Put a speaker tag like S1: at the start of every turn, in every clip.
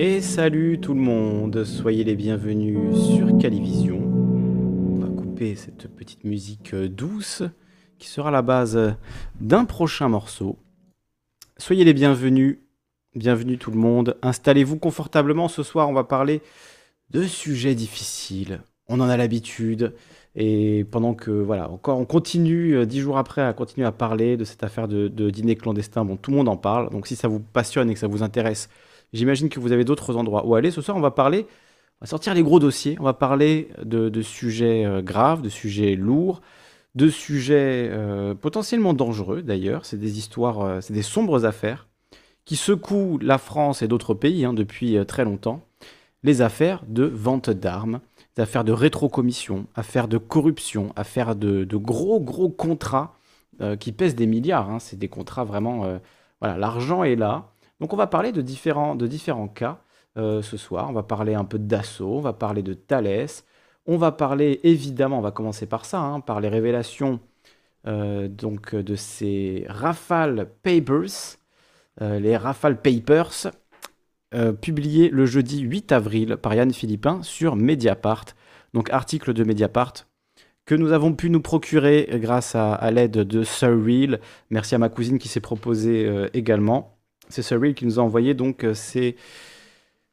S1: Et salut tout le monde, soyez les bienvenus sur Calivision. On va couper cette petite musique euh, douce qui sera la base d'un prochain morceau. Soyez les bienvenus, bienvenue tout le monde. Installez-vous confortablement. Ce soir, on va parler de sujets difficiles. On en a l'habitude. Et pendant que, voilà, encore, on continue, euh, dix jours après, à continuer à parler de cette affaire de, de dîner clandestin. Bon, tout le monde en parle. Donc, si ça vous passionne et que ça vous intéresse, j'imagine que vous avez d'autres endroits où aller. Ce soir, on va parler, on va sortir les gros dossiers. On va parler de, sujets euh, graves, de sujets lourds, de sujets euh, potentiellement dangereux d'ailleurs. C'est des histoires, euh, c'est des sombres affaires qui secouent la France et d'autres pays hein, depuis très longtemps. Les affaires de vente d'armes, affaires de rétrocommission, affaires de corruption, affaires de, gros gros contrats qui pèsent des milliards. hein. C'est des contrats vraiment, voilà, l'argent est là. Donc on va parler de différents, cas euh, ce soir. On va parler un peu d'assaut, on va parler de Thales, on va parler évidemment, on va commencer par ça, hein, par les révélations euh, donc de ces Rafale Papers, euh, les Rafale Papers, publiés le jeudi 8 avril par Yann Philippin sur Mediapart. Donc article de Mediapart que nous avons pu nous procurer grâce à, à l'aide de Surreal. Merci à ma cousine qui s'est proposée également. C'est Surreal qui nous a envoyé donc euh, ces,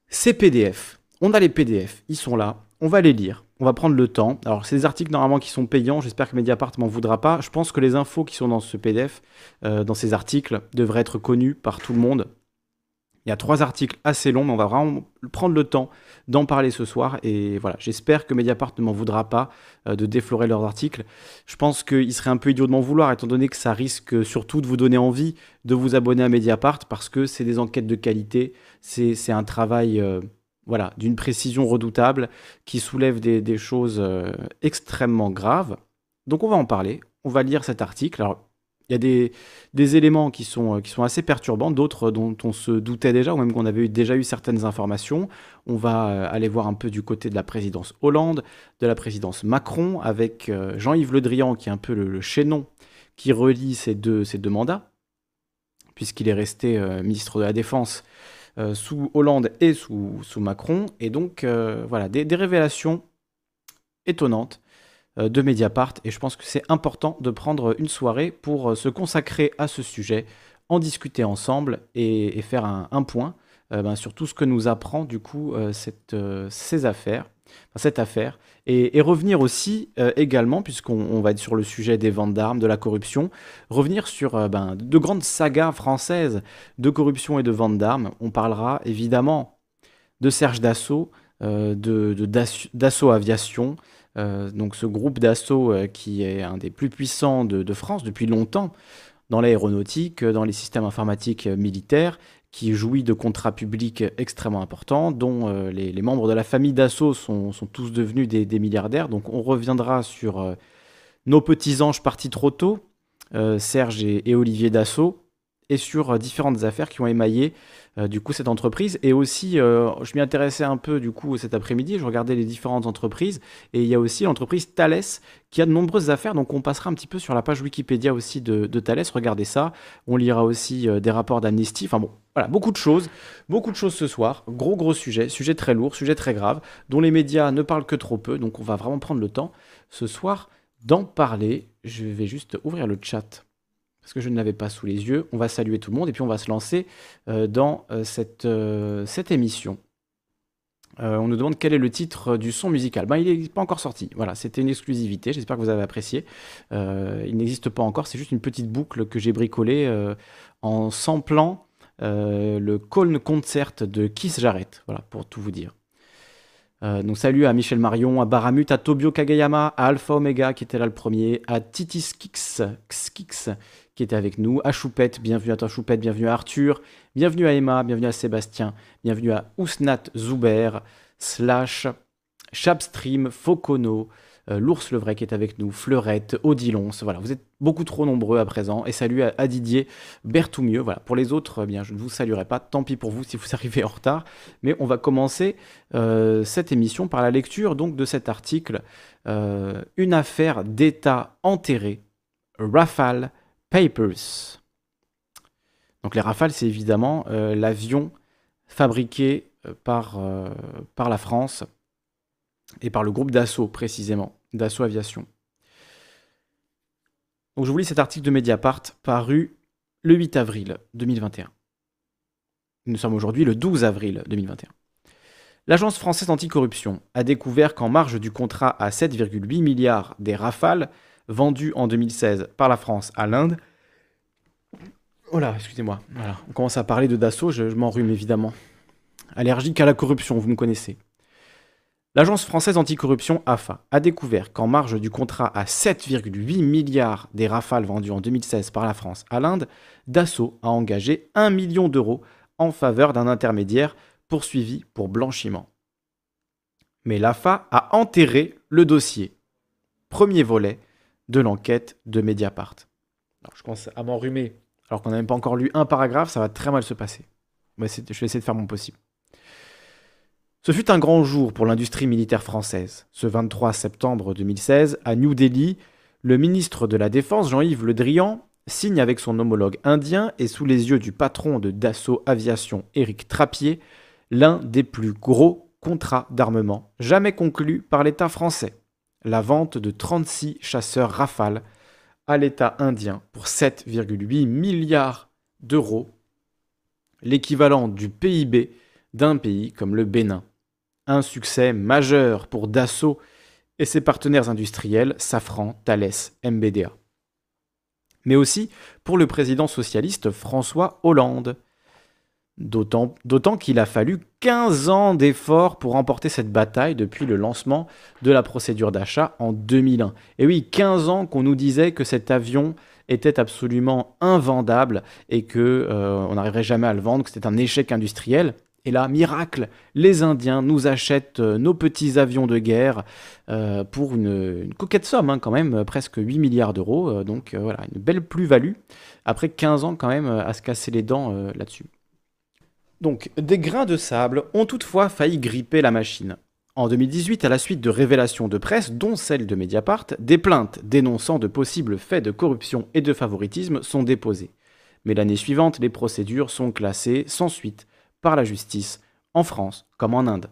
S1: ces PDF. On a les PDF, ils sont là, on va les lire, on va prendre le temps. Alors, c'est des articles normalement qui sont payants, j'espère que Mediapart m'en voudra pas. Je pense que les infos qui sont dans ce PDF, euh, dans ces articles, devraient être connues par tout le monde. Il y a trois articles assez longs, mais on va vraiment prendre le temps d'en parler ce soir. Et voilà, j'espère que Mediapart ne m'en voudra pas euh, de déflorer leurs articles. Je pense qu'il serait un peu idiot de m'en vouloir, étant donné que ça risque surtout de vous donner envie de vous abonner à Mediapart, parce que c'est des enquêtes de qualité, c'est un travail euh, voilà, d'une précision redoutable qui soulève des, choses euh, extrêmement graves. Donc on va en parler, on va lire cet article. Il y a des, éléments qui sont, euh, qui sont assez perturbants, d'autres dont on se doutait déjà, ou même qu'on avait déjà eu certaines informations. On va euh, aller voir un peu du côté de la présidence Hollande, de la présidence Macron, avec euh, Jean-Yves Le Drian, qui est un peu le, chaînon qui relie ces deux, mandats, puisqu'il est resté ministre de la Défense sous Hollande et sous, Macron. Et donc, voilà, des, révélations étonnantes de Mediapart. Et je pense que c'est important de prendre une soirée pour euh, se consacrer à ce sujet, en discuter ensemble et, faire un, point euh, ben, sur tout ce que nous apprend du coup euh, cette, euh, ces affaires, cette affaire. Et, revenir aussi euh, également, puisqu'on on va être sur le sujet des ventes d'armes, de la corruption, revenir sur euh, ben, de grandes sagas françaises de corruption et de vente d'armes. On parlera évidemment de Serge Dassault, euh, de, de Aviation, euh, donc ce groupe Dassault euh, qui est un des plus puissants de, France depuis longtemps dans l'aéronautique, euh, dans les systèmes informatiques euh, militaires, qui jouit de contrats publics extrêmement importants, dont euh, les, membres de la famille Dassault sont, tous devenus des, milliardaires. Donc on reviendra sur euh, nos petits anges partis trop tôt, euh, Serge et, et Olivier Dassault, et sur euh, différentes affaires qui ont émaillé euh, du coup cette entreprise. Et aussi, euh, je m'y intéressais un peu du coup cet après-midi, je regardais les différentes entreprises, et il y a aussi l'entreprise Thales qui a de nombreuses affaires, donc on passera un petit peu sur la page Wikipédia aussi de, Thales, regardez ça. On lira aussi euh, des rapports d'Amnesty, enfin bon, voilà, beaucoup de choses, beaucoup de choses ce soir, gros gros sujet, sujet très lourd, sujet très grave, dont les médias ne parlent que trop peu, donc on va vraiment prendre le temps ce soir d'en parler. Je vais juste ouvrir le chat parce que je ne l'avais pas sous les yeux. On va saluer tout le monde et puis on va se lancer euh, dans euh, cette, euh, cette émission. On nous demande quel est le titre du son musical. Ben, il n'est pas encore sorti. Voilà, c'était une exclusivité. J'espère que vous avez apprécié. Il n'existe pas encore. C'est juste une petite boucle que j'ai bricolée en samplant le Colne Concert de Kiss Jarrett. Voilà, pour tout vous dire. Donc salut à Michel Marion, à Baramut, à Tobio Kagayama, à Alpha Omega qui était là le premier, à Titis Kix, Kix qui était avec nous, à Choupette, bienvenue à toi Choupette, bienvenue à Arthur, bienvenue à Emma, bienvenue à Sébastien, bienvenue à Ousnat Zuber, Slash, Chapstream, Focono, euh, l'ours le vrai qui est avec nous, Fleurette, Odilons, voilà, vous êtes beaucoup trop nombreux à présent, et salut à, à Didier Berthoumieux, voilà, pour les autres, eh bien, je ne vous saluerai pas, tant pis pour vous si vous arrivez en retard, mais on va commencer euh, cette émission par la lecture donc de cet article, euh, une affaire d'État enterrée, Rafale Papers. Donc les Rafales, c'est évidemment euh, l'avion fabriqué par, par la France et par le groupe Dassault précisément, Dassault Aviation. Donc je vous lis cet article de Mediapart paru le 8 avril 2021. Nous sommes aujourd'hui le 12 avril 2021. L'Agence française anticorruption a découvert qu'en marge du contrat à 7,8 milliards des Rafales vendus en 2016 par la France à l'Inde, Oh là, excusez-moi. On commence à parler de Dassault, je, je m'enrhume évidemment. Allergique à la corruption, vous me connaissez. L'agence française anticorruption AFA a découvert qu'en marge du contrat à 7,8 milliards des rafales vendus en 2016 par la France à l'Inde, Dassault a engagé 1 million d'euros en faveur d'un intermédiaire poursuivi pour blanchiment. Mais l'AFA a enterré le dossier. Premier volet de l'enquête de Mediapart. Alors, je commence à m'enrhumer alors qu'on n'a même pas encore lu un paragraphe, ça va très mal se passer. je vais essayer de faire mon possible. Ce fut un grand jour pour l'industrie militaire française. Ce 23 septembre 2016, à New Delhi, le ministre de la Défense, Jean-Yves Le Drian, signe avec son homologue indien et sous les yeux du patron de Dassault Aviation, Éric Trappier, l'un des plus gros contrats d'armement jamais conclus par l'État français. La vente de 36 chasseurs Rafale à l'État indien pour 7,8 milliards d'euros, l'équivalent du PIB d'un pays comme le Bénin. Un succès majeur pour Dassault et ses partenaires industriels Safran, Thales, MBDA. Mais aussi pour le président socialiste François Hollande. D'autant qu'il a fallu 15 ans d'efforts pour remporter cette bataille depuis le lancement de la procédure d'achat en 2001. Et oui, 15 ans qu'on nous disait que cet avion était absolument invendable et que euh, on n'arriverait jamais à le vendre, que c'était un échec industriel. Et là, miracle, les Indiens nous achètent euh, nos petits avions de guerre euh, pour une, coquette somme, hein, quand même, euh, presque 8 milliards d'euros. donc voilà, une belle plus-value, après 15 ans quand même à se casser les dents là-dessus. Donc, des grains de sable ont toutefois failli gripper la machine. En 2018, à la suite de révélations de presse, dont celle de Mediapart, des plaintes dénonçant de possibles faits de corruption et de favoritisme sont déposées. Mais l'année suivante, les procédures sont classées sans suite par la justice, en France comme en Inde.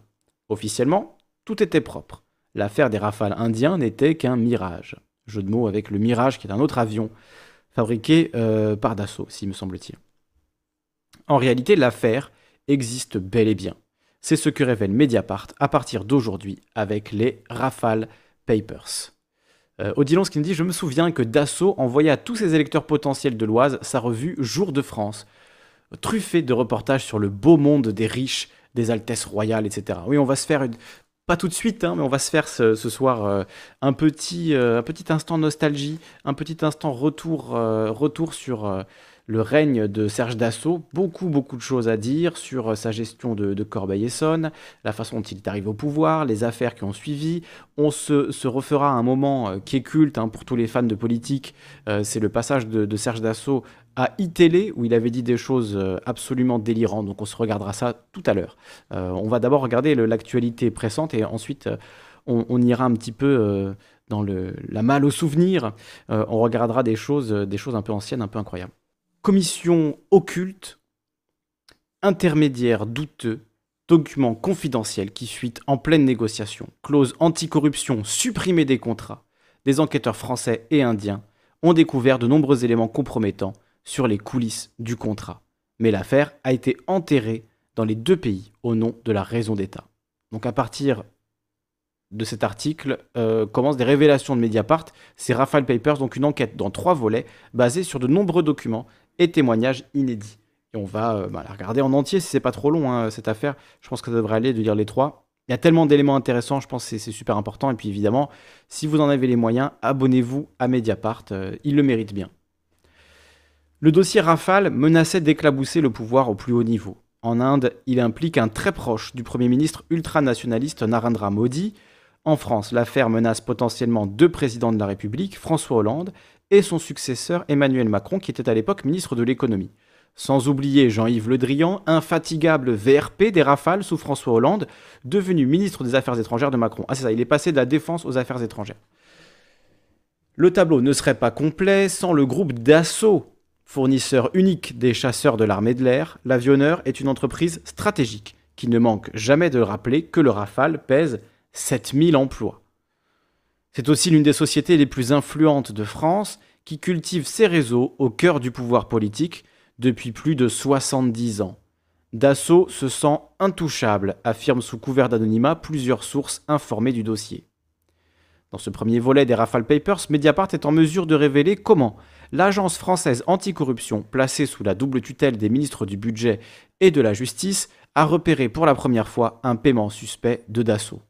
S1: Officiellement, tout était propre. L'affaire des rafales indiens n'était qu'un mirage. Jeu de mots avec le Mirage, qui est un autre avion fabriqué euh, par Dassault, s'il me semble-t-il. En réalité, l'affaire existe bel et bien. C'est ce que révèle Mediapart à partir d'aujourd'hui avec les Rafale Papers. Euh, Odilon, ce qui me dit Je me souviens que Dassault envoyait à tous ses électeurs potentiels de l'Oise sa revue Jour de France, truffé de reportages sur le beau monde des riches, des altesses royales, etc. Oui, on va se faire une... Pas tout de suite, hein, mais on va se faire ce, soir euh, un, petit, euh, un petit instant nostalgie, un petit instant retour, euh, retour sur le règne de Serge Dassault. Beaucoup, beaucoup de choses à dire sur sa gestion de, Corbeil-Essonne, la façon dont il est arrivé au pouvoir, les affaires qui ont suivi. On se, refera un moment qui est culte hein, pour tous les fans de politique. C'est le passage de, de Serge Dassault à iTélé où il avait dit des choses euh, absolument délirantes. Donc on se regardera ça tout à l'heure. Euh, on va d'abord regarder l'actualité pressante et ensuite euh, on, ira un petit peu dans la malle au souvenir. on regardera des choses, des choses un peu anciennes, un peu incroyables. Commission occulte, intermédiaire douteux, documents confidentiels qui fuitent en pleine négociation, clause anticorruption supprimée des contrats. Des enquêteurs français et indiens ont découvert de nombreux éléments compromettants sur les coulisses du contrat. Mais l'affaire a été enterrée dans les deux pays au nom de la raison d'État. Donc à partir de cet article euh, commencent des révélations de Mediapart. C'est Rafale Papers, donc une enquête dans trois volets basée sur de nombreux documents et témoignages inédits. Et on va euh, bah, la regarder en entier si c'est pas trop long hein, cette affaire. Je pense que ça devrait aller de lire les trois. Il y a tellement d'éléments intéressants, je pense que c'est super important. Et puis évidemment, si vous en avez les moyens, abonnez-vous à Mediapart, euh, il le mérite bien. Le dossier Rafale menaçait d'éclabousser le pouvoir au plus haut niveau. En Inde, il implique un très proche du Premier ministre ultranationaliste Narendra Modi. En France, l'affaire menace potentiellement deux présidents de la République, François Hollande et son successeur Emmanuel Macron, qui était à l'époque ministre de l'économie. Sans oublier Jean-Yves Le Drian, infatigable VRP des Rafales sous François Hollande, devenu ministre des Affaires étrangères de Macron. Ah c'est ça, il est passé de la défense aux affaires étrangères. Le tableau ne serait pas complet sans le groupe d'assaut Fournisseur unique des chasseurs de l'armée de l'air, l'avionneur est une entreprise stratégique qui ne manque jamais de rappeler que le Rafale pèse 7000 emplois. C'est aussi l'une des sociétés les plus influentes de France qui cultive ses réseaux au cœur du pouvoir politique depuis plus de 70 ans. Dassault se sent intouchable, affirment sous couvert d'anonymat plusieurs sources informées du dossier. Dans ce premier volet des Rafale Papers, Mediapart est en mesure de révéler comment l'agence française anticorruption, placée sous la double tutelle des ministres du Budget et de la Justice, a repéré pour la première fois un paiement suspect de Dassault.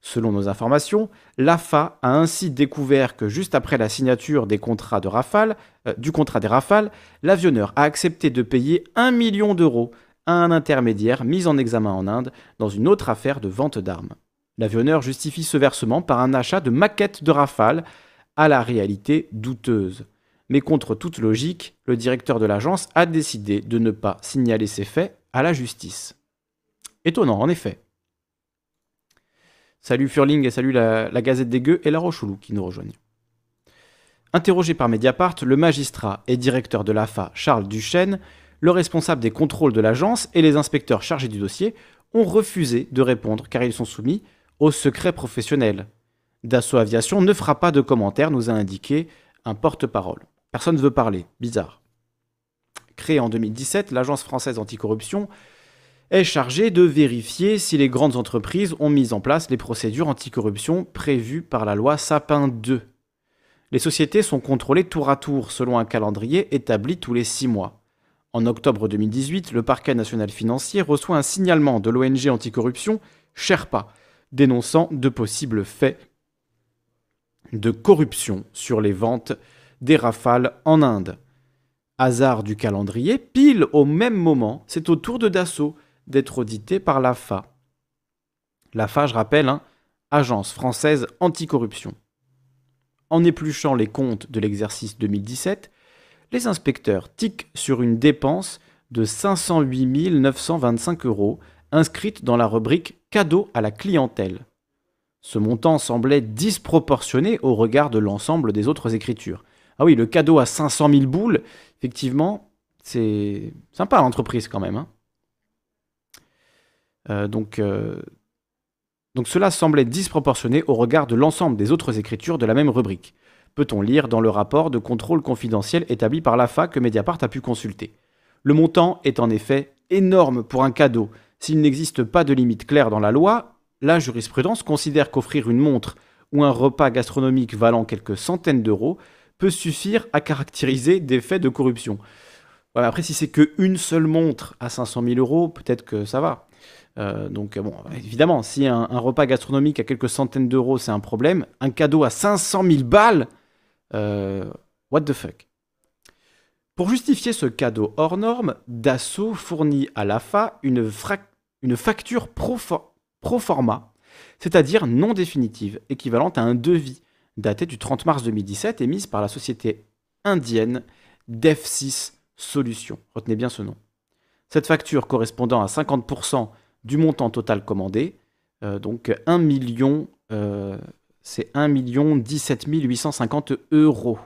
S1: Selon nos informations, l'AFA a ainsi découvert que juste après la signature des contrats de Rafale, euh, du contrat des Rafales, l'avionneur a accepté de payer 1 million d'euros à un intermédiaire mis en examen en Inde dans une autre affaire de vente d'armes. L'avionneur justifie ce versement par un achat de maquettes de Rafale à la réalité douteuse. Mais contre toute logique, le directeur de l'agence a décidé de ne pas signaler ces faits à la justice. Étonnant, en effet. Salut Furling et salut la, Gazette des Gueux et la Rochoulou qui nous rejoignent. Interrogé par Mediapart, le magistrat et directeur de l'AFA, Charles Duchesne, le responsable des contrôles de l'agence et les inspecteurs chargés du dossier ont refusé de répondre car ils sont soumis au secret professionnel. Dassault Aviation ne fera pas de commentaires, nous a indiqué un porte-parole. Personne ne veut parler, bizarre. Créée en 2017, l'agence française anticorruption est chargée de vérifier si les grandes entreprises ont mis en place les procédures anticorruption prévues par la loi Sapin 2. Les sociétés sont contrôlées tour à tour selon un calendrier établi tous les six mois. En octobre 2018, le parquet national financier reçoit un signalement de l'ONG anticorruption Sherpa, dénonçant de possibles faits de corruption sur les ventes des rafales en Inde. Hasard du calendrier, pile au même moment, c'est au tour de Dassault d'être audité par l'AFA. L'AFA, je rappelle, hein, Agence française anticorruption. En épluchant les comptes de l'exercice 2017, les inspecteurs tiquent sur une dépense de 508 925 euros inscrite dans la rubrique cadeau à la clientèle. Ce montant semblait disproportionné au regard de l'ensemble des autres écritures. Ah oui, le cadeau à 500 000 boules, effectivement, c'est sympa l'entreprise quand même. Hein. Euh, donc, euh, donc cela semblait disproportionné au regard de l'ensemble des autres écritures de la même rubrique peut-on lire dans le rapport de contrôle confidentiel établi par l'AFA que Mediapart a pu consulter? Le montant est en effet énorme pour un cadeau. S'il n'existe pas de limite claire dans la loi, la jurisprudence considère qu'offrir une montre ou un repas gastronomique valant quelques centaines d'euros peut suffire à caractériser des faits de corruption. après, si c'est qu'une seule montre à 500 000 euros, peut-être que ça va. Euh, donc, bon, évidemment, si un, repas gastronomique à quelques centaines d'euros, c'est un problème, un cadeau à 500 000 balles, euh, what the fuck Pour justifier ce cadeau hors norme, Dassault fournit à l'AFA une, une facture pro, pro forma, c'est-à-dire non définitive, équivalente à un devis daté du 30 mars 2017 émise par la société indienne DEF6 Solutions. Retenez bien ce nom. Cette facture correspondant à 50% du montant total commandé, euh, donc 1 million euh, c'est 1 17 850 euros.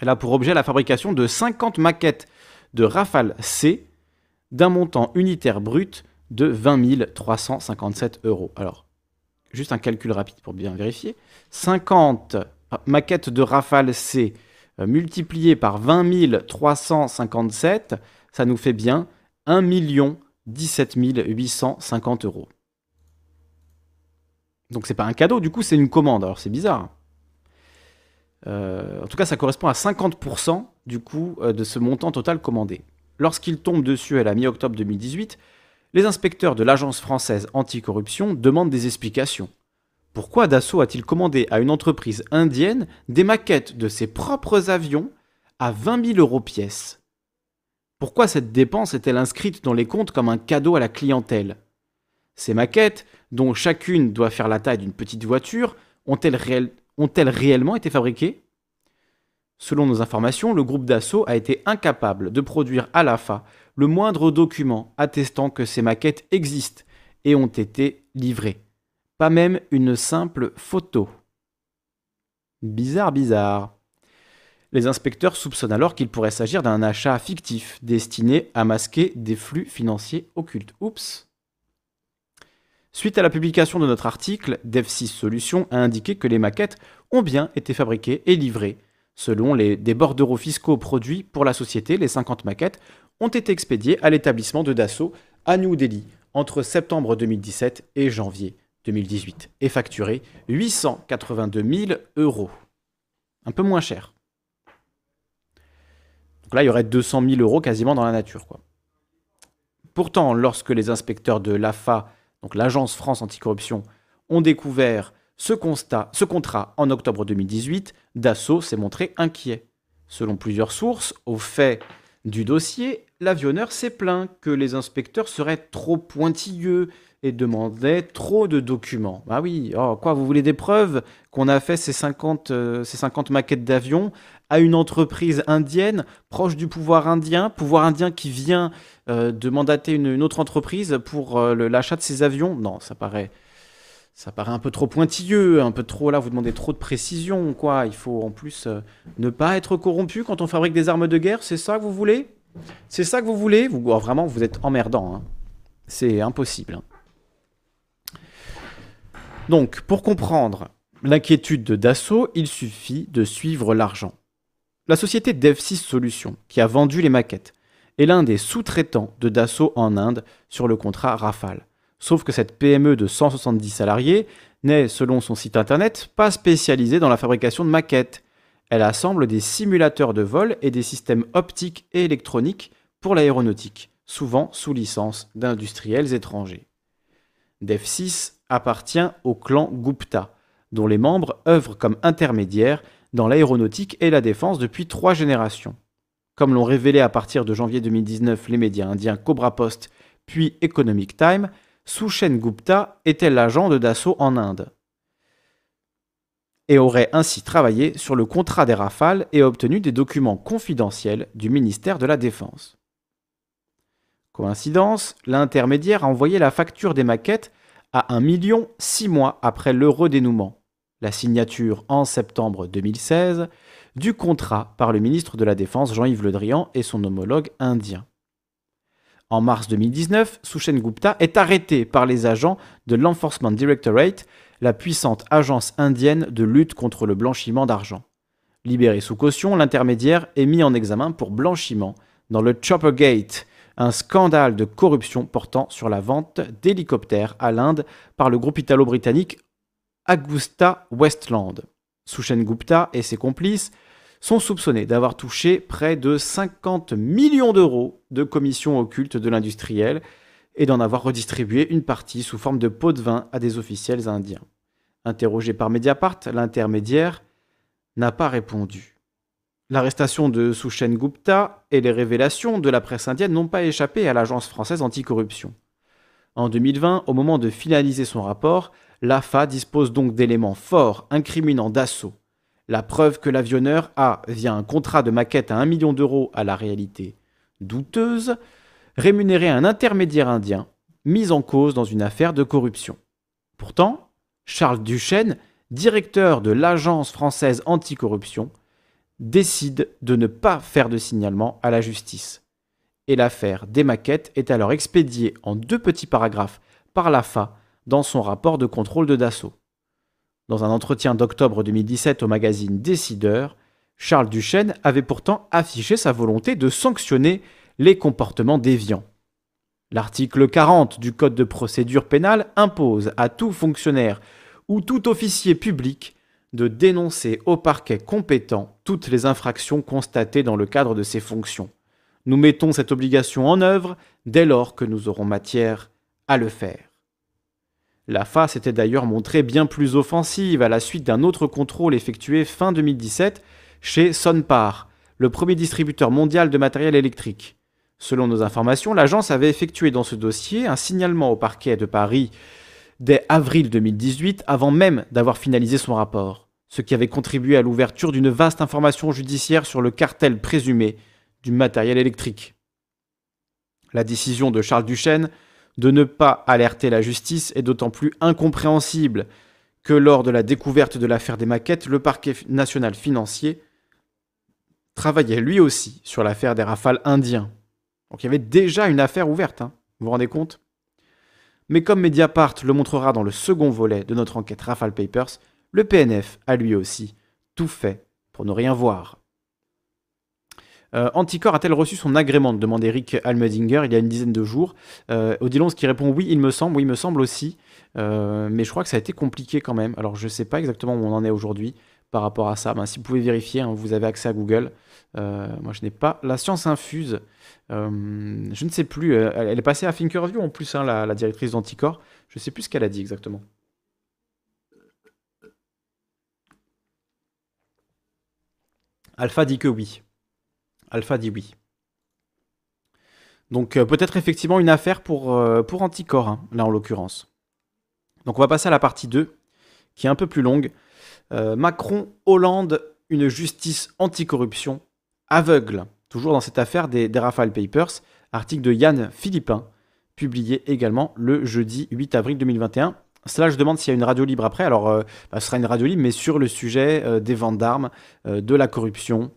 S1: Elle a pour objet la fabrication de 50 maquettes de Rafale C d'un montant unitaire brut de 20 357 euros. Alors, juste un calcul rapide pour bien vérifier. 50 maquettes de Rafale C euh, multipliées par 20 357, ça nous fait bien 1 17 850 euros. Donc c'est pas un cadeau, du coup c'est une commande. Alors c'est bizarre. Euh, en tout cas, ça correspond à 50% du coup euh, de ce montant total commandé. Lorsqu'il tombe dessus à la mi-octobre 2018, les inspecteurs de l'agence française anticorruption demandent des explications. Pourquoi Dassault a-t-il commandé à une entreprise indienne des maquettes de ses propres avions à 20 000 euros pièce? Pourquoi cette dépense est-elle inscrite dans les comptes comme un cadeau à la clientèle? Ces maquettes dont chacune doit faire la taille d'une petite voiture, ont-elles réellement été fabriquées? Selon nos informations, le groupe d'assaut a été incapable de produire à l'AFA le moindre document attestant que ces maquettes existent et ont été livrées. Pas même une simple photo. Bizarre, bizarre. Les inspecteurs soupçonnent alors qu'il pourrait s'agir d'un achat fictif destiné à masquer des flux financiers occultes. Oups. Suite à la publication de notre article, Dev6 Solutions a indiqué que les maquettes ont bien été fabriquées et livrées. Selon les, des fiscaux produits pour la société, les 50 maquettes ont été expédiées à l'établissement de Dassault à New Delhi entre septembre 2017 et janvier 2018 et facturées 882 000 euros. Un peu moins cher. Donc là, il y aurait 200 000 euros quasiment dans la nature. Pourtant, lorsque les inspecteurs de l'AFA, donc l'Agence France Anticorruption, ont découvert ce, contrat en octobre 2018, Dassault s'est montré inquiet. Selon plusieurs sources, au fait du dossier, l'avionneur s'est plaint que les inspecteurs seraient trop pointilleux et demandaient trop de documents. Ah oui, oh, quoi, vous voulez des preuves qu'on a fait ces 50, euh, ces 50 maquettes d'avions à une entreprise indienne proche du pouvoir indien, pouvoir indien qui vient euh, de mandater une, autre entreprise pour euh, l'achat de ces avions? Non, ça paraît, ça paraît un peu trop pointilleux, un peu trop là, vous demandez trop de précision, quoi. Il faut en plus euh, ne pas être corrompu quand on fabrique des armes de guerre, c'est ça que vous voulez? C'est ça que vous voulez? Vous, oh, Vraiment, vous êtes emmerdant. Hein. C'est impossible. Hein. Donc, pour comprendre l'inquiétude de Dassault, il suffit de suivre l'argent. La société Dev6 Solutions, qui a vendu les maquettes, est l'un des sous-traitants de Dassault en Inde sur le contrat Rafale. Sauf que cette PME de 170 salariés n'est, selon son site internet, pas spécialisée dans la fabrication de maquettes. Elle assemble des simulateurs de vol et des systèmes optiques et électroniques pour l'aéronautique, souvent sous licence d'industriels étrangers. DEF6 appartient au clan Gupta, dont les membres œuvrent comme intermédiaires dans l'aéronautique et la défense depuis trois générations. Comme l'ont révélé à partir de janvier 2019 les médias indiens Cobra Post puis Economic Time, Sushen Gupta était l'agent de Dassault en Inde et aurait ainsi travaillé sur le contrat des Rafales et obtenu des documents confidentiels du ministère de la Défense. Coïncidence, l'intermédiaire a envoyé la facture des maquettes à 1 million six mois après le redénouement, la signature en septembre 2016 du contrat par le ministre de la Défense Jean-Yves Le Drian et son homologue indien. En mars 2019, Sushen Gupta est arrêté par les agents de l'Enforcement Directorate, la puissante agence indienne de lutte contre le blanchiment d'argent. Libéré sous caution, l'intermédiaire est mis en examen pour blanchiment dans le Choppergate, un scandale de corruption portant sur la vente d'hélicoptères à l'Inde par le groupe italo-britannique Augusta Westland. Sushen Gupta et ses complices sont soupçonnés d'avoir touché près de 50 millions d'euros de commissions occultes de l'industriel et d'en avoir redistribué une partie sous forme de pots de vin à des officiels indiens. Interrogé par Mediapart, l'intermédiaire n'a pas répondu. L'arrestation de Sushen Gupta et les révélations de la presse indienne n'ont pas échappé à l'agence française anticorruption. En 2020, au moment de finaliser son rapport, l'AFA dispose donc d'éléments forts incriminant d'assaut la preuve que l'avionneur a, via un contrat de maquette à 1 million d'euros à la réalité douteuse, rémunéré un intermédiaire indien mis en cause dans une affaire de corruption. Pourtant, Charles Duchesne, directeur de l'Agence française anticorruption, décide de ne pas faire de signalement à la justice. Et l'affaire des maquettes est alors expédiée en deux petits paragraphes par l'AFA dans son rapport de contrôle de Dassault. Dans un entretien d'octobre 2017 au magazine Décideur, Charles Duchesne avait pourtant affiché sa volonté de sanctionner les comportements déviants. L'article 40 du Code de procédure pénale impose à tout fonctionnaire ou tout officier public de dénoncer au parquet compétent toutes les infractions constatées dans le cadre de ses fonctions. Nous mettons cette obligation en œuvre dès lors que nous aurons matière à le faire. La FA s'était d'ailleurs montrée bien plus offensive à la suite d'un autre contrôle effectué fin 2017 chez Sonpar, le premier distributeur mondial de matériel électrique. Selon nos informations, l'agence avait effectué dans ce dossier un signalement au parquet de Paris dès avril 2018 avant même d'avoir finalisé son rapport, ce qui avait contribué à l'ouverture d'une vaste information judiciaire sur le cartel présumé du matériel électrique. La décision de Charles Duchesne de ne pas alerter la justice est d'autant plus incompréhensible que lors de la découverte de l'affaire des maquettes, le parquet national financier travaillait lui aussi sur l'affaire des rafales indiens. Donc il y avait déjà une affaire ouverte, hein. vous vous rendez compte? Mais comme Mediapart le montrera dans le second volet de notre enquête Rafale Papers, le PNF a lui aussi tout fait pour ne rien voir. Euh, Anticor a-t-elle reçu son agrément demande Eric Almedinger il y a une dizaine de jours. Euh, Odilons qui répond oui, il me semble, oui, il me semble aussi. Euh, mais je crois que ça a été compliqué quand même. Alors je ne sais pas exactement où on en est aujourd'hui par rapport à ça. Ben, si vous pouvez vérifier, hein, vous avez accès à Google. Euh, moi je n'ai pas la science infuse. je ne sais plus. elle est passée à Thinkerview en plus, hein, la, la, directrice d'Anticor. Je ne sais plus ce qu'elle a dit exactement. Alpha dit que oui. Alpha dit oui. Donc euh, peut-être effectivement une affaire pour, euh, hein, là en l'occurrence. Donc on va passer à la partie 2, qui est un peu plus longue. Euh, Macron, Hollande, une justice anticorruption aveugle. Toujours dans cette affaire des, des Papers, article de Yann Philippin, publié également le jeudi 8 avril 2021. Cela, je demande s'il y a une radio libre après. Alors, bah, ce sera une radio libre, mais sur le sujet des ventes d'armes, de la corruption,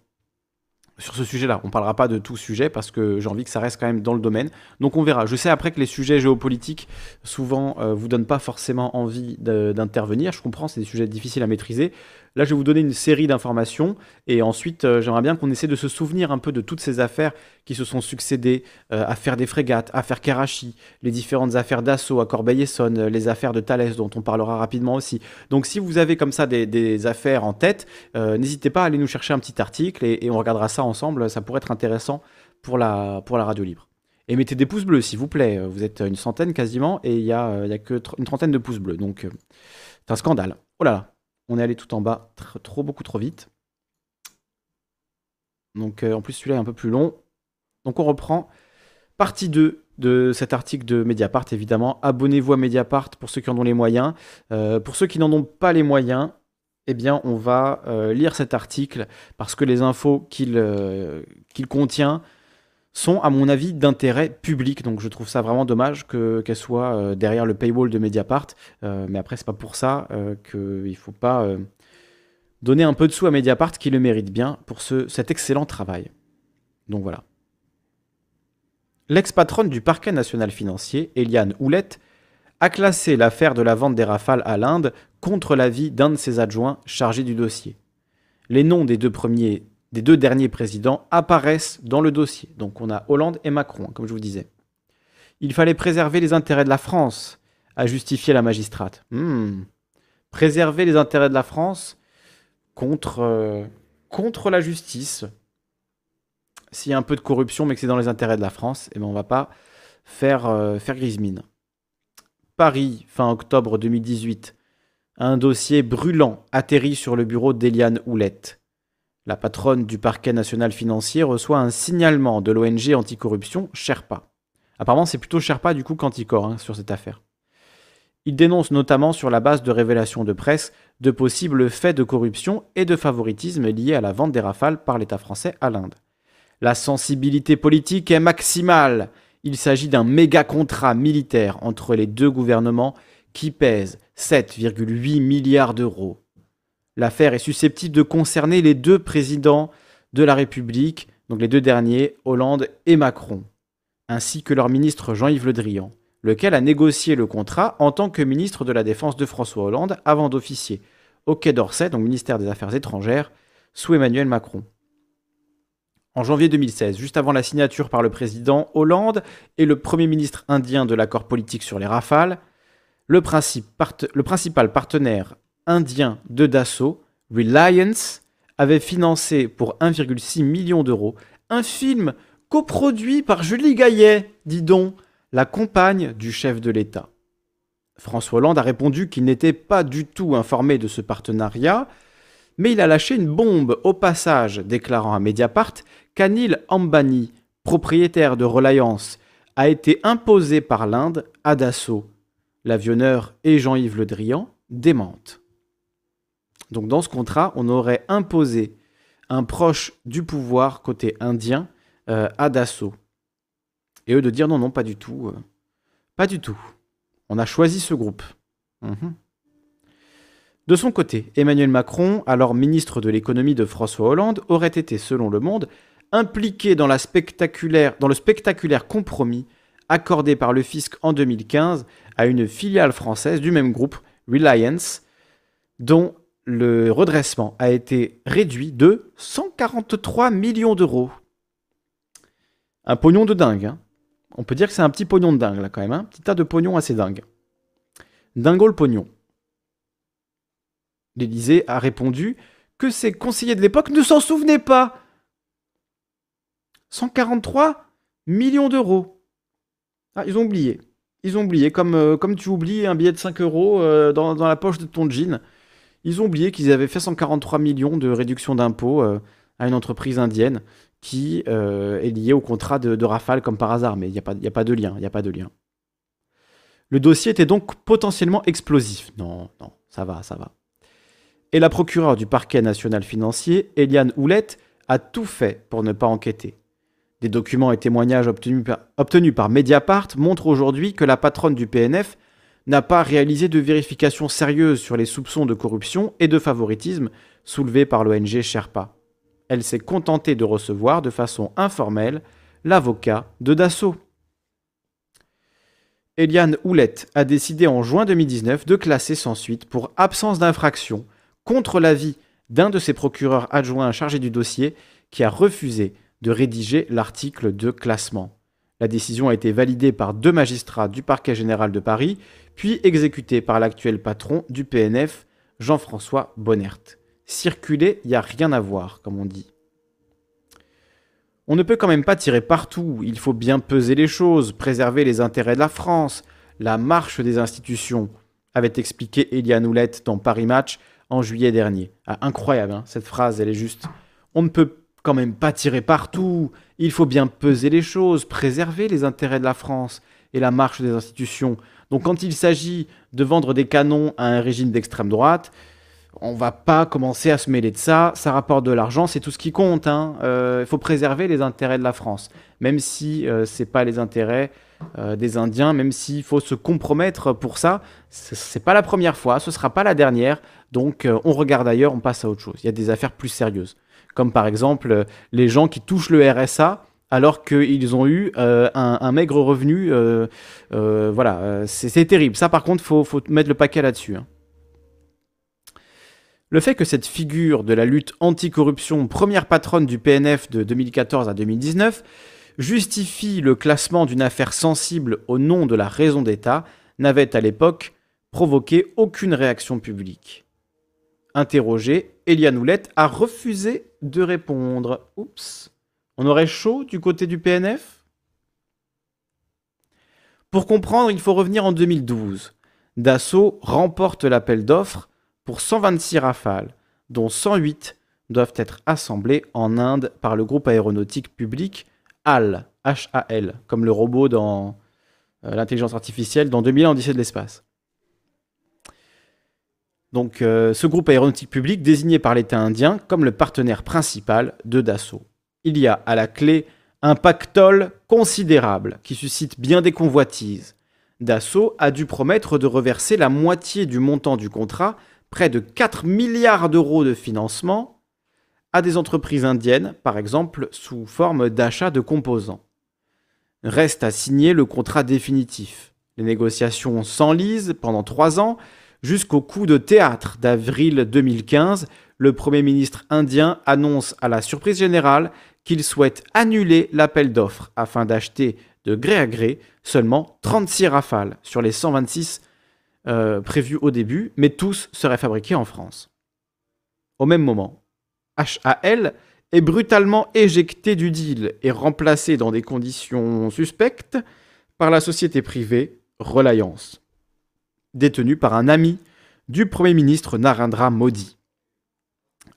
S1: sur ce sujet-là. On ne parlera pas de tout sujet parce que j'ai envie que ça reste quand même dans le domaine. Donc on verra. Je sais après que les sujets géopolitiques souvent euh, vous donnent pas forcément envie d'intervenir. Je comprends, c'est des sujets difficiles à maîtriser. Là, je vais vous donner une série d'informations et ensuite, euh, j'aimerais bien qu'on essaie de se souvenir un peu de toutes ces affaires qui se sont succédées, euh, affaires des frégates, affaires Karachi, les différentes affaires d'assaut à Corbeil-Essonne, les affaires de Thales dont on parlera rapidement aussi. Donc, si vous avez comme ça des, affaires en tête, euh, n'hésitez pas à aller nous chercher un petit article et, on regardera ça ensemble. Ça pourrait être intéressant pour la, pour la radio libre. Et mettez des pouces bleus, s'il vous plaît. Vous êtes une centaine quasiment et il n'y a, a que une trentaine de pouces bleus. Donc, c'est un scandale. Oh là là. On est allé tout en bas, trop beaucoup trop vite. Donc euh, en plus celui-là est un peu plus long. Donc on reprend partie 2 de cet article de Mediapart évidemment. Abonnez-vous à Mediapart pour ceux qui en ont les moyens. Euh, pour ceux qui n'en ont pas les moyens, eh bien on va euh, lire cet article parce que les infos qu'il contient sont, à mon avis, d'intérêt public. Donc je trouve ça vraiment dommage qu'elle soit euh, derrière le paywall de Mediapart. Euh, mais après, c'est pas pour ça euh, qu'il ne faut pas donner un peu de sous à Mediapart qui le mérite bien pour ce, cet excellent travail. Donc voilà. L'ex-patronne du parquet national financier, Eliane Houlette, a classé l'affaire de la vente des rafales à l'Inde contre l'avis d'un de ses adjoints chargés du dossier. Les noms des deux premiers des deux derniers présidents apparaissent dans le dossier. Donc on a Hollande et Macron, comme je vous disais. Il fallait préserver les intérêts de la France, a justifié la magistrate. Hmm. Préserver les intérêts de la France contre, euh, contre la justice. S'il y a un peu de corruption, mais que c'est dans les intérêts de la France, eh ben on va pas faire, euh, grise mine. Paris, fin octobre 2018. Un dossier brûlant atterrit sur le bureau d'Eliane Houlette. La patronne du parquet national financier reçoit un signalement de l'ONG anticorruption Sherpa. Apparemment, c'est plutôt Sherpa du coup qu'Anticor hein, sur cette affaire. Il dénonce notamment sur la base de révélations de presse de possibles faits de corruption et de favoritisme liés à la vente des rafales par l'État français à l'Inde. La sensibilité politique est maximale. Il s'agit d'un méga contrat militaire entre les deux gouvernements qui pèse 7,8 milliards d'euros. L'affaire est susceptible de concerner les deux présidents de la République, donc les deux derniers, Hollande et Macron, ainsi que leur ministre Jean-Yves Le Drian, lequel a négocié le contrat en tant que ministre de la Défense de François Hollande avant d'officier au Quai d'Orsay, donc ministère des Affaires étrangères, sous Emmanuel Macron. En janvier 2016, juste avant la signature par le président Hollande et le Premier ministre indien de l'accord politique sur les rafales, le, principal partenaire indien de Dassault, Reliance, avait financé pour 1,6 million d'euros un film coproduit par Julie Gaillet, dit donc, la compagne du chef de l'État. François Hollande a répondu qu'il n'était pas du tout informé de ce partenariat, mais il a lâché une bombe au passage, déclarant à Mediapart qu'Anil Ambani, propriétaire de Reliance, a été imposé par l'Inde à Dassault. L'avionneur et Jean-Yves Le Drian démentent. Donc dans ce contrat, on aurait imposé un proche du pouvoir côté indien euh, à Dassault. Et eux de dire non, non, pas du tout. Euh, pas du tout. On a choisi ce groupe. Mhm. De son côté, Emmanuel Macron, alors ministre de l'économie de François Hollande, aurait été, selon Le Monde, impliqué dans, la spectaculaire, dans le spectaculaire compromis accordé par le fisc en 2015 à une filiale française du même groupe, Reliance, dont le redressement a été réduit de 143 millions d'euros. Un pognon de dingue. Hein. On peut dire que c'est un petit pognon de dingue là quand même. Un hein. petit tas de pognon assez dingue. Dingo le pognon. L'Élysée a répondu que ses conseillers de l'époque ne s'en souvenaient pas. 143 millions d'euros. Ah, ils ont oublié. Ils ont oublié, comme, euh, comme tu oublies un billet de 5 euros euh, dans, la poche de ton jean. Ils ont oublié qu'ils avaient fait 143 millions de réduction d'impôts euh, à une entreprise indienne qui est liée au contrat de, Rafale comme par hasard. Mais il n'y a, pas, de lien. Il a pas de lien. Le dossier était donc potentiellement explosif. Non, non, ça va, ça va. Et la procureure du parquet national financier, Eliane Houlette, a tout fait pour ne pas enquêter. Des documents et témoignages obtenus par, Mediapart montrent aujourd'hui que la patronne du PNF n'a pas réalisé de vérification sérieuse sur les soupçons de corruption et de favoritisme soulevés par l'ONG Sherpa. Elle s'est contentée de recevoir de façon informelle l'avocat de Dassault. Eliane Houlette a décidé en juin 2019 de classer sans suite pour absence d'infraction contre l'avis d'un de ses procureurs adjoints chargés du dossier qui a refusé de rédiger l'article de classement. La décision a été validée par deux magistrats du parquet général de Paris, puis exécutée par l'actuel patron du PNF, Jean-François Bonnert. Circuler, il n'y a rien à voir, comme on dit. On ne peut quand même pas tirer partout, il faut bien peser les choses, préserver les intérêts de la France, la marche des institutions, avait expliqué Eliane Houlette dans Paris Match en juillet dernier. Ah, incroyable, hein, cette phrase, elle est juste. On ne peut quand même pas tirer partout. Il faut bien peser les choses, préserver les intérêts de la France et la marche des institutions. Donc quand il s'agit de vendre des canons à un régime d'extrême droite, on va pas commencer à se mêler de ça. Ça rapporte de l'argent, c'est tout ce qui compte. Hein. Euh, il faut préserver les intérêts de la France, même si euh, c'est pas les intérêts euh, des Indiens, même s'il faut se compromettre pour ça. C'est pas la première fois, ce sera pas la dernière. Donc on regarde ailleurs, on passe à autre chose. Il y a des affaires plus sérieuses comme par exemple euh, les gens qui touchent le RSA alors qu'ils ont eu euh, un, maigre revenu. Euh, voilà, c'est terrible. Ça, par contre, il faut, mettre le paquet là-dessus. Hein. Le fait que cette figure de la lutte anticorruption, première patronne du PNF de 2014 à 2019, justifie le classement d'une affaire sensible au nom de la raison d'État, n'avait à l'époque provoqué aucune réaction publique. Interrogé, Eliane Houlette a refusé de répondre. Oups. On aurait chaud du côté du PNF Pour comprendre, il faut revenir en 2012. Dassault remporte l'appel d'offres pour 126 rafales, dont 108 doivent être assemblés en Inde par le groupe aéronautique public HAL, comme le robot dans euh, l'intelligence artificielle dans 2000 en de l'espace. Donc euh, ce groupe aéronautique public désigné par l'État indien comme le partenaire principal de Dassault. Il y a à la clé un pactole considérable qui suscite bien des convoitises. Dassault a dû promettre de reverser la moitié du montant du contrat, près de 4 milliards d'euros de financement, à des entreprises indiennes, par exemple sous forme d'achat de composants. Reste à signer le contrat définitif. Les négociations s'enlisent pendant trois ans, Jusqu'au coup de théâtre d'avril 2015, le Premier ministre indien annonce à la surprise générale qu'il souhaite annuler l'appel d'offres afin d'acheter de gré à gré seulement 36 rafales sur les 126 euh, prévus au début, mais tous seraient fabriqués en France. Au même moment, HAL est brutalement éjecté du deal et remplacé dans des conditions suspectes par la société privée Reliance détenu par un ami du Premier ministre Narendra Modi,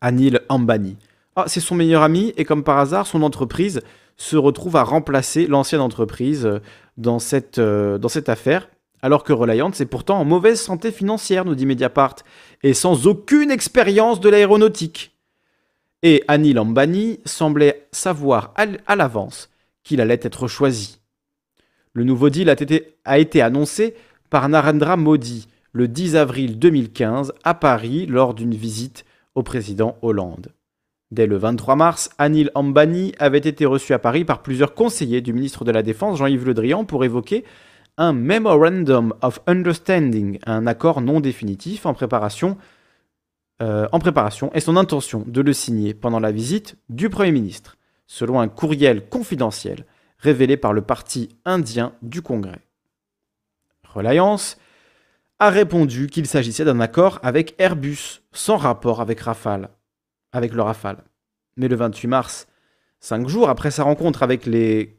S1: Anil Ambani. Ah, c'est son meilleur ami et comme par hasard, son entreprise se retrouve à remplacer l'ancienne entreprise euh, dans cette, euh, dans cette affaire, alors que Reliance est pourtant en mauvaise santé financière, nous dit Mediapart, et sans aucune expérience de l'aéronautique. Et Anil Ambani semblait savoir à l'avance qu'il allait être choisi. Le nouveau deal a été, a été annoncé par Narendra Modi le 10 avril 2015 à Paris lors d'une visite au président Hollande. Dès le 23 mars, Anil Ambani avait été reçu à Paris par plusieurs conseillers du ministre de la Défense Jean-Yves Le Drian pour évoquer un Memorandum of Understanding, un accord non définitif en préparation, euh, en préparation et son intention de le signer pendant la visite du Premier ministre, selon un courriel confidentiel révélé par le parti indien du Congrès. Reliance a répondu qu'il s'agissait d'un accord avec Airbus, sans rapport avec Rafale avec le Rafale. Mais le 28 mars, cinq jours après sa rencontre avec les,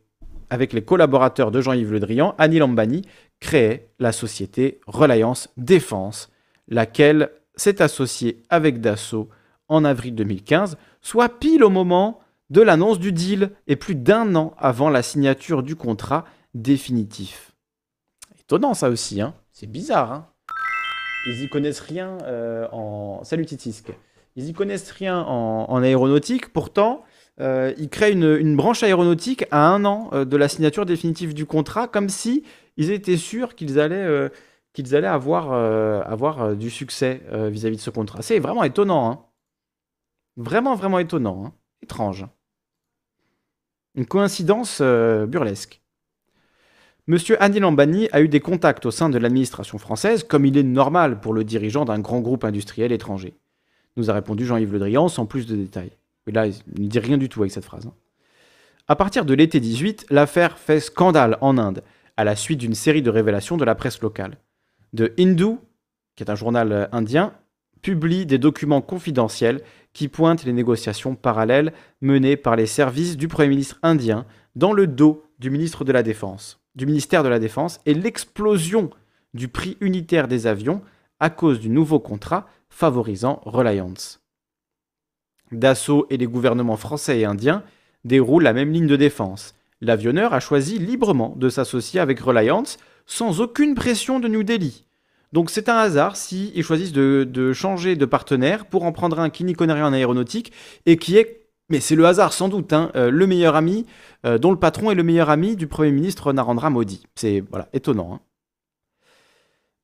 S1: avec les collaborateurs de Jean-Yves Le Drian, Annie Lambani créait la société Reliance Défense, laquelle s'est associée avec Dassault en avril 2015, soit pile au moment de l'annonce du deal et plus d'un an avant la signature du contrat définitif. Étonnant ça aussi, hein c'est bizarre. Hein Ils y connaissent rien euh, en... Salut Titisque. Ils y connaissent rien en, aéronautique. Pourtant, euh, ils créent une, branche aéronautique à un an euh, de la signature définitive du contrat, comme si ils étaient sûrs qu'ils allaient, euh, qu'ils allaient avoir, avoir du succès vis-à-vis de ce contrat. C'est vraiment étonnant. Hein. Vraiment, vraiment étonnant. Hein. Étrange. Une coïncidence burlesque. Monsieur Andy Lambani a eu des contacts au sein de l'administration française, comme il est normal pour le dirigeant d'un grand groupe industriel étranger nous a répondu Jean-Yves Le Drian sans plus de détails. Et là, il ne dit rien du tout avec cette phrase. Hein. À partir de l'été 18, l'affaire fait scandale en Inde, à la suite d'une série de révélations de la presse locale. De Hindu, qui est un journal euh, indien, publie des documents confidentiels qui pointent les négociations parallèles menées par les services du Premier ministre indien dans le dos du ministre de la Défense, du ministère de la Défense et l'explosion du prix unitaire des avions à cause du nouveau contrat favorisant Reliance. Dassault et les gouvernements français et indiens déroulent la même ligne de défense. L'avionneur a choisi librement de s'associer avec Reliance sans aucune pression de New Delhi. Donc c'est un hasard s'ils ils choisissent de, changer de partenaire pour en prendre un qui n'y connaît rien en aéronautique et qui est, mais c'est le hasard sans doute, hein, euh, le meilleur ami, euh, dont le patron est le meilleur ami du Premier ministre Narendra Modi. C'est étonnant. Hein.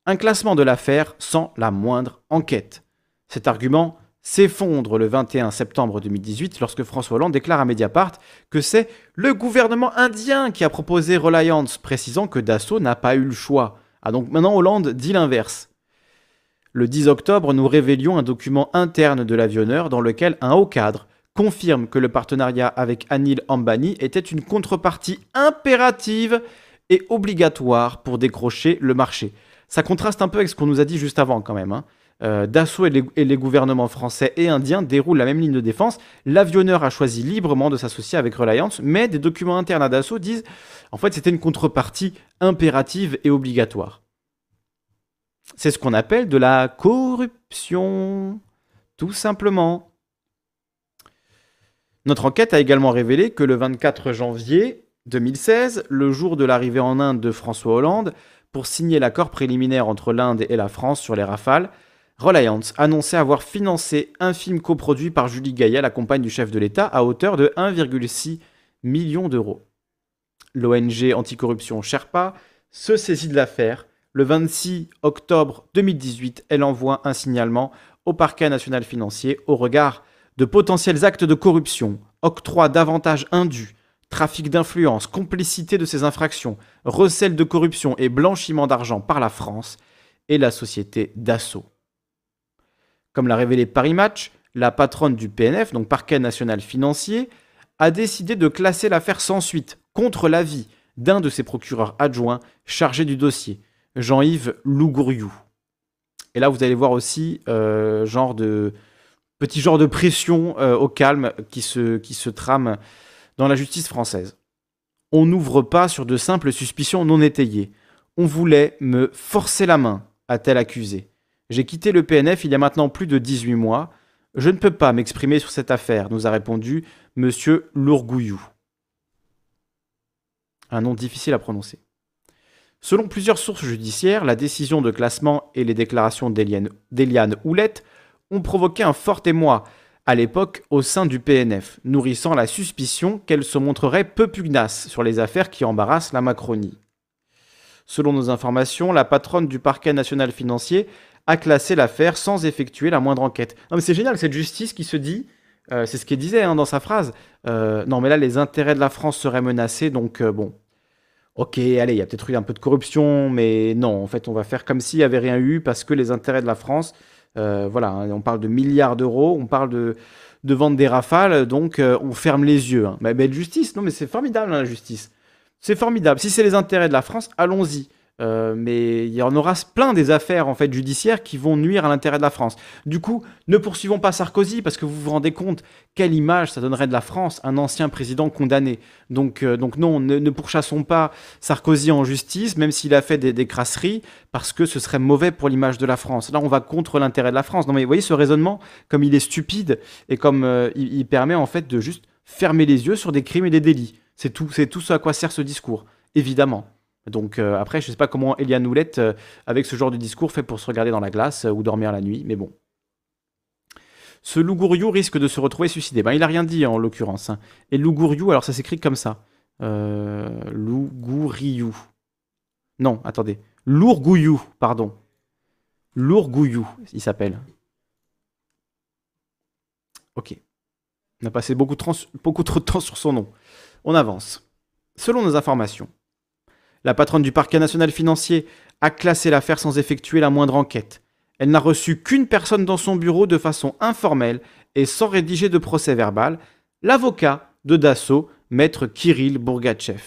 S1: Un classement de l'affaire sans la moindre enquête. Cet argument s'effondre le 21 septembre 2018 lorsque François Hollande déclare à Mediapart que c'est le gouvernement indien qui a proposé Reliance, précisant que Dassault n'a pas eu le choix. Ah donc maintenant Hollande dit l'inverse. Le 10 octobre, nous révélions un document interne de l'avionneur dans lequel un haut cadre confirme que le partenariat avec Anil Ambani était une contrepartie impérative et obligatoire pour décrocher le marché. Ça contraste un peu avec ce qu'on nous a dit juste avant quand même. Hein. Euh, Dassault et les, gouvernements français et indiens déroulent la même ligne de défense. L'avionneur a choisi librement de s'associer avec Reliance, mais des documents internes à Dassault disent en fait c'était une contrepartie impérative et obligatoire. C'est ce qu'on appelle de la corruption, tout simplement. Notre enquête a également révélé que le 24 janvier 2016, le jour de l'arrivée en Inde de François Hollande, pour signer l'accord préliminaire entre l'Inde et la France sur les Rafales, Reliance annonçait avoir financé un film coproduit par Julie Gaillet, la compagne du chef de l'État, à hauteur de 1,6 million d'euros. L'ONG anticorruption Sherpa se saisit de l'affaire. Le 26 octobre 2018, elle envoie un signalement au parquet national financier au regard de potentiels actes de corruption, octroi d'avantages indus, trafic d'influence, complicité de ces infractions, recel de corruption et blanchiment d'argent par la France et la société Dassault. Comme l'a révélé Paris Match, la patronne du PNF, donc parquet national financier, a décidé de classer l'affaire sans suite, contre l'avis d'un de ses procureurs adjoints chargé du dossier, Jean-Yves Lougouriou. Et là, vous allez voir aussi euh, genre de petit genre de pression euh, au calme qui se, qui se trame dans la justice française. On n'ouvre pas sur de simples suspicions non étayées. On voulait me forcer la main, a-t-elle accusé. J'ai quitté le PNF il y a maintenant plus de 18 mois. Je ne peux pas m'exprimer sur cette affaire, nous a répondu M. Lourgouillou. Un nom difficile à prononcer. Selon plusieurs sources judiciaires, la décision de classement et les déclarations d'Eliane Houlette ont provoqué un fort émoi à l'époque au sein du PNF, nourrissant la suspicion qu'elle se montrerait peu pugnace sur les affaires qui embarrassent la Macronie. Selon nos informations, la patronne du parquet national financier a classé l'affaire sans effectuer la moindre enquête. Non mais c'est génial, cette justice qui se dit, euh, c'est ce qu'il disait hein, dans sa phrase, euh, non mais là les intérêts de la France seraient menacés, donc euh, bon, ok, allez, il y a peut-être eu un peu de corruption, mais non, en fait on va faire comme s'il n'y avait rien eu, parce que les intérêts de la France, voilà, hein, on parle de milliards d'euros, on parle de, de vendre des rafales, donc on ferme les yeux. Hein. Mais belle justice, non mais c'est formidable la justice. C'est formidable. Si c'est les intérêts de la France, allons-y. Euh, mais il y en aura plein des affaires en fait judiciaires qui vont nuire à l'intérêt de la France. Du coup, ne poursuivons pas Sarkozy parce que vous vous rendez compte quelle image ça donnerait de la France, un ancien président condamné. Donc, euh, donc non, ne, pourchassons pas Sarkozy en justice, même s'il a fait des, crasseries, parce que ce serait mauvais pour l'image de la France. Là, on va contre l'intérêt de la France. Non mais vous voyez ce raisonnement, comme il est stupide et comme euh, il, permet en fait de juste fermer les yeux sur des crimes et des délits. C'est tout, c'est tout ce à quoi sert ce discours, évidemment. Donc euh, après, je ne sais pas comment Eliane Houlette, euh, avec ce genre de discours, fait pour se regarder dans la glace euh, ou dormir la nuit, mais bon. Ce loup risque de se retrouver suicidé. Ben, il n'a rien dit en l'occurrence. Hein. Et loup alors ça s'écrit comme ça. Euh, Non, attendez. Lourgouillou, pardon. Lourgouillou, il s'appelle. Ok. On a passé beaucoup trop de temps sur son nom. On avance. Selon nos informations, la patronne du parquet national financier a classé l'affaire sans effectuer la moindre enquête. Elle n'a reçu qu'une personne dans son bureau de façon informelle et sans rédiger de procès verbal, l'avocat de Dassault, maître Kirill Bourgachev.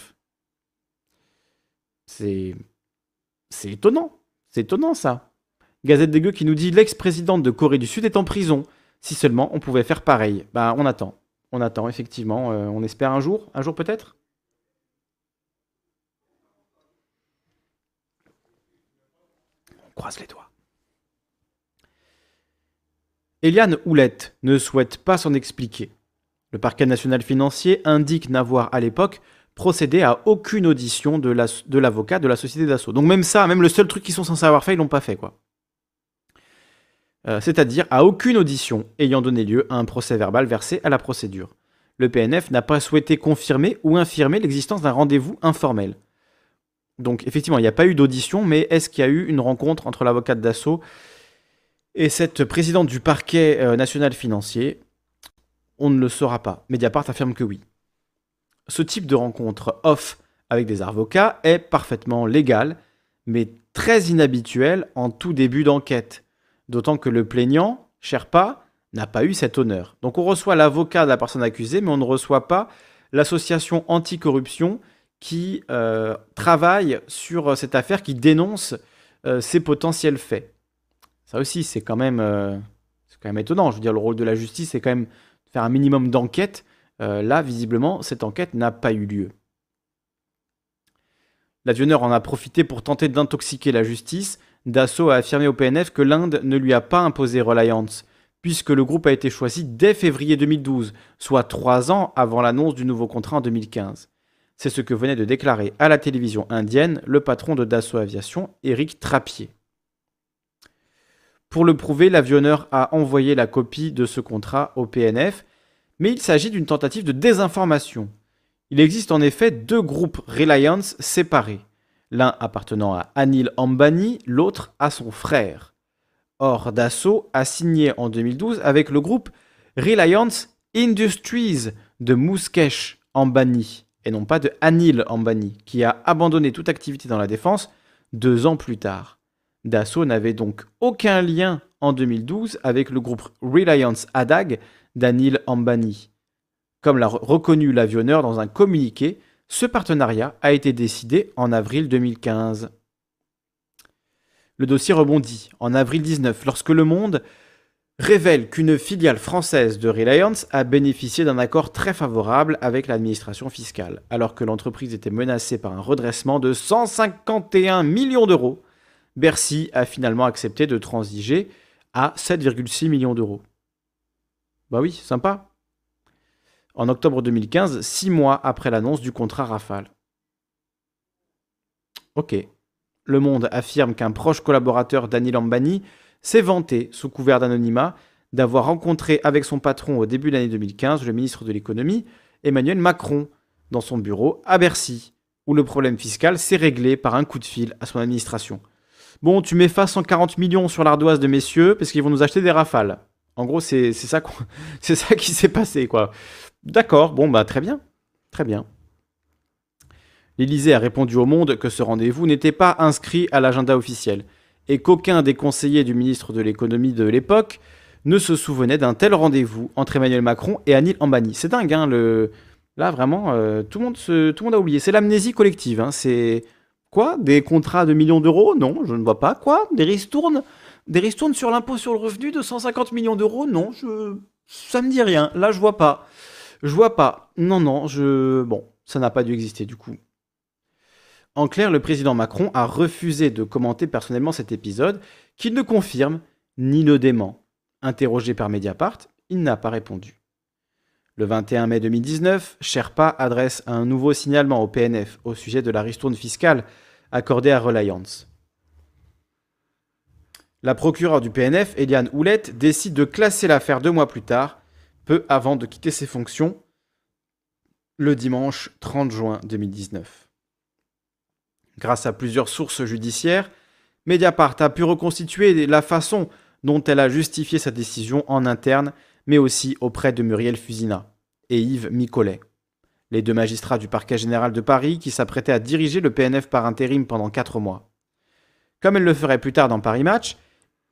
S1: C'est. C'est étonnant. C'est étonnant ça. Gazette des Gueux qui nous dit l'ex-présidente de Corée du Sud est en prison. Si seulement on pouvait faire pareil. Bah on attend. On attend effectivement. Euh, on espère un jour. Un jour peut-être? Croise les doigts. Eliane Houlette ne souhaite pas s'en expliquer. Le parquet national financier indique n'avoir à l'époque procédé à aucune audition de l'avocat de, la société d'assaut. Donc même ça, même le seul truc qu'ils sont censés avoir fait, ils l'ont pas fait quoi. Euh, c'est-à-dire à aucune audition ayant donné lieu à un procès verbal versé à la procédure. Le PNF n'a pas souhaité confirmer ou infirmer l'existence d'un rendez-vous informel. Donc effectivement, il n'y a pas eu d'audition, mais est-ce qu'il y a eu une rencontre entre l'avocate d'assaut et cette présidente du parquet euh, national financier? On ne le saura pas. Mediapart affirme que oui. Ce type de rencontre off avec des avocats est parfaitement légal, mais très inhabituel en tout début d'enquête. D'autant que le plaignant, Sherpa, n'a pas eu cet honneur. Donc on reçoit l'avocat de la personne accusée, mais on ne reçoit pas l'association anticorruption qui euh, travaille sur euh, cette affaire, qui dénonce euh, ces potentiels faits. Ça aussi, c'est quand, même, quand même étonnant. Je veux dire, le rôle de la justice, c'est quand même de faire un minimum d'enquête. là, visiblement, cette enquête n'a pas eu lieu. L'avionneur en a profité pour tenter d'intoxiquer la justice. Dassault a affirmé au PNF que l'Inde ne lui a pas imposé Reliance, puisque le groupe a été choisi dès février 2012, soit trois ans avant l'annonce du nouveau contrat en 2015. C'est ce que venait de déclarer à la télévision indienne le patron de Dassault Aviation, Éric Trappier. Pour le prouver, l'avionneur a envoyé la copie de ce contrat au PNF, mais il s'agit d'une tentative de désinformation. Il existe en effet deux groupes Reliance séparés, l'un appartenant à Anil Ambani, l'autre à son frère. Or, Dassault a signé en 2012 avec le groupe Reliance Industries de Mukesh Ambani, et non pas de Anil Ambani, qui a abandonné toute activité dans la défense deux ans plus tard. Dassault n'avait donc aucun lien en 2012 avec le groupe Reliance Adag d'Anil Ambani. Comme l'a reconnu l'avionneur dans un communiqué, ce partenariat a été décidé en avril 2015. Le dossier rebondit en avril 19 lorsque Le Monde révèle qu'une filiale française de Reliance a bénéficié d'un accord très favorable avec l'administration fiscale, alors que l'entreprise était menacée par un redressement de 151 millions d'euros. Bercy a finalement accepté de transiger à 7,6 millions d'euros. Bah oui, sympa. En octobre 2015, six mois après l'annonce du contrat Rafale. Ok. Le Monde affirme qu'un proche collaborateur d'Annie Lambani s'est vanté, sous couvert d'anonymat, d'avoir rencontré avec son patron au début de l'année 2015 le ministre de l'économie, Emmanuel Macron, dans son bureau à Bercy, où le problème fiscal s'est réglé par un coup de fil à son administration. Bon, tu mets face 140 millions sur l'ardoise de messieurs parce qu'ils vont nous acheter des rafales. En gros, c'est ça, ça qui s'est passé, quoi. D'accord, bon, bah très bien. Très bien. L'Élysée a répondu au Monde que ce rendez-vous n'était pas inscrit à l'agenda officiel et qu'aucun des conseillers du ministre de l'économie de l'époque ne se souvenait d'un tel rendez-vous entre Emmanuel Macron et Anil Ambani. C'est dingue, hein, le... là vraiment, euh, tout, le monde a oublié. C'est l'amnésie collective. Hein. C'est quoi? Des contrats de millions d'euros? Non, je ne vois pas. Quoi? Des ristournes? Des ristournes sur l'impôt sur le revenu de 150 millions d'euros? Non, je... ça me dit rien. Là, je vois pas. Je vois pas. Non, non, je... Bon, ça n'a pas dû exister du coup. En clair, le président Macron a refusé de commenter personnellement cet épisode, qu'il ne confirme ni ne dément. Interrogé par Mediapart, il n'a pas répondu. Le 21 mai 2019, Sherpa adresse un nouveau signalement au PNF au sujet de la ristourne fiscale accordée à Reliance. La procureure du PNF, Eliane Houlette, décide de classer l'affaire deux mois plus tard, peu avant de quitter ses fonctions, le dimanche 30 juin 2019. Grâce à plusieurs sources judiciaires, Mediapart a pu reconstituer la façon dont elle a justifié sa décision en interne, mais aussi auprès de Muriel Fusina et Yves Micolet, les deux magistrats du parquet général de Paris qui s'apprêtaient à diriger le PNF par intérim pendant quatre mois. Comme elle le ferait plus tard dans Paris Match,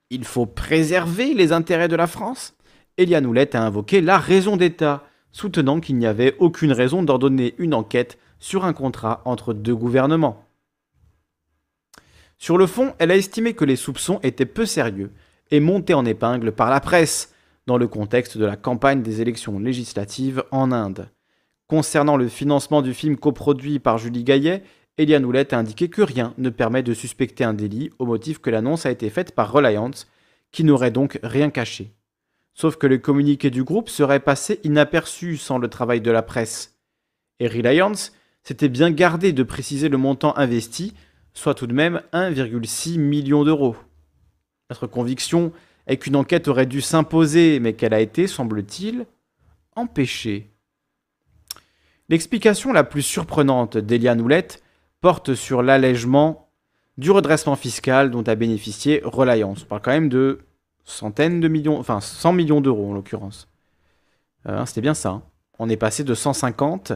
S1: il faut préserver les intérêts de la France. Eliane Houlette a invoqué la raison d'État, soutenant qu'il n'y avait aucune raison d'ordonner une enquête sur un contrat entre deux gouvernements. Sur le fond, elle a estimé que les soupçons étaient peu sérieux et montés en épingle par la presse dans le contexte de la campagne des élections législatives en Inde. Concernant le financement du film coproduit par Julie Gaillet, Eliane Houlette a indiqué que rien ne permet de suspecter un délit au motif que l'annonce a été faite par Reliance, qui n'aurait donc rien caché. Sauf que le communiqué du groupe serait passé inaperçu sans le travail de la presse. Et Reliance s'était bien gardé de préciser le montant investi soit tout de même 1,6 million d'euros. Notre conviction est qu'une enquête aurait dû s'imposer, mais qu'elle a été, semble-t-il, empêchée. L'explication la plus surprenante d'Eliane Houlette porte sur l'allègement du redressement fiscal dont a bénéficié Reliance. On parle quand même de centaines de millions, enfin 100 millions d'euros en l'occurrence. Euh, c'était bien ça. Hein. On est passé de 150,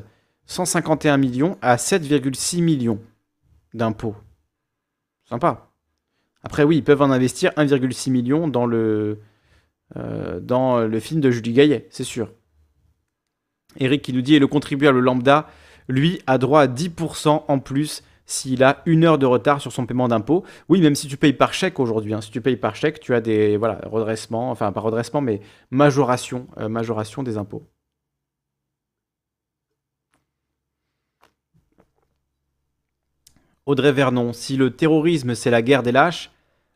S1: 151 millions à 7,6 millions d'impôts. Sympa. Après, oui, ils peuvent en investir 1,6 million dans le, euh, dans le film de Julie Gaillet, c'est sûr. Eric qui nous dit, et le contribuable lambda, lui, a droit à 10% en plus s'il a une heure de retard sur son paiement d'impôt. Oui, même si tu payes par chèque aujourd'hui, hein. si tu payes par chèque, tu as des voilà, redressements, enfin pas redressement, mais majoration, euh, majoration des impôts. Audrey Vernon, si le terrorisme c'est la guerre des lâches,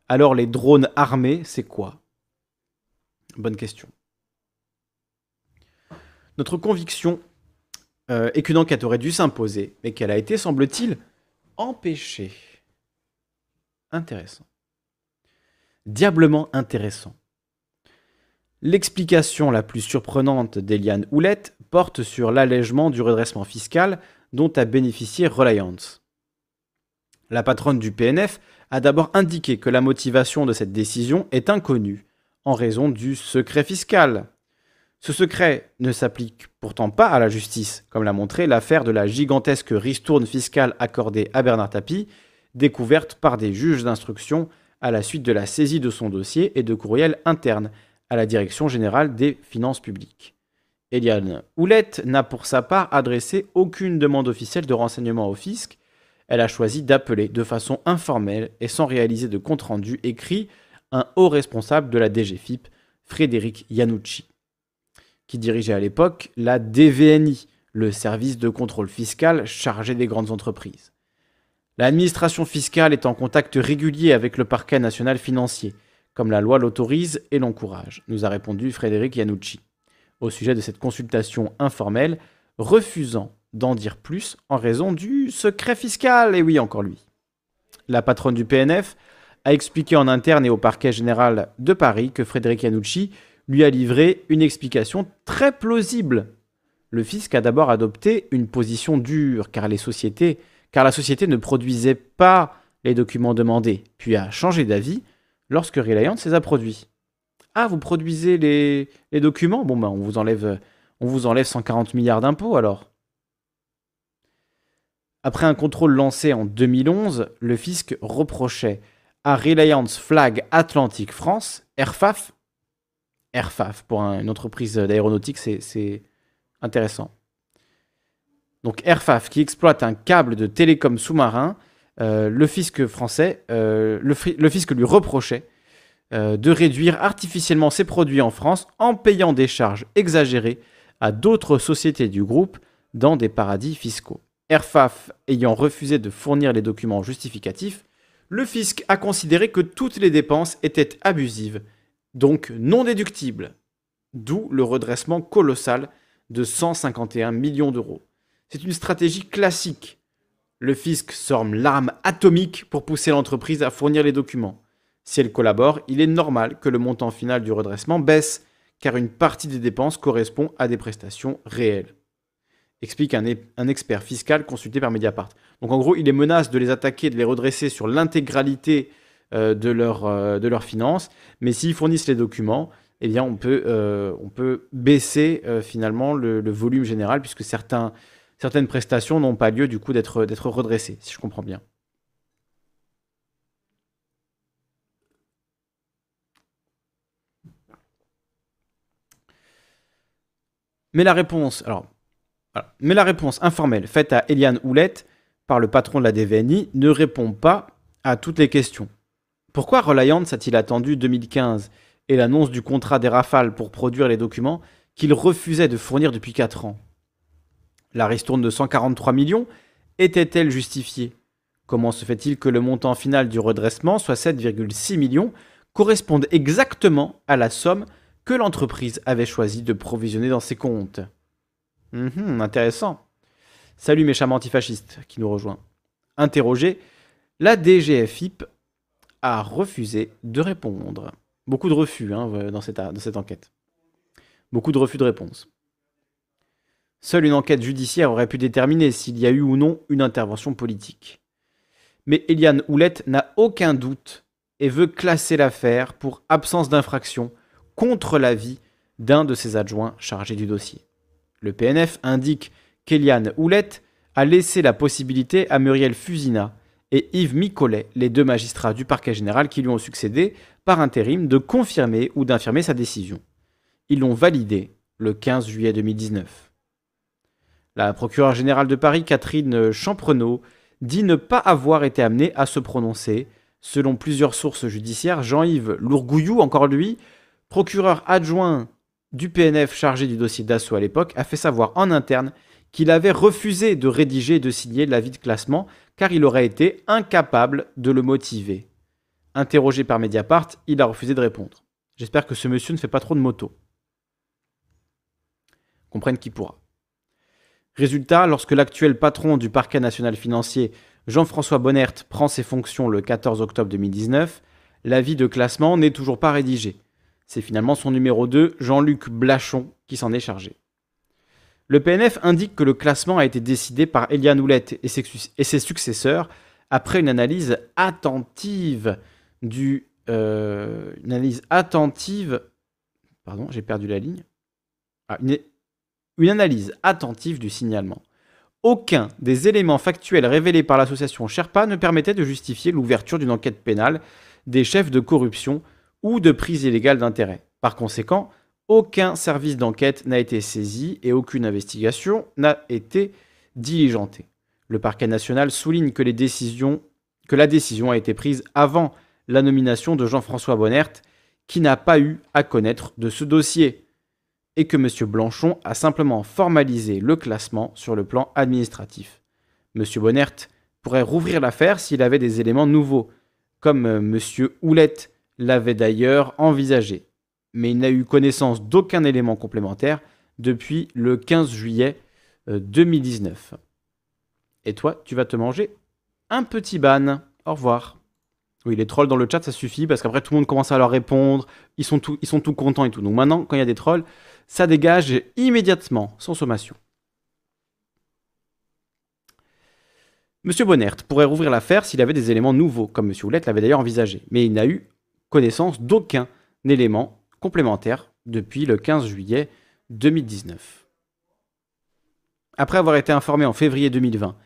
S1: alors les drones armés c'est quoi? Bonne question. Notre conviction euh, est qu'une enquête aurait dû s'imposer, mais qu'elle a été, semble-t-il, empêchée. Intéressant. Diablement intéressant. L'explication la plus surprenante d'Eliane Houlette porte sur l'allègement du redressement fiscal dont a bénéficié Reliance. La patronne du PNF a d'abord indiqué que la motivation de cette décision est inconnue, en raison du secret fiscal. Ce secret ne s'applique pourtant pas à la justice, comme l'a montré l'affaire de la gigantesque ristourne fiscale accordée à Bernard Tapie, découverte par des juges d'instruction à la suite de la saisie de son dossier et de courriels internes à la Direction générale des finances publiques. Eliane Houlette n'a pour sa part adressé aucune demande officielle de renseignement au fisc, elle a choisi d'appeler de façon informelle et sans réaliser de compte-rendu écrit un haut responsable de la DGFIP, Frédéric Yanucci, qui dirigeait à l'époque la DVNI, le service de contrôle fiscal chargé des grandes entreprises. L'administration fiscale est en contact régulier avec le parquet national financier, comme la loi l'autorise et l'encourage, nous a répondu Frédéric Yanucci, au sujet de cette consultation informelle, refusant d'en dire plus en raison du secret fiscal. Et oui, encore lui. La patronne du PNF a expliqué en interne et au parquet général de Paris que Frédéric Yanucci lui a livré une explication très plausible. Le fisc a d'abord adopté une position dure car les sociétés car la société ne produisait pas les documents demandés, puis a changé d'avis lorsque Reliance les a produits. Ah, vous produisez les, documents? Bon, ben, on vous enlève, on vous enlève 140 milliards d'impôts alors. Après un contrôle lancé en 2011, le fisc reprochait à Reliance Flag Atlantique France, Airfaf, pour une entreprise d'aéronautique, c'est intéressant. Donc Airfaf qui exploite un câble de télécom sous-marin, euh, le fisc français, euh, le, fisc lui reprochait euh, de réduire artificiellement ses produits en France en payant des charges exagérées à d'autres sociétés du groupe dans des paradis fiscaux. Airfaf ayant refusé de fournir les documents justificatifs, le fisc a considéré que toutes les dépenses étaient abusives, donc non déductibles, d'où le redressement colossal de 151 millions d'euros. C'est une stratégie classique. Le fisc sorme l'arme atomique pour pousser l'entreprise à fournir les documents. Si elle collabore, il est normal que le montant final du redressement baisse, car une partie des dépenses correspond à des prestations réelles explique un, expert fiscal consulté par Mediapart. Donc en gros, il les menace de les attaquer, de les redresser sur l'intégralité euh, de, leur, euh, leurs finances, mais s'ils fournissent les documents, eh bien on peut, euh, baisser finalement le, volume général, puisque certaines prestations n'ont pas lieu du coup d'être redressées, si je comprends bien. Mais la réponse, alors mais la réponse informelle faite à Eliane Houlette par le patron de la DVNI ne répond pas à toutes les questions. Pourquoi Reliance a-t-il attendu 2015 et l'annonce du contrat des Rafales pour produire les documents qu'il refusait de fournir depuis 4 ans? La ristourne de 143 millions était-elle justifiée? Comment se fait-il que le montant final du redressement, soit 7,6 millions, corresponde exactement à la somme que l'entreprise avait choisi de provisionner dans ses comptes? Mhm, intéressant. Salut mes charmants antifascistes qui nous rejoint. Interrogé, la DGFIP a refusé de répondre. Beaucoup de refus hein, dans, cette, dans cette enquête. Beaucoup de refus de réponse. Seule une enquête judiciaire aurait pu déterminer s'il y a eu ou non une intervention politique. Mais Eliane Houlette n'a aucun doute et veut classer l'affaire pour absence d'infraction contre l'avis d'un de ses adjoints chargés du dossier. Le PNF indique qu'Eliane Houlette a laissé la possibilité à Muriel Fusina et Yves Micolet, les deux magistrats du parquet général qui lui ont succédé, par intérim, de confirmer ou d'infirmer sa décision. Ils l'ont validé le 15 juillet 2019. La procureure générale de Paris, Catherine Champrenaud, dit ne pas avoir été amenée à se prononcer. Selon plusieurs sources judiciaires, Jean-Yves Lourgouillou, encore lui, procureur adjoint du PNF chargé du dossier d'assaut à l'époque a fait savoir en interne qu'il avait refusé de rédiger et de signer l'avis de classement car il aurait été incapable de le motiver. Interrogé par Mediapart, il a refusé de répondre. J'espère que ce monsieur ne fait pas trop de moto. Comprenne qui pourra. Résultat, lorsque l'actuel patron du parquet national financier, Jean-François Bonnert, prend ses fonctions le 14 octobre 2019, l'avis de classement n'est toujours pas rédigé. C'est finalement son numéro 2, Jean-Luc Blachon, qui s'en est chargé. Le PNF indique que le classement a été décidé par Eliane Houlette et ses, successeurs après une analyse attentive du. Euh, analyse attentive. Ah, une analyse attentive du signalement. Aucun des éléments factuels révélés par l'association Sherpa ne permettait de justifier l'ouverture d'une enquête pénale des chefs de corruption ou de prise illégale d'intérêt. Par conséquent, aucun service d'enquête n'a été saisi et aucune investigation n'a été diligentée. Le parquet national souligne que, que la décision a été prise avant la nomination de Jean-François Bonnert, qui n'a pas eu à connaître de ce dossier, et que M. Blanchon a simplement formalisé le classement sur le plan administratif. M. Bonnert pourrait rouvrir l'affaire s'il avait des éléments nouveaux, comme euh, M. Houlette l'avait d'ailleurs envisagé, mais il n'a eu connaissance d'aucun élément complémentaire depuis le 15 juillet 2019. Euh, Et toi, tu vas te manger un petit ban. Au revoir. Oui, les trolls dans le chat, ça suffit parce qu'après tout le monde commence à leur répondre. Ils sont tout, ils sont contents et tout. Donc maintenant, quand il y a des trolls, ça dégage immédiatement, sans sommation. M. Bonnert pourrait rouvrir l'affaire s'il avait des éléments nouveaux, comme M. Houlette l'avait d'ailleurs envisagé, mais il n'a eu connaissance d'aucun élément complémentaire depuis le 15 juillet 2019. Après avoir été informé en février 2020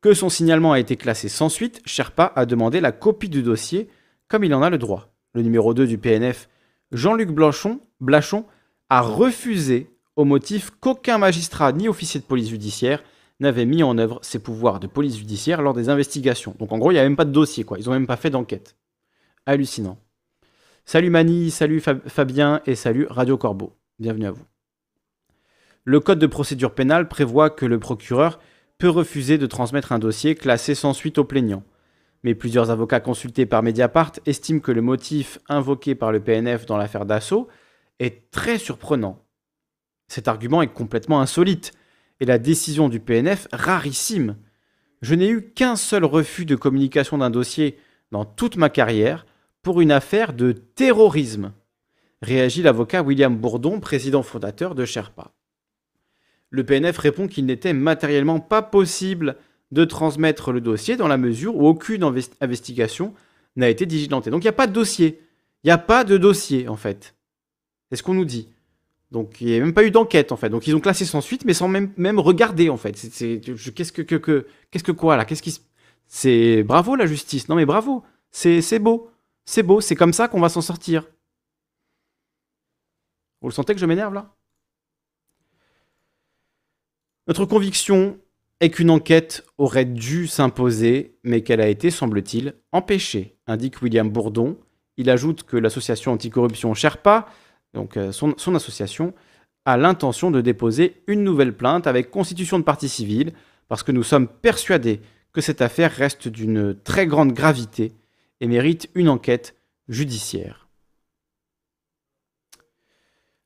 S1: que son signalement a été classé sans suite, Sherpa a demandé la copie du dossier comme il en a le droit. Le numéro 2 du PNF, Jean-Luc Blachon, a refusé au motif qu'aucun magistrat ni officier de police judiciaire n'avait mis en œuvre ses pouvoirs de police judiciaire lors des investigations. Donc en gros, il n'y a même pas de dossier, quoi. Ils n'ont même pas fait d'enquête. Hallucinant. Salut Mani, salut Fabien et salut Radio Corbeau. Bienvenue à vous. Le code de procédure pénale prévoit que le procureur peut refuser de transmettre un dossier classé sans suite au plaignant. Mais plusieurs avocats consultés par Mediapart estiment que le motif invoqué par le PNF dans l'affaire d'assaut est très surprenant. Cet argument est complètement insolite et la décision du PNF rarissime. Je n'ai eu qu'un seul refus de communication d'un dossier dans toute ma carrière pour une affaire de terrorisme, réagit l'avocat William Bourdon, président fondateur de Sherpa. Le PNF répond qu'il n'était matériellement pas possible de transmettre le dossier dans la mesure où aucune investigation n'a été diligentée. Donc il n'y a pas de dossier. Il n'y a pas de dossier en fait. C'est ce qu'on nous dit. Donc il n'y a même pas eu d'enquête en fait. Donc ils ont classé sans suite, mais sans même, regarder en fait. Qu'est-ce que, que quoi là? Qu'est-ce qui C'est bravo la justice. Non mais bravo. C'est beau. C'est beau. C'est comme ça qu'on va s'en sortir. Vous le sentez que je m'énerve là? Notre conviction est qu'une enquête aurait dû s'imposer, mais qu'elle a été, semble-t-il, empêchée, indique William Bourdon. Il ajoute que l'association anticorruption Sherpa donc euh, son, association, a l'intention de déposer une nouvelle plainte avec constitution de partie civile, parce que nous sommes persuadés que cette affaire reste d'une très grande gravité et mérite une enquête judiciaire.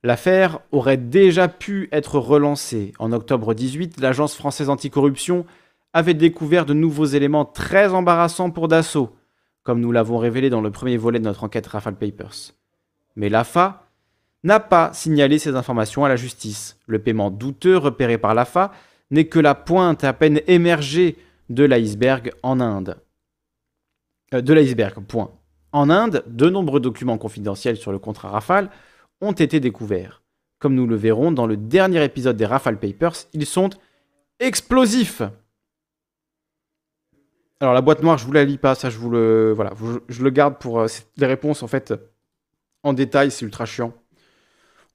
S1: L'affaire aurait déjà pu être relancée. En octobre 18, l'Agence française anticorruption avait découvert de nouveaux éléments très embarrassants pour Dassault, comme nous l'avons révélé dans le premier volet de notre enquête Rafale Papers. Mais l'AFA n'a pas signalé ces informations à la justice. Le paiement douteux repéré par l'AFA n'est que la pointe à peine émergée de l'iceberg en Inde. Euh, de l'iceberg, point. En Inde, de nombreux documents confidentiels sur le contrat Rafale ont été découverts. Comme nous le verrons dans le dernier épisode des Rafale Papers, ils sont explosifs. Alors la boîte noire, je vous la lis pas, ça je vous le voilà, je le garde pour euh, les réponses en fait en détail, c'est ultra chiant.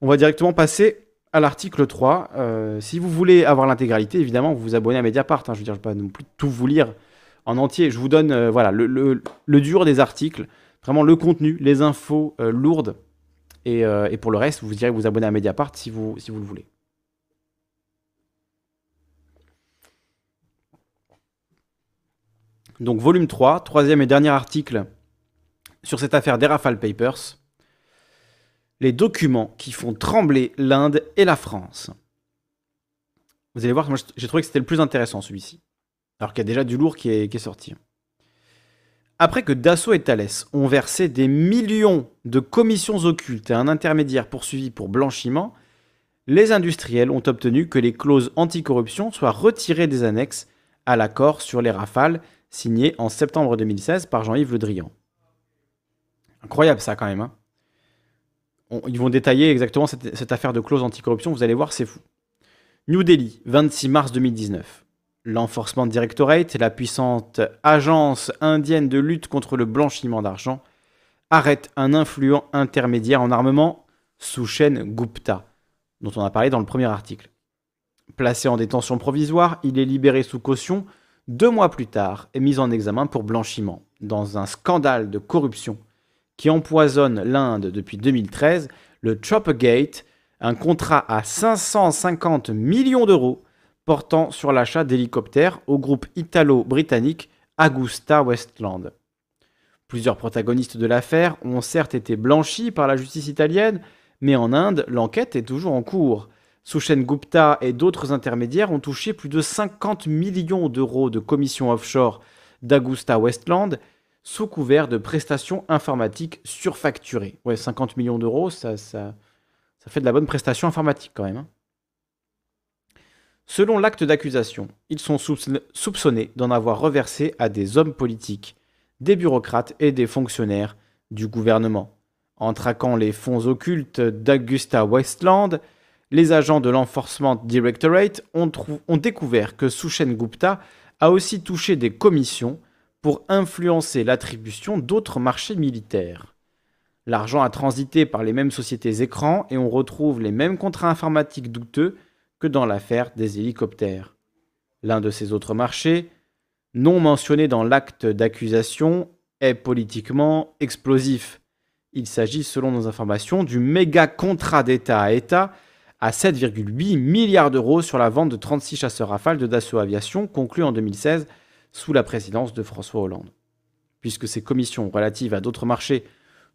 S1: On va directement passer à l'article 3. Euh, si vous voulez avoir l'intégralité, évidemment, vous vous abonnez à Mediapart. Hein. je veux dire, je ne vais pas non plus tout vous lire en entier. Je vous donne euh, voilà, le, dur des articles, vraiment le contenu, les infos euh, lourdes. Et, pour le reste, vous direz vous abonner à Mediapart si vous, si vous le voulez. Donc volume 3, troisième et dernier article sur cette affaire des Rafale Papers les documents qui font trembler l'Inde et la France. Vous allez voir, j'ai trouvé que c'était le plus intéressant celui-ci. Alors qu'il y a déjà du lourd qui est, sorti. Après que Dassault et Thales ont versé des millions de commissions occultes à un intermédiaire poursuivi pour blanchiment, les industriels ont obtenu que les clauses anticorruption soient retirées des annexes à l'accord sur les rafales signé en septembre 2016 par Jean-Yves Le Drian. Incroyable ça quand même. Hein ils vont détailler exactement cette, affaire de clause anticorruption. Vous allez voir, c'est fou. New Delhi, 26 mars 2019. L'Enforcement Directorate, la puissante agence indienne de lutte contre le blanchiment d'argent, arrête un influent intermédiaire en armement, Sushen Gupta, dont on a parlé dans le premier article. Placé en détention provisoire, il est libéré sous caution deux mois plus tard et mis en examen pour blanchiment, dans un scandale de corruption qui empoisonne l'Inde depuis 2013, le Choppergate, un contrat à 550 millions d'euros portant sur l'achat d'hélicoptères au groupe italo-britannique Augusta Westland. Plusieurs protagonistes de l'affaire ont certes été blanchis par la justice italienne, mais en Inde, l'enquête est toujours en cours. Sushen Gupta et d'autres intermédiaires ont touché plus de 50 millions d'euros de commissions offshore d'Augusta Westland sous couvert de prestations informatiques surfacturées. Ouais, 50 millions d'euros, ça, fait de la bonne prestation informatique quand même. Hein. Selon l'acte d'accusation, ils sont soupçonnés d'en avoir reversé à des hommes politiques, des bureaucrates et des fonctionnaires du gouvernement. En traquant les fonds occultes d'Augusta Westland, les agents de l'Enforcement Directorate ont, découvert que Sushen Gupta a aussi touché des commissions pour influencer l'attribution d'autres marchés militaires. L'argent a transité par les mêmes sociétés écrans et on retrouve les mêmes contrats informatiques douteux que dans l'affaire des hélicoptères. L'un de ces autres marchés, non mentionné dans l'acte d'accusation, est politiquement explosif. Il s'agit, selon nos informations, du méga contrat d'État à État à 7,8 milliards d'euros sur la vente de 36 chasseurs Rafale de Dassault Aviation conclu en 2016 sous la présidence de François Hollande. Puisque ces commissions relatives à d'autres marchés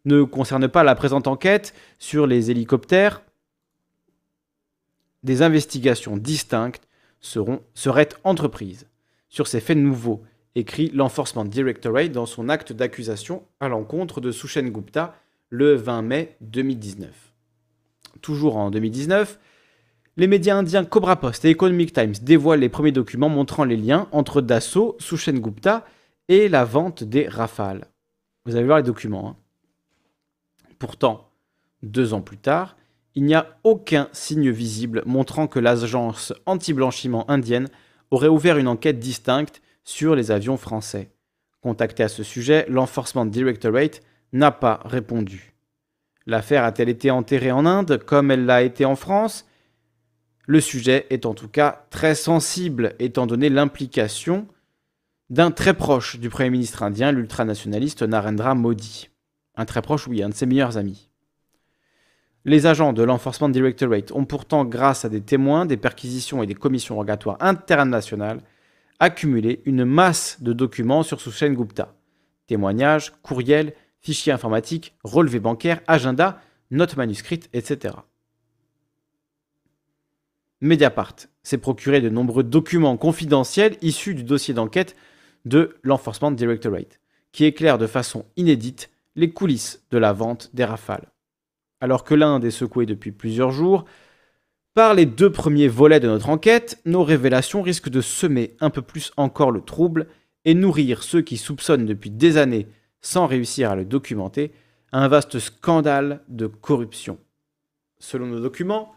S1: ne concernent pas la présente enquête sur les hélicoptères, des investigations distinctes seraient entreprises sur ces faits nouveaux, écrit l'Enforcement Directorate dans son acte d'accusation à l'encontre de Sushen Gupta le 20 mai 2019. Toujours en 2019, les médias indiens Cobra Post et Economic Times dévoilent les premiers documents montrant les liens entre Dassault, Sushen Gupta et la vente des Rafales. Vous allez voir les documents. Hein. Pourtant, deux ans plus tard, il n'y a aucun signe visible montrant que l'agence anti-blanchiment indienne aurait ouvert une enquête distincte sur les avions français. Contacté à ce sujet, l'Enforcement Directorate n'a pas répondu. L'affaire a-t-elle été enterrée en Inde comme elle l'a été en France? Le sujet est en tout cas très sensible étant donné l'implication d'un très proche du Premier ministre indien, l'ultranationaliste Narendra Modi. Un très proche, oui, un de ses meilleurs amis. Les agents de l'Enforcement Directorate ont pourtant, grâce à des témoins, des perquisitions et des commissions rogatoires internationales, accumulé une masse de documents sur Sushen Gupta. Témoignages, courriels, fichiers informatiques, relevés bancaires, agendas, notes manuscrites, etc. Mediapart s'est procuré de nombreux documents confidentiels issus du dossier d'enquête de l'Enforcement Directorate, qui éclairent de façon inédite les coulisses de la vente des rafales alors que l'Inde est secouée depuis plusieurs jours, par les deux premiers volets de notre enquête, nos révélations risquent de semer un peu plus encore le trouble et nourrir ceux qui soupçonnent depuis des années, sans réussir à le documenter, un vaste scandale de corruption. Selon nos documents,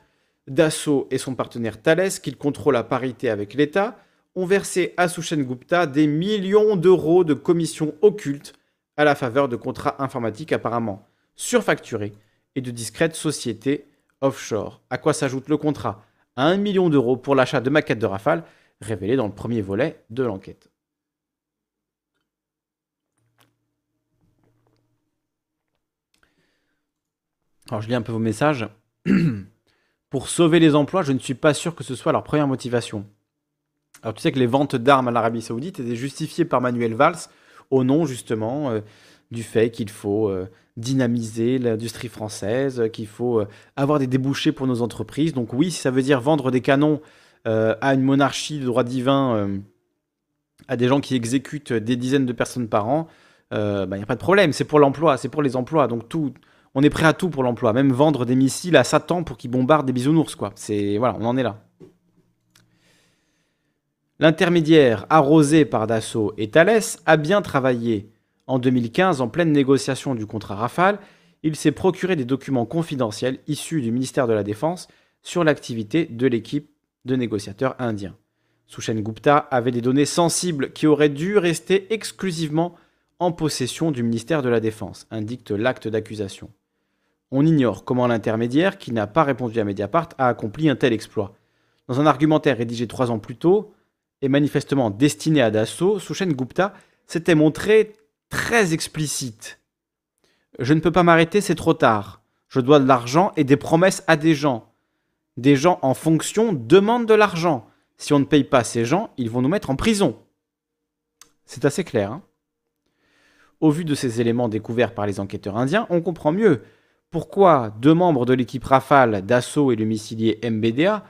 S1: Dassault et son partenaire Thales, qu'il contrôle à parité avec l'État, ont versé à Sushen Gupta des millions d'euros de commissions occultes à la faveur de contrats informatiques apparemment surfacturés et de discrètes sociétés offshore. À quoi s'ajoute le contrat à 1 million d'euros pour l'achat de maquettes de Rafale, révélé dans le premier volet de l'enquête. Alors je lis un peu vos messages. pour sauver les emplois, je ne suis pas sûr que ce soit leur première motivation. Alors tu sais que les ventes d'armes à l'Arabie Saoudite étaient justifiées par Manuel Valls au nom justement euh, du fait qu'il faut euh, dynamiser l'industrie française, qu'il faut euh, avoir des débouchés pour nos entreprises. Donc oui, si ça veut dire vendre des canons euh, à une monarchie de droit divin, à des gens qui exécutent des dizaines de personnes par an, il bah, n'y a pas de problème. C'est pour l'emploi, c'est pour les emplois. Donc tout, on est prêt à tout pour l'emploi. Même vendre des missiles à Satan pour qu'il bombarde des bisounours, quoi. C'est voilà, on en est là. L'intermédiaire arrosé par Dassault et Thales a bien travaillé en 2015, en pleine négociation du contrat Rafale, il s'est procuré des documents confidentiels issus du ministère de la Défense sur l'activité de l'équipe de négociateurs indiens. Sushen Gupta avait des données sensibles qui auraient dû rester exclusivement en possession du ministère de la Défense, indique l'acte d'accusation. On ignore comment l'intermédiaire, qui n'a pas répondu à Mediapart, a accompli un tel exploit. Dans un argumentaire rédigé trois ans plus tôt, et manifestement destiné à Dassault, Sushen Gupta s'était montré très explicite. Je ne peux pas m'arrêter, c'est trop tard. Je dois de l'argent et des promesses à des gens. Des gens en fonction demandent de l'argent. Si on ne paye pas ces gens, ils vont nous mettre en prison. C'est assez clair. Hein. Au vu de ces éléments découverts par les enquêteurs indiens, on comprend mieux pourquoi deux membres de l'équipe Rafale d'assaut et le missilier MBDA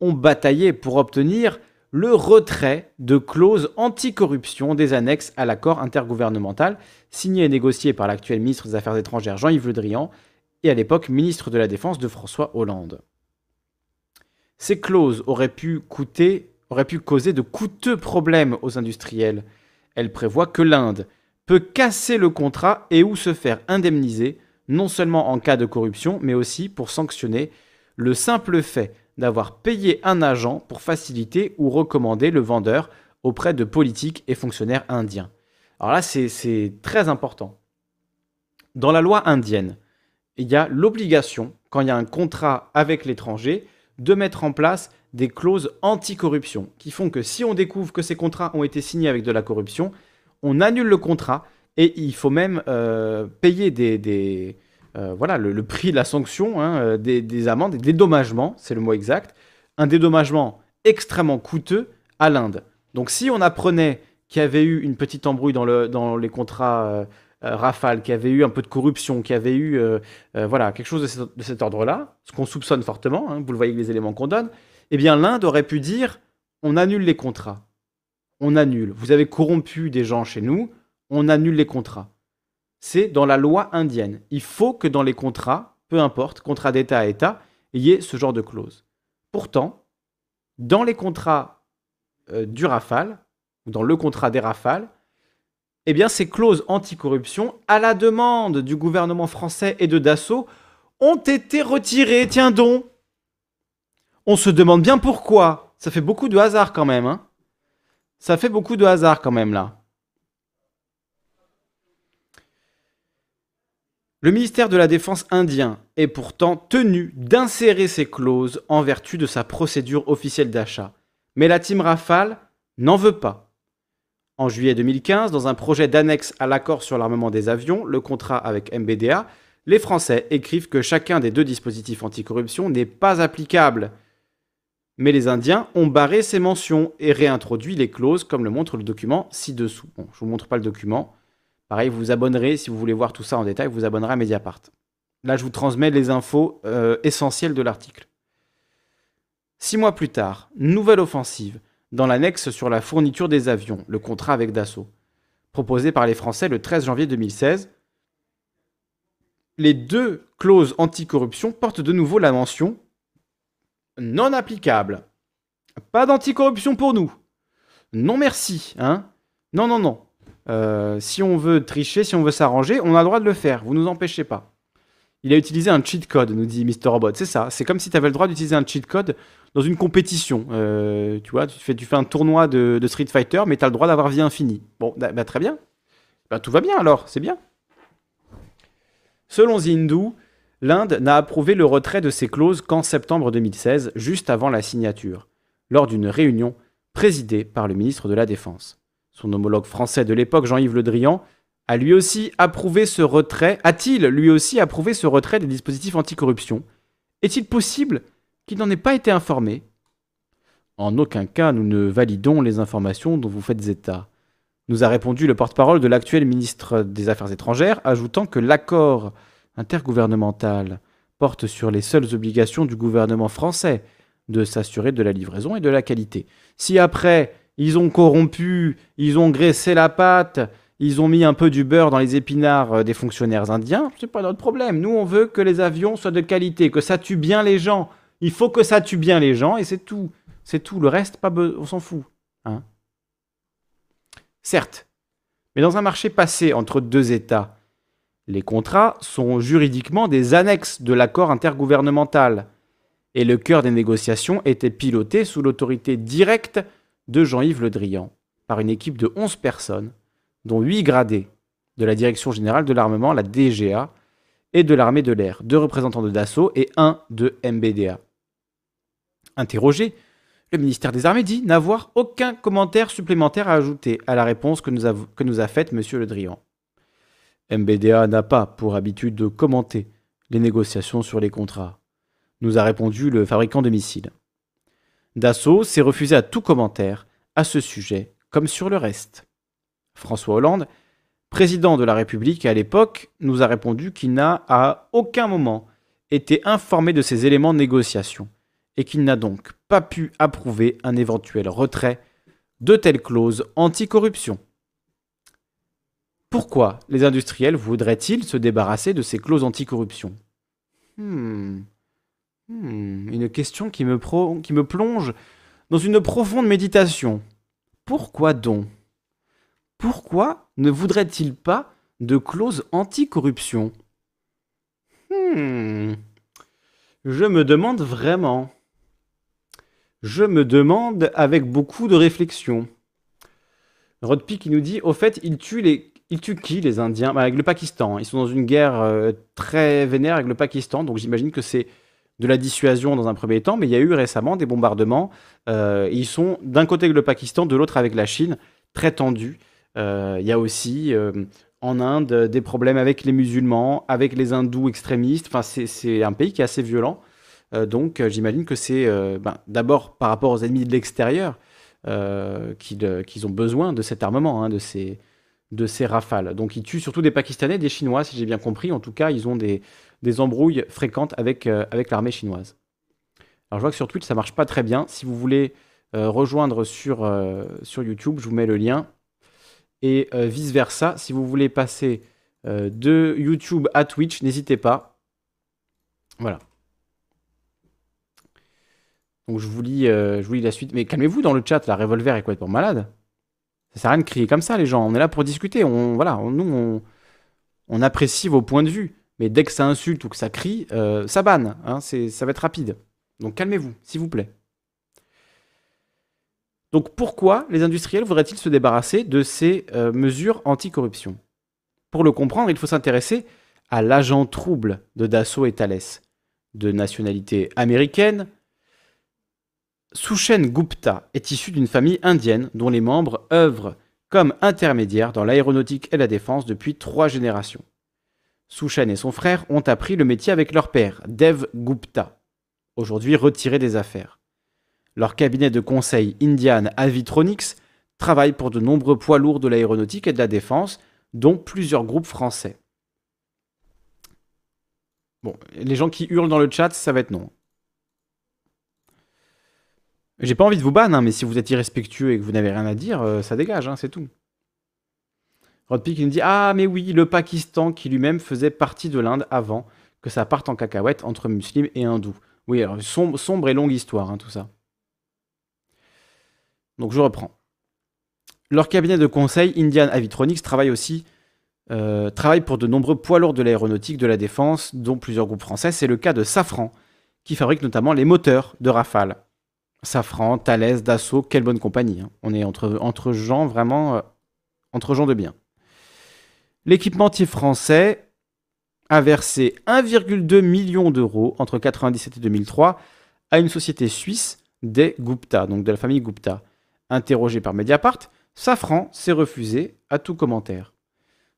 S1: ont bataillé pour obtenir le retrait de clauses anticorruption des annexes à l'accord intergouvernemental signé et négocié par l'actuel ministre des Affaires étrangères Jean-Yves Le Drian et à l'époque ministre de la Défense de François Hollande. Ces clauses auraient pu, coûter, auraient pu causer de coûteux problèmes aux industriels. Elle prévoit que l'Inde peut casser le contrat et ou se faire indemniser, non seulement en cas de corruption, mais aussi pour sanctionner le simple fait d'avoir payé un agent pour faciliter ou recommander le vendeur auprès de politiques et fonctionnaires indiens. Alors là, c'est très important. Dans la loi indienne, il y a l'obligation, quand il y a un contrat avec l'étranger, de mettre en place des clauses anticorruption qui font que si on découvre que ces contrats ont été signés avec de la corruption, on annule le contrat et il faut même euh, payer des, euh, voilà, le, prix de la sanction, hein, euh, des, amendes, des dédommagements, c'est le mot exact, un dédommagement extrêmement coûteux à l'Inde. Donc si on apprenait qu'il y avait eu une petite embrouille dans, le, dans les contrats Rafale, qu'il y avait eu un peu de corruption, qu'il y avait eu voilà, quelque chose de, cet ordre-là, ce qu'on soupçonne fortement, hein, vous le voyez avec les éléments qu'on donne, eh bien l'Inde aurait pu dire on annule les contrats. On annule. Vous avez corrompu des gens chez nous, on annule les contrats. C'est dans la loi indienne. Il faut que dans les contrats, peu importe, contrat d'État à État, il y ait ce genre de clause. Pourtant, dans les contrats euh, du Rafale, dans le contrat des Rafales, eh bien, ces clauses anticorruption, à la demande du gouvernement français et de Dassault, ont été retirées. Tiens donc On se demande bien pourquoi. Ça fait beaucoup de hasard quand même. Hein Ça fait beaucoup de hasard quand même là. Le ministère de la Défense indien est pourtant tenu d'insérer ces clauses en vertu de sa procédure officielle d'achat. Mais la team Rafale n'en veut pas. En juillet 2015, dans un projet d'annexe à l'accord sur l'armement des avions, le contrat avec MBDA, les Français écrivent que chacun des deux dispositifs anticorruption n'est pas applicable. Mais les Indiens ont barré ces mentions et réintroduit les clauses comme le montre le document ci-dessous. Bon, je ne vous montre pas le document, Pareil, vous vous abonnerez, si vous voulez voir tout ça en détail, vous vous abonnerez à Mediapart. Là, je vous transmets les infos euh, essentielles de l'article. Six mois plus tard, nouvelle offensive dans l'annexe sur la fourniture des avions, le contrat avec Dassault, proposé par les Français le 13 janvier 2016. Les deux clauses anticorruption portent de nouveau la mention non applicable. Pas d'anticorruption pour nous. Non merci, hein Non, non, non. Euh, si on veut tricher, si on veut s'arranger, on a le droit de le faire. Vous ne nous empêchez pas. Il a utilisé un cheat code, nous dit Mr. Robot. C'est ça. C'est comme si tu avais le droit d'utiliser un cheat code dans une compétition. Euh, tu vois, tu fais, tu fais un tournoi de, Street Fighter, mais tu as le droit d'avoir vie infinie. Bon, bah, bah, très bien. Bah, tout va bien alors, c'est bien. Selon Zindu, l'Inde n'a approuvé le retrait de ces clauses qu'en septembre 2016, juste avant la signature, lors d'une réunion présidée par le ministre de la Défense. Son homologue français de l'époque, Jean-Yves Le Drian, a lui aussi approuvé ce retrait. A-t-il lui aussi approuvé ce retrait des dispositifs anticorruption? Est-il possible qu'il n'en ait pas été informé? En aucun cas nous ne validons les informations dont vous faites état. Nous a répondu le porte-parole de l'actuel ministre des Affaires étrangères, ajoutant que l'accord intergouvernemental porte sur les seules obligations du gouvernement français de s'assurer de la livraison et de la qualité. Si après ils ont corrompu, ils ont graissé la pâte, ils ont mis un peu du beurre dans les épinards euh, des fonctionnaires indiens, c'est pas notre problème. Nous, on veut que les avions soient de qualité, que ça tue bien les gens. Il faut que ça tue bien les gens et c'est tout. C'est tout. Le reste, pas on s'en fout. Hein Certes, mais dans un marché passé entre deux États, les contrats sont juridiquement des annexes de l'accord intergouvernemental. Et le cœur des négociations était piloté sous l'autorité directe de Jean-Yves Le Drian par une équipe de 11 personnes, dont 8 gradés de la Direction générale de l'armement, la DGA, et de l'armée de l'air, deux représentants de Dassault et un de MBDA. Interrogé, le ministère des Armées dit n'avoir aucun commentaire supplémentaire à ajouter à la réponse que nous a, que nous a faite M. Le Drian. MBDA n'a pas pour habitude de commenter les négociations sur les contrats, nous a répondu le fabricant de missiles. Dassault s'est refusé à tout commentaire à ce sujet, comme sur le reste. François Hollande, président de la République à l'époque, nous a répondu qu'il n'a à aucun moment été informé de ces éléments de négociation et qu'il n'a donc pas pu approuver un éventuel retrait de telles clauses anticorruption. Pourquoi les industriels voudraient-ils se débarrasser de ces clauses anticorruption? Hmm. Hmm, une question qui me, qui me plonge dans une profonde méditation. Pourquoi donc? Pourquoi ne voudrait-il pas de clause anti-corruption? Hmm. Je me demande vraiment. Je me demande avec beaucoup de réflexion. Rodpi qui nous dit au fait, ils tuent les. Qui les Indiens? Bah, Avec le Pakistan. Ils sont dans une guerre euh, très vénère avec le Pakistan, donc j'imagine que c'est de la dissuasion dans un premier temps, mais il y a eu récemment des bombardements. Euh, ils sont d'un côté avec le Pakistan, de l'autre avec la Chine, très tendus. Euh, il y a aussi en Inde des problèmes avec les musulmans, avec les hindous extrémistes. Enfin, c'est un pays qui est assez violent. donc j'imagine que c'est ben, d'abord par rapport aux ennemis de l'extérieur, euh, qu'ils ont besoin de cet armement, hein, de, ces, de ces rafales. Donc ils tuent surtout des Pakistanais, des Chinois, si j'ai bien compris. En tout cas, ils ont des, des embrouilles fréquentes avec, euh, avec l'armée chinoise. Alors je vois que sur Twitch, ça marche pas très bien. Si vous voulez euh, rejoindre sur, sur YouTube, je vous mets le lien. Et vice-versa, si vous voulez passer de YouTube à Twitch, n'hésitez pas. Voilà. Donc je vous lis, euh, je la suite. Mais calmez-vous dans le chat, la revolver est complètement malade. Ça sert à rien de crier comme ça, les gens. On est là pour discuter. On, voilà, nous, on, apprécie vos points de vue. Mais dès que ça insulte ou que ça crie, euh, ça banne. Hein, ça va être rapide. Donc calmez-vous, s'il vous plaît. Donc pourquoi les industriels voudraient-ils se débarrasser de ces euh, mesures anticorruption? Pour le comprendre, il faut s'intéresser à l'agent trouble de Dassault et Thales, de nationalité américaine, Sushen Gupta est issu d'une famille indienne dont les membres œuvrent comme intermédiaires dans l'aéronautique et la défense depuis trois générations. Sushen et son frère ont appris le métier avec leur père, Dev Gupta, aujourd'hui retiré des affaires. Leur cabinet de conseil Indian Avitronics travaille pour de nombreux poids lourds de l'aéronautique et de la défense, dont plusieurs groupes français. Bon, les gens qui hurlent dans le chat, ça va être non. J'ai pas envie de vous ban, hein, mais si vous êtes irrespectueux et que vous n'avez rien à dire, euh, ça dégage, hein, c'est tout. Rodpick nous dit Ah, mais oui, le Pakistan qui lui-même faisait partie de l'Inde avant que ça parte en cacahuète entre musulmans et hindous. Oui, alors sombre, et longue histoire, hein, tout ça. Donc je reprends. Leur cabinet de conseil, Indian Avitronics, travaille aussi euh, travaille pour de nombreux poids lourds de l'aéronautique, de la défense, dont plusieurs groupes français. C'est le cas de Safran, qui fabrique notamment les moteurs de Rafale. Safran, Thales, Dassault, quelle bonne compagnie. Hein. On est entre, entre gens vraiment, euh, entre gens de bien. L'équipementier français a versé 1,2 million d'euros entre 1997 et 2003 à une société suisse des Gupta, donc de la famille Gupta. Interrogé par Mediapart, Safran s'est refusé à tout commentaire.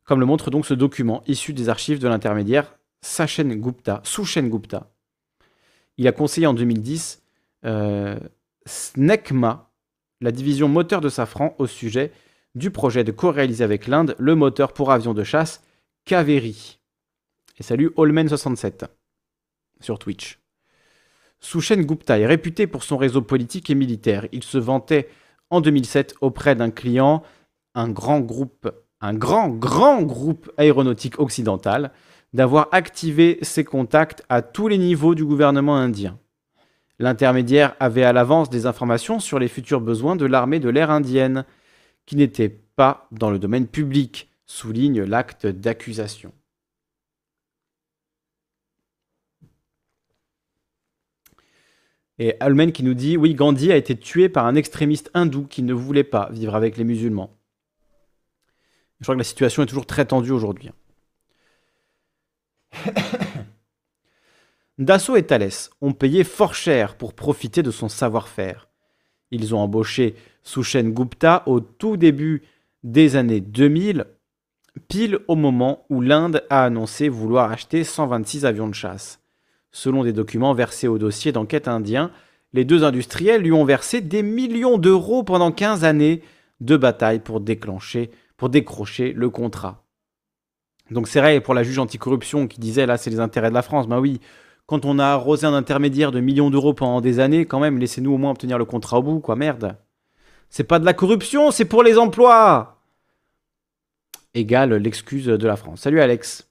S1: Comme le montre donc ce document issu des archives de l'intermédiaire Sachen Gupta, Sushen Gupta. Il a conseillé en 2010 euh, SNECMA, la division moteur de Safran, au sujet du projet de co-réaliser avec l'Inde le moteur pour avion de chasse Kaveri. Et salut Allman67 sur Twitch. Sushen Gupta est réputé pour son réseau politique et militaire. Il se vantait en 2007 auprès d'un client, un grand groupe, un grand, grand groupe aéronautique occidental, d'avoir activé ses contacts à tous les niveaux du gouvernement indien. L'intermédiaire avait à l'avance des informations sur les futurs besoins de l'armée de l'air indienne, qui n'étaient pas dans le domaine public, souligne l'acte d'accusation. Et Almen qui nous dit Oui, Gandhi a été tué par un extrémiste hindou qui ne voulait pas vivre avec les musulmans. Je crois que la situation est toujours très tendue aujourd'hui. Dassault et Thales ont payé fort cher pour profiter de son savoir-faire. Ils ont embauché Sushen Gupta au tout début des années 2000, pile au moment où l'Inde a annoncé vouloir acheter 126 avions de chasse. Selon des documents versés au dossier d'enquête indien, les deux industriels lui ont versé des millions d'euros pendant 15 années de bataille pour déclencher, pour décrocher le contrat. Donc c'est vrai pour la juge anticorruption qui disait là c'est les intérêts de la France. Ben oui, quand on a arrosé un intermédiaire de millions d'euros pendant des années, quand même, laissez-nous au moins obtenir le contrat au bout, quoi, merde. C'est pas de la corruption, c'est pour les emplois Égale l'excuse de la France. Salut Alex.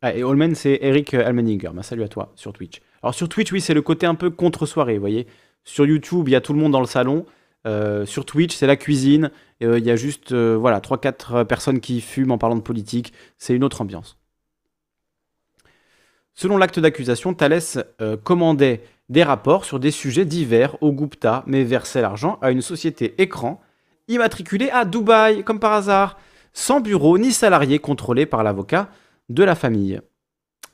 S1: Ah, et Holmen, c'est Eric Almeninger. Bah, salut à toi sur Twitch. Alors sur Twitch, oui, c'est le côté un peu contre-soirée, vous voyez. Sur YouTube, il y a tout le monde dans le salon. Euh, sur Twitch, c'est la cuisine. Euh, il y a juste euh, voilà, 3-4 personnes qui fument en parlant de politique. C'est une autre ambiance. Selon l'acte d'accusation, Thalès commandait des rapports sur des sujets divers au Gupta, mais versait l'argent à une société écran immatriculée à Dubaï, comme par hasard, sans bureau ni salarié contrôlé par l'avocat de la famille.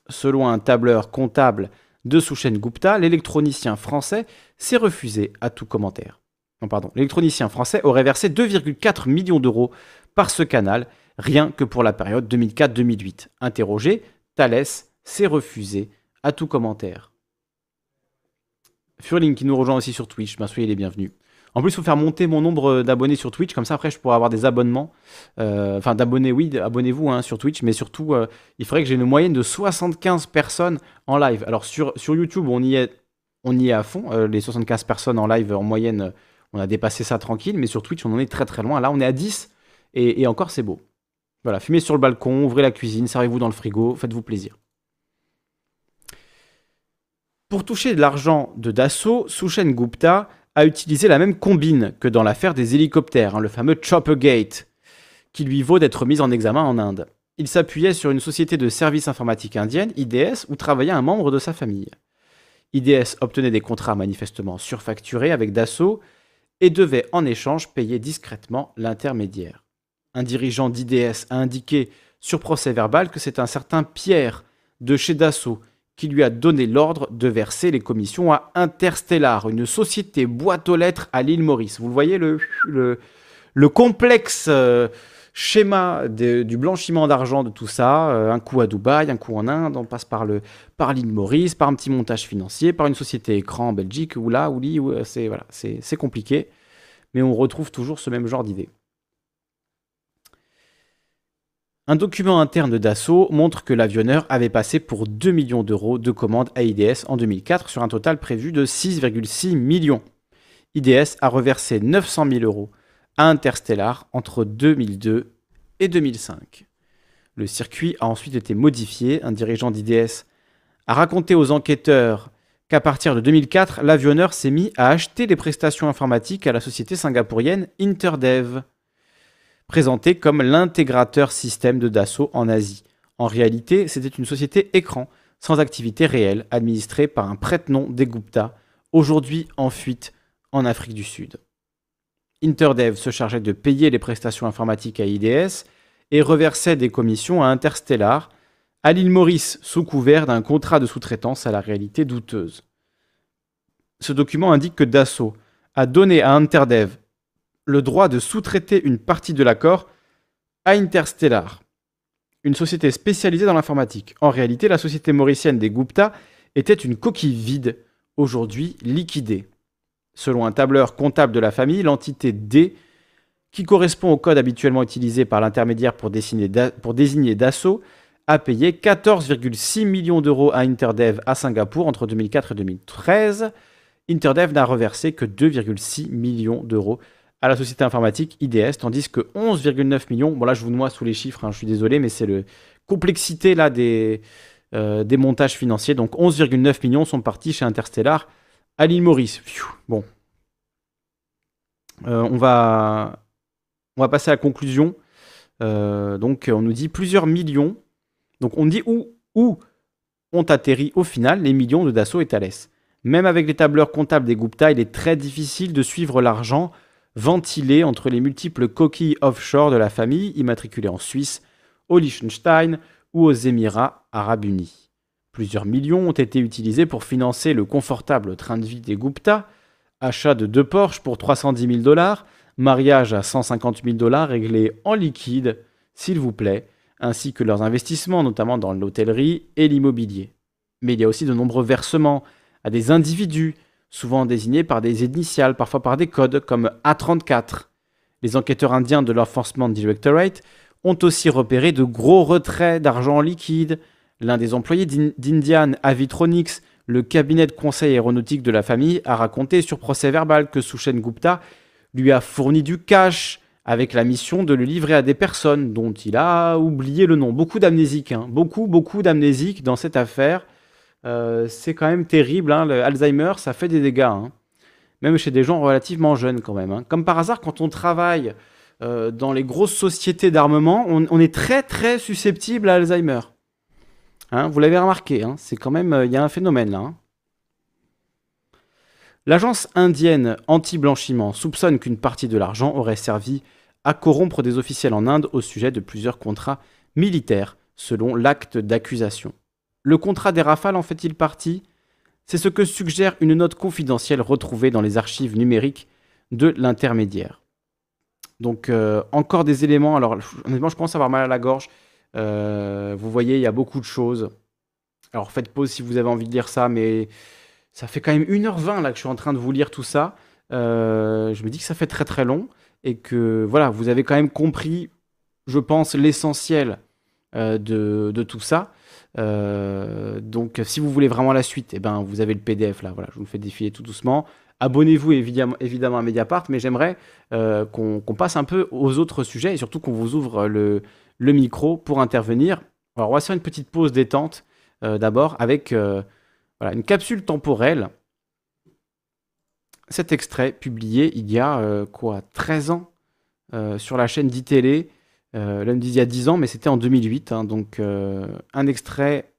S1: Selon un tableur comptable de Souchen Gupta, l'électronicien français s'est refusé à tout commentaire. Non, pardon, l'électronicien français aurait versé 2,4 millions d'euros par ce canal, rien que pour la période 2004-2008. Interrogé, Thalès s'est refusé à tout commentaire. Furling qui nous rejoint aussi sur Twitch, ben, soyez les bienvenus. En plus, il faut faire monter mon nombre d'abonnés sur Twitch, comme ça après je pourrai avoir des abonnements. Euh, enfin, d'abonnés, oui, abonnez-vous hein, sur Twitch, mais surtout, euh, il faudrait que j'ai une moyenne de 75 personnes en live. Alors sur, YouTube, on y est, on à fond. Euh, les 75 personnes en live en moyenne, on a dépassé ça tranquille, mais sur Twitch, on en est très très loin. Là, on est à 10, et, et encore, c'est beau. Voilà, fumez sur le balcon, ouvrez la cuisine, servez-vous dans le frigo, faites-vous plaisir. Pour toucher de l'argent de Dassault, Sushen Gupta a utilisé la même combine que dans l'affaire des hélicoptères, hein, le fameux Choppergate, qui lui vaut d'être mis en examen en Inde. Il s'appuyait sur une société de services informatiques indienne, IDS, où travaillait un membre de sa famille. IDS obtenait des contrats manifestement surfacturés avec Dassault et devait en échange payer discrètement l'intermédiaire. Un dirigeant d'IDS a indiqué sur procès verbal que c'est un certain Pierre de chez Dassault qui lui a donné l'ordre de verser les commissions à Interstellar, une société boîte aux lettres à l'île Maurice. Vous voyez le, le, complexe euh, schéma du blanchiment d'argent de tout ça. Euh, un coup à Dubaï, un coup en Inde, on passe par le par l'île Maurice, par un petit montage financier, par une société écran en Belgique, ou là, ou là, euh, c'est voilà, c'est compliqué. Mais on retrouve toujours ce même genre d'idée. Un document interne d'assaut montre que l'avionneur avait passé pour 2 millions d'euros de commandes à IDS en 2004 sur un total prévu de 6,6 millions. IDS a reversé 900 000 euros à Interstellar entre 2002 et 2005. Le circuit a ensuite été modifié. Un dirigeant d'IDS a raconté aux enquêteurs qu'à partir de 2004, l'avionneur s'est mis à acheter des prestations informatiques à la société singapourienne Interdev présenté comme l'intégrateur système de Dassault en Asie. En réalité, c'était une société écran, sans activité réelle, administrée par un prête-nom des Gupta, aujourd'hui en fuite en Afrique du Sud. Interdev se chargeait de payer les prestations informatiques à IDS et reversait des commissions à Interstellar, à l'île Maurice sous couvert d'un contrat de sous-traitance à la réalité douteuse. Ce document indique que Dassault a donné à Interdev le droit de sous-traiter une partie de l'accord à Interstellar, une société spécialisée dans l'informatique. En réalité, la société mauricienne des Gupta était une coquille vide, aujourd'hui liquidée. Selon un tableur comptable de la famille, l'entité D, qui correspond au code habituellement utilisé par l'intermédiaire pour, désigner Dassault, a payé 14,6 millions d'euros à Interdev à Singapour entre 2004 et 2013. Interdev n'a reversé que 2,6 millions d'euros à la société informatique IDS, tandis que 11,9 millions, bon là je vous noie sous les chiffres, hein, je suis désolé, mais c'est le complexité là des, euh, des montages financiers. Donc 11,9 millions sont partis chez Interstellar à l'île Maurice. bon. Euh, on, va, on va passer à la conclusion. Euh, donc on nous dit plusieurs millions. Donc on dit où, où ont atterri au final les millions de Dassault et Thales. Même avec les tableurs comptables des Gupta, il est très difficile de suivre l'argent ventilé entre les multiples coquilles offshore de la famille immatriculées en Suisse, au Liechtenstein ou aux Émirats arabes unis. Plusieurs millions ont été utilisés pour financer le confortable train de vie des Gupta, achat de deux Porsche pour 310 000 dollars, mariage à 150 000 dollars réglé en liquide, s'il vous plaît, ainsi que leurs investissements, notamment dans l'hôtellerie et l'immobilier. Mais il y a aussi de nombreux versements à des individus, souvent désignés par des initiales, parfois par des codes comme A34. Les enquêteurs indiens de l'Enforcement Directorate ont aussi repéré de gros retraits d'argent liquide. L'un des employés d'Indian Avitronics, le cabinet de conseil aéronautique de la famille, a raconté sur procès verbal que Sushen Gupta lui a fourni du cash avec la mission de le livrer à des personnes dont il a oublié le nom. Beaucoup d'amnésiques, hein. beaucoup, beaucoup d'amnésiques dans cette affaire. Euh, c'est quand même terrible. Hein, le Alzheimer, ça fait des dégâts. hein. Même chez des gens relativement jeunes quand même. hein. Comme par hasard, quand on travaille euh, dans les grosses sociétés d'armement, on, est très très susceptible à Alzheimer. Vous l'avez remarqué, c'est quand même, euh, il y a un phénomène là. L'agence indienne anti-blanchiment soupçonne qu'une partie de l'argent aurait servi à corrompre des officiels en Inde au sujet de plusieurs contrats militaires, selon l'acte d'accusation. Le contrat des Rafales en fait-il partie C'est ce que suggère une note confidentielle retrouvée dans les archives numériques de l'intermédiaire. Donc euh, encore des éléments, alors honnêtement je commence à avoir mal à la gorge. Euh, vous voyez, il y a beaucoup de choses. Alors faites pause si vous avez envie de lire ça, mais ça fait quand même 1h20 là que je suis en train de vous lire tout ça. Euh, je me dis que ça fait très très long et que voilà, vous avez quand même compris, je pense, l'essentiel de tout ça. Euh, donc si vous voulez vraiment la suite, eh ben, vous avez le PDF là, voilà, je vous le fais défiler tout doucement. Abonnez-vous évidemment, à Mediapart, mais j'aimerais euh, qu'on passe un peu aux autres sujets et surtout qu'on vous ouvre le, micro pour intervenir. Alors on va faire une petite pause détente euh, d'abord avec voilà, une capsule temporelle. Cet extrait publié il y a quoi 13 ans sur la chaîne d'ITélé. Euh, là, on me dit il y a 10 ans, mais c'était en 2008. hein, donc euh, un extrait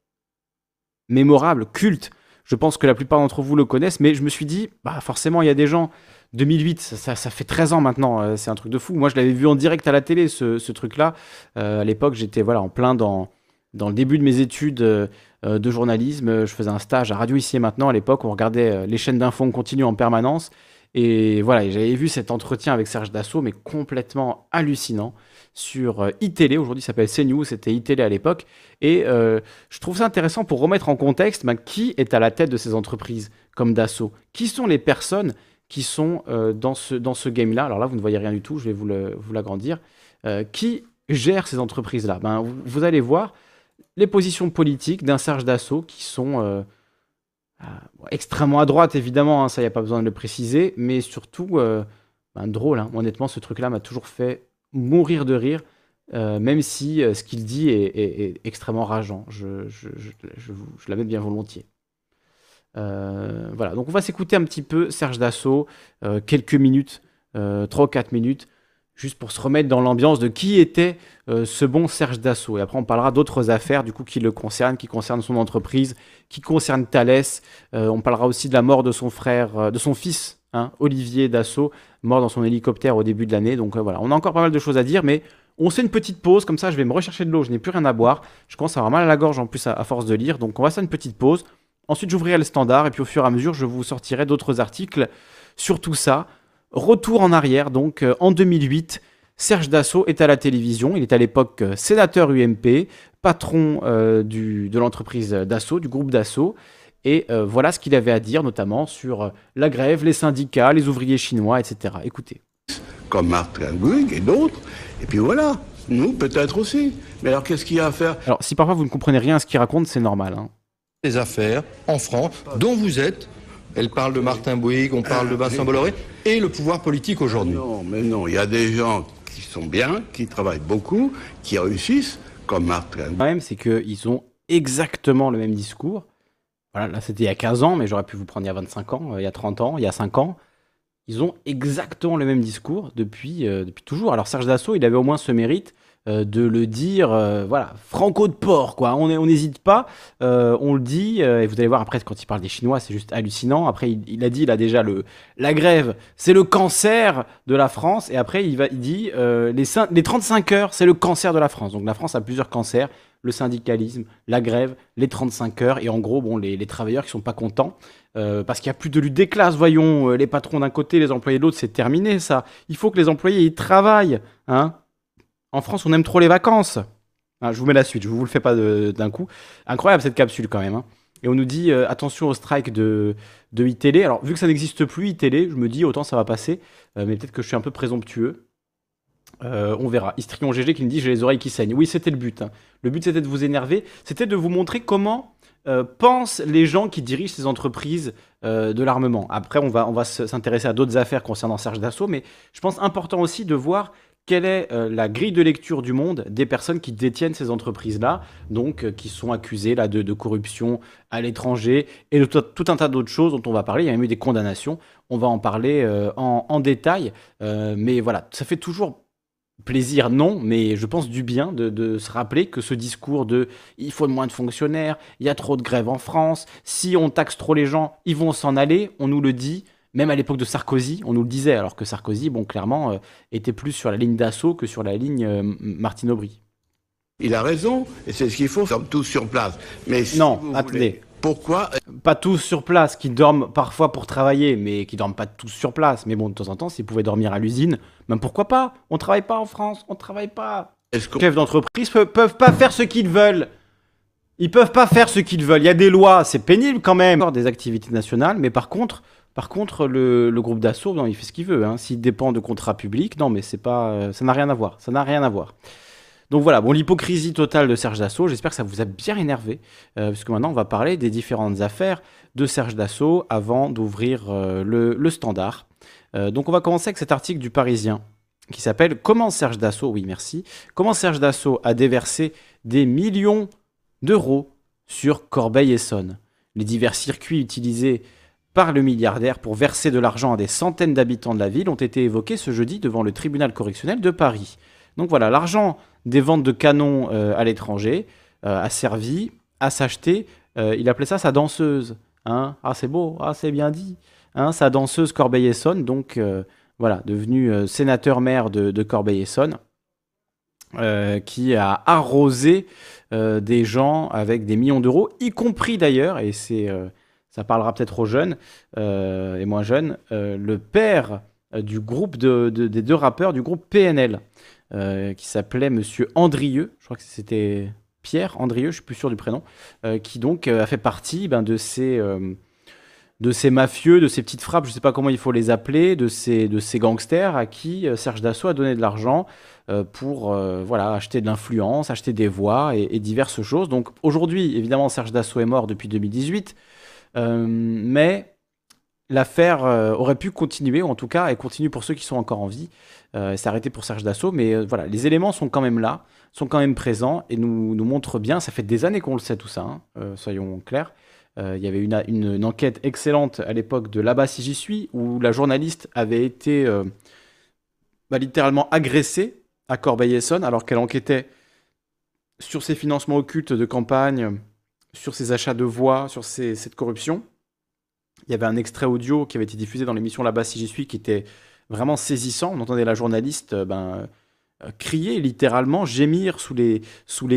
S1: mémorable, culte. Je pense que la plupart d'entre vous le connaissent, mais je me suis dit, bah forcément, il y a des gens. 2008, ça, ça- fait 13 ans maintenant, euh, c'est un truc de fou. Moi, je l'avais vu en direct à la télé, ce, truc-là. À l'époque, j'étais voilà, en plein dans, dans le début de mes études de journalisme. Je faisais un stage à Radio Ici et Maintenant. À l'époque, on regardait les chaînes d'infos en continu en permanence. Et voilà, j'avais vu cet entretien avec Serge Dassault, mais complètement hallucinant, sur euh, iTélé. Aujourd'hui, s'appelle CNews, c'était iTélé à l'époque. Et euh, je trouve ça intéressant pour remettre en contexte ben, qui est à la tête de ces entreprises comme Dassault? Qui sont les personnes qui sont euh, dans ce, dans ce game-là? Alors là, vous ne voyez rien du tout, je vais vous vous l'agrandir. Euh, qui gère ces entreprises-là? Ben, vous, vous allez voir les positions politiques d'un Serge Dassault qui sont bon, extrêmement à droite, évidemment, hein, ça, il n'y a pas besoin de le préciser, mais surtout ben, drôle. hein. Honnêtement, ce truc-là m'a toujours fait mourir de rire, euh, même si euh, ce qu'il dit est, extrêmement rageant. Je, je, je, bien volontiers. Euh, voilà, donc on va s'écouter un petit peu Serge Dassault, quelques minutes, euh, 3 ou 4 minutes, juste pour se remettre dans l'ambiance de qui était euh, ce bon Serge Dassault. Et après, on parlera d'autres affaires, du coup, qui le concernent, qui concernent son entreprise, qui concernent Thalès. Euh, on parlera aussi de la mort de son frère, euh, de son fils, hein, Olivier Dassault, mort dans son hélicoptère au début de l'année. Donc voilà, on a encore pas mal de choses à dire, mais on fait une petite pause, comme ça je vais me rechercher de l'eau, je n'ai plus rien à boire. Je commence à avoir mal à la gorge en plus à force de lire, donc on va faire une petite pause. Ensuite, j'ouvrirai le standard et puis au fur et à mesure, je vous sortirai d'autres articles sur tout ça. Retour en arrière, donc euh, en 2008, Serge Dassault est à la télévision. Il est à l'époque euh, sénateur UMP, patron euh, du, de l'entreprise Dassault, du groupe Dassault. Et euh, voilà ce qu'il avait à dire, notamment sur euh, la grève, les syndicats, les ouvriers chinois, etc. Écoutez.
S2: comme Martin Bouygues et d'autres. Et puis voilà, nous peut-être aussi. Mais alors qu'est-ce qu'il y a à faire?
S1: Alors, si parfois vous ne comprenez rien à ce qu'il raconte, c'est normal. hein.
S3: des affaires en France, dont vous êtes. Elle parle de Martin Bouygues, on parle de Vincent Bolloré, et le pouvoir politique aujourd'hui.
S2: Non, mais non, il y a des gens qui sont bien, qui travaillent beaucoup, qui réussissent, comme Martin
S1: Le problème, c'est qu'ils ont exactement le même discours. Voilà, là, c'était il y a 15 ans, mais j'aurais pu vous prendre il y a 25 ans, euh, il y a 30 ans, il y a 5 ans. Ils ont exactement le même discours depuis, euh, depuis toujours. Alors, Serge Dassault, il avait au moins ce mérite euh, de le dire, euh, voilà, franco de porc, quoi. On n'hésite pas, euh, on le dit, et vous allez voir après, quand il parle des Chinois, c'est juste hallucinant. Après, il, a dit, il a déjà le, la grève, c'est le cancer de la France, et après, il, va, il dit, les, les 35 heures, c'est le cancer de la France. Donc, la France a plusieurs cancers le syndicalisme, la grève, les 35 heures, et en gros, bon, les, les travailleurs qui sont pas contents, parce qu'il n'y a plus de lutte des classes, voyons, les patrons d'un côté, les employés de l'autre, c'est terminé ça. Il faut que les employés ils travaillent. Hein en France, on aime trop les vacances. Hein, je vous mets la suite, je vous le fais pas d'un coup. Incroyable cette capsule quand même. hein. Et on nous dit euh, attention au strike de, de. Alors, vu que ça n'existe plus, iTélé, je me dis autant ça va passer, euh, mais peut-être que je suis un peu présomptueux. Euh, on verra. Istrion GG qui me dit j'ai les oreilles qui saignent. Oui, c'était le but. hein. Le but c'était de vous énerver, c'était de vous montrer comment pensent les gens qui dirigent ces entreprises de l'armement. Après, on va, on va se- s'intéresser à d'autres affaires concernant Serge Dassault, mais je pense important aussi de voir quelle est euh, la grille de lecture du monde des personnes qui détiennent ces entreprises-là, donc euh, qui sont accusées là, de, corruption à l'étranger et de tout, un tas d'autres choses dont on va parler. Il y a même eu des condamnations. On va en parler euh, en, détail. mais voilà, ça fait toujours plaisir, non, mais je pense du bien de, de, se rappeler que ce discours de il faut moins de fonctionnaires, il y a trop de grèves en France, si on taxe trop les gens, ils vont s'en aller, on nous le dit. Même à l'époque de Sarkozy, on nous le disait, alors que Sarkozy, bon, clairement, euh, était plus sur la ligne d'assaut que sur la ligne euh, Martine Aubry.
S2: Il a raison, et c'est ce qu'il faut, sommes tous sur place. Mais
S1: non, attendez.
S2: pourquoi
S1: Pas tous sur place, qui dorment parfois pour travailler, mais qui dorment pas tous sur place. Mais bon, de temps en temps, s'ils pouvaient dormir à l'usine, même pourquoi pas? On travaille pas en France, on travaille pas. Les chefs d'entreprise peuvent, peuvent pas faire ce qu'ils veulent. Ils peuvent pas faire ce qu'ils veulent. Il y a des lois, c'est pénible quand même. Des activités nationales, mais par contre, par contre, le, groupe d'assaut, il fait ce qu'il veut. Hein. S'il dépend de contrats publics, non, mais c'est pas, euh, ça n'a rien à voir. Ça n'a rien à voir. Donc voilà, bon, l'hypocrisie totale de Serge Dassault, j'espère que ça vous a bien énervé, euh, puisque maintenant on va parler des différentes affaires de Serge Dassault avant d'ouvrir euh, le, standard. donc on va commencer avec cet article du Parisien qui s'appelle Comment Serge Dassault, oui merci, comment Serge Dassault a déversé des millions d'euros sur Corbeil-Essonne. Les divers circuits utilisés par le milliardaire pour verser de l'argent à des centaines d'habitants de la ville ont été évoqués ce jeudi devant le tribunal correctionnel de Paris. Donc voilà, l'argent des ventes de canons euh, à l'étranger euh, a servi à s'acheter, euh, il appelait ça sa danseuse. Hein ah c'est beau, ah c'est bien dit. Hein, sa danseuse Corbeil-Essonne, donc voilà, devenu sénateur-maire de, de Corbeil-Essonne, qui a arrosé des gens avec des millions d'euros, y compris d'ailleurs, et c'est ça parlera peut-être aux jeunes euh, et moins jeunes, euh, le père euh, du groupe de, des deux rappeurs du groupe PNL, qui s'appelait Monsieur Andrieux, je crois que c'était Pierre Andrieux, je suis plus sûr du prénom, qui donc a fait partie ben, de ces mafieux, de ces petites frappes, je ne sais pas comment il faut les appeler, de ces, de ces gangsters à qui Serge Dassault a donné de l'argent pour voilà, acheter de l'influence, acheter des voix et, et diverses choses. Donc aujourd'hui, évidemment, Serge Dassault est mort depuis 2018. Euh, mais l'affaire euh, aurait pu continuer, ou en tout cas, elle continue pour ceux qui sont encore en vie. Euh, c'est arrêté pour Serge Dassault, mais voilà, les éléments sont quand même là, sont quand même présents et nous, nous montrent bien, ça fait des années qu'on le sait tout ça, hein, soyons clairs. Il y avait une, une, enquête excellente à l'époque de Là-bas si j'y suis, où la journaliste avait été bah, littéralement agressée à Corbeil-Essonne alors qu'elle enquêtait sur ses financements occultes de campagne, sur ces achats de voix, sur cette corruption. Il y avait un extrait audio qui avait été diffusé dans l'émission Là-bas si j'y suis qui était vraiment saisissant. On entendait la journaliste euh, ben, euh, crier littéralement, gémir sous les,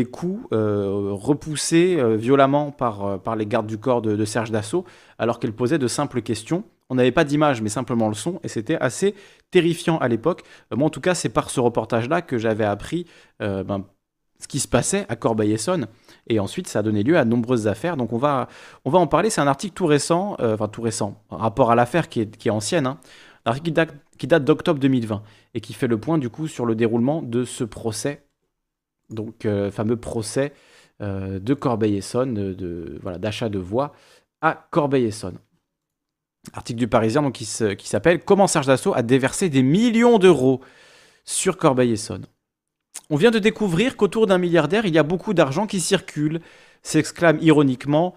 S1: coups, euh, repoussée violemment par, par les gardes du corps de, Serge Dassault, alors qu'elle posait de simples questions. On n'avait pas d'image, mais simplement le son, et c'était assez terrifiant à l'époque. moi, en tout cas, c'est par ce reportage-là que j'avais appris ben, ce qui se passait à Corbeil-Essonne. Et ensuite, ça a donné lieu à de nombreuses affaires. Donc, on va, on va en parler. C'est un article tout récent, euh, enfin tout récent, rapport à l'affaire qui est, qui est ancienne. Hein. Un article qui date, d'octobre 2020 et qui fait le point du coup sur le déroulement de ce procès, donc euh, fameux procès euh, de Corbeil-Essonne, de, voilà, d'achat de voix à Corbeil-Essonne. Article du Parisien donc, qui, qui s'appelle Comment Serge Dassault a déversé des millions d'euros sur Corbeil-Essonne. On vient de découvrir qu'autour d'un milliardaire, il y a beaucoup d'argent qui circule, s'exclame ironiquement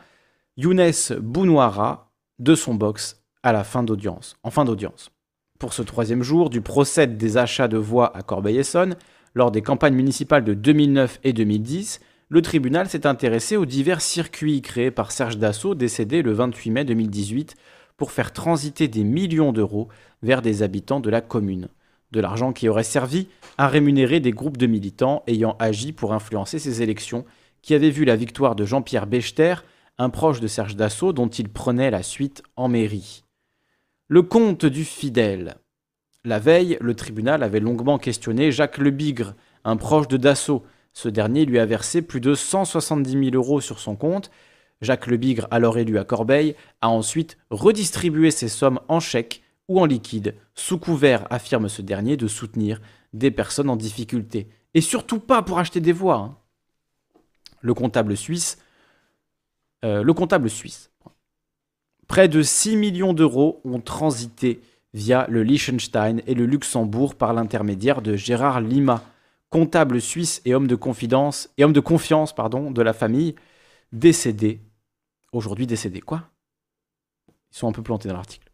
S1: Younes Bounouara de son box à la fin d'audience, en fin d'audience. Pour ce troisième jour du procès des achats de voix à Corbeil-Essonne, lors des campagnes municipales de 2009 et 2010, le tribunal s'est intéressé aux divers circuits créés par Serge Dassault, décédé le 28 mai 2018, pour faire transiter des millions d'euros vers des habitants de la commune de l'argent qui aurait servi à rémunérer des groupes de militants ayant agi pour influencer ces élections, qui avaient vu la victoire de Jean-Pierre Bechter, un proche de Serge Dassault dont il prenait la suite en mairie. Le comte du fidèle. La veille, le tribunal avait longuement questionné Jacques Lebigre, un proche de Dassault. Ce dernier lui a versé plus de 170 000 euros sur son compte. Jacques Lebigre, alors élu à Corbeil, a ensuite redistribué ces sommes en chèques ou en liquide, sous couvert, affirme ce dernier, de soutenir des personnes en difficulté. Et surtout pas pour acheter des voix. Hein. Le comptable suisse. Euh, le comptable suisse. Près de 6 millions d'euros ont transité via le Liechtenstein et le Luxembourg par l'intermédiaire de Gérard Lima, comptable suisse et homme de confidence et homme de confiance pardon, de la famille, décédé, aujourd'hui décédé. Quoi? Ils sont un peu plantés dans l'article.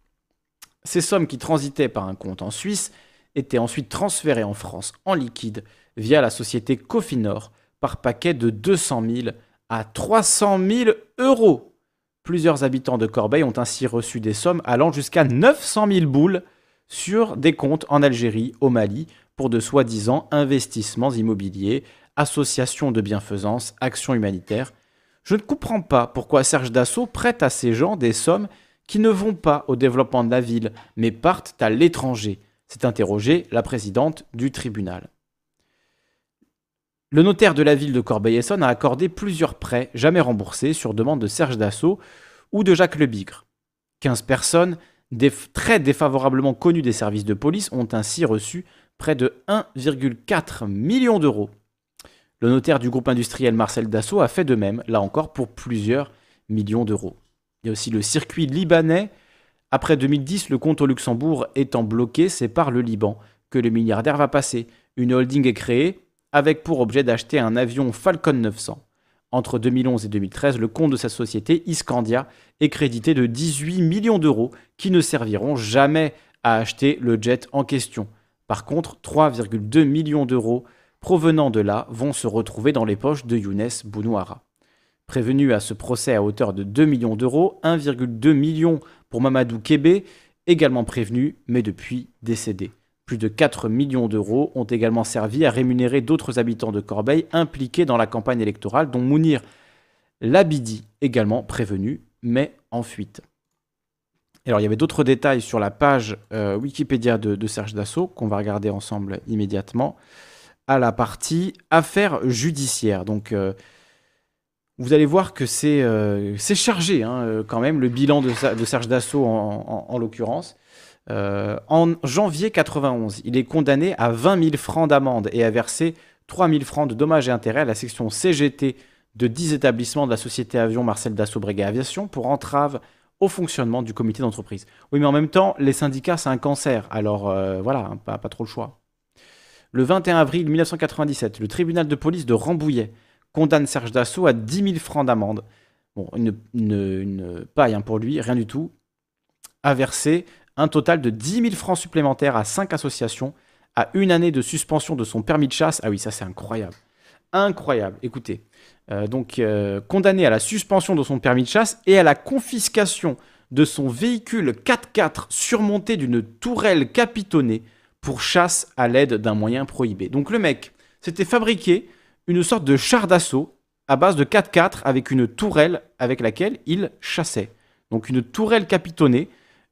S1: Ces sommes qui transitaient par un compte en Suisse étaient ensuite transférées en France en liquide via la société Cofinor par paquet de 200 000 à 300 000 euros. Plusieurs habitants de Corbeil ont ainsi reçu des sommes allant jusqu'à 900 000 boules sur des comptes en Algérie, au Mali, pour de soi-disant investissements immobiliers, associations de bienfaisance, actions humanitaires. Je ne comprends pas pourquoi Serge Dassault prête à ces gens des sommes qui ne vont pas au développement de la ville, mais partent à l'étranger, s'est interrogée la présidente du tribunal. Le notaire de la ville de Corbeil-Essonne a accordé plusieurs prêts jamais remboursés sur demande de Serge Dassault ou de Jacques Lebigre. 15 personnes très défavorablement connues des services de police ont ainsi reçu près de 1,4 million d'euros. Le notaire du groupe industriel Marcel Dassault a fait de même, là encore, pour plusieurs millions d'euros. Il y a aussi le circuit libanais. Après 2010, le compte au Luxembourg étant bloqué, c'est par le Liban que le milliardaire va passer. Une holding est créée avec pour objet d'acheter un avion Falcon 900. Entre 2011 et 2013, le compte de sa société Iscandia est crédité de 18 millions d'euros qui ne serviront jamais à acheter le jet en question. Par contre, 3,2 millions d'euros provenant de là vont se retrouver dans les poches de Younes Bounouara. Prévenu à ce procès à hauteur de 2 millions d'euros, 1,2 million pour Mamadou Kébé, également prévenu, mais depuis décédé. Plus de 4 millions d'euros ont également servi à rémunérer d'autres habitants de Corbeil impliqués dans la campagne électorale, dont Mounir Labidi, également prévenu, mais en fuite. Alors, il y avait d'autres détails sur la page euh, Wikipédia de, Serge Dassault qu'on va regarder ensemble immédiatement à la partie affaires judiciaires. Donc, euh, vous allez voir que c'est euh, chargé hein, quand même, le bilan de, Serge Dassault en l'occurrence. Euh, en janvier 91, il est condamné à 20 000 francs d'amende et à verser 3 000 francs de dommages et intérêts à la section CGT de 10 établissements de la société avion Marcel Dassault Breguet Aviation pour entrave au fonctionnement du comité d'entreprise. Oui, mais en même temps, les syndicats, c'est un cancer. Alors euh, voilà, hein, pas, trop le choix. Le 21 avril 1997, le tribunal de police de Rambouillet condamne Serge Dassault à 10 000 francs d'amende. Bon, une, paille hein, pour lui, rien du tout. À verser un total de 10 000 francs supplémentaires à 5 associations, à une année de suspension de son permis de chasse. Ah oui, ça c'est incroyable. Incroyable. Écoutez, euh, donc euh, condamné à la suspension de son permis de chasse et à la confiscation de son véhicule 4x4 surmonté d'une tourelle capitonnée pour chasse à l'aide d'un moyen prohibé. Donc le mec s'était fabriqué une sorte de char d'assaut à base de 4x4 avec une tourelle avec laquelle il chassait. Donc une tourelle capitonnée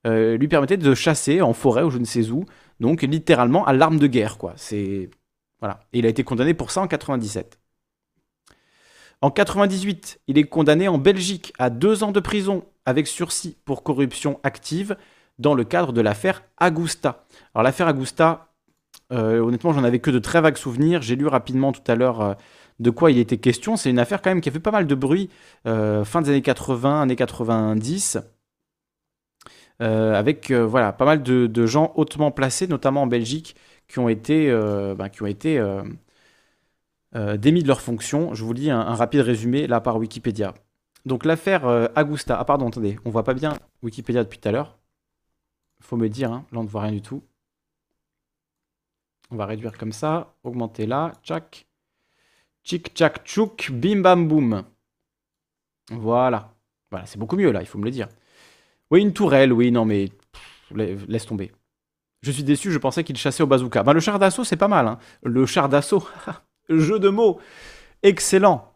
S1: euh, lui permettait de chasser en forêt ou je ne sais où, donc littéralement à l'arme de guerre, quoi. C'est voilà. Et il a été condamné pour ça en 97. En 98, il est condamné en Belgique à deux ans de prison avec sursis pour corruption active dans le cadre de l'affaire Agusta. Alors l'affaire Agusta, honnêtement, j'en avais que de très vagues souvenirs. J'ai lu rapidement tout à l'heure euh, de quoi il était question. C'est une affaire quand même qui a fait pas mal de bruit fin des années 80, années 90. Euh, avec euh, voilà, pas mal de, gens hautement placés, notamment en Belgique, qui ont été, euh, ben, démis de leurs fonctions. Je vous lis un, rapide résumé là par Wikipédia. Donc l'affaire Agusta. Ah pardon, attendez, on voit pas bien Wikipédia depuis tout à l'heure. Faut me dire, hein, là on ne voit rien du tout. On va réduire comme ça, augmenter là, tchac. Tchic tchac tchouk, bim bam boum. Voilà. Voilà, c'est beaucoup mieux là, il faut me le dire. Oui, une tourelle, oui, non, mais laisse tomber. Je suis déçu, je pensais qu'il chassait au bazooka. Ben, le char d'assaut, c'est pas mal. Hein. Le char d'assaut, jeu de mots, excellent.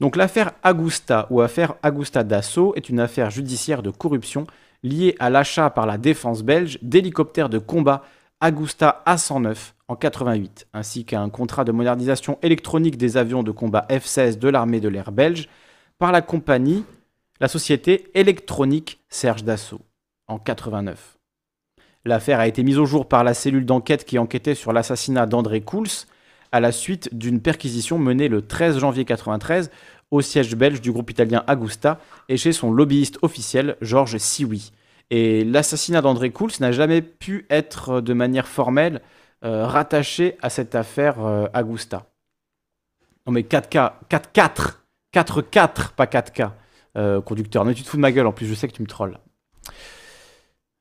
S1: Donc l'affaire Agusta ou affaire Agusta d'assaut est une affaire judiciaire de corruption liée à l'achat par la défense belge d'hélicoptères de combat Agusta A109 en 88, ainsi qu'à un contrat de modernisation électronique des avions de combat F-16 de l'armée de l'air belge par la compagnie la société électronique Serge Dassault en 89. L'affaire a été mise au jour par la cellule d'enquête qui enquêtait sur l'assassinat d'André Kouls à la suite d'une perquisition menée le 13 janvier 93 au siège belge du groupe italien Agusta et chez son lobbyiste officiel Georges Sioui. Et l'assassinat d'André Coults n'a jamais pu être de manière formelle rattaché à cette affaire Augusta. Non mais 4K, 4-4, 4-4, pas 4K, conducteur. Mais tu te fous de ma gueule en plus, je sais que tu me trolles.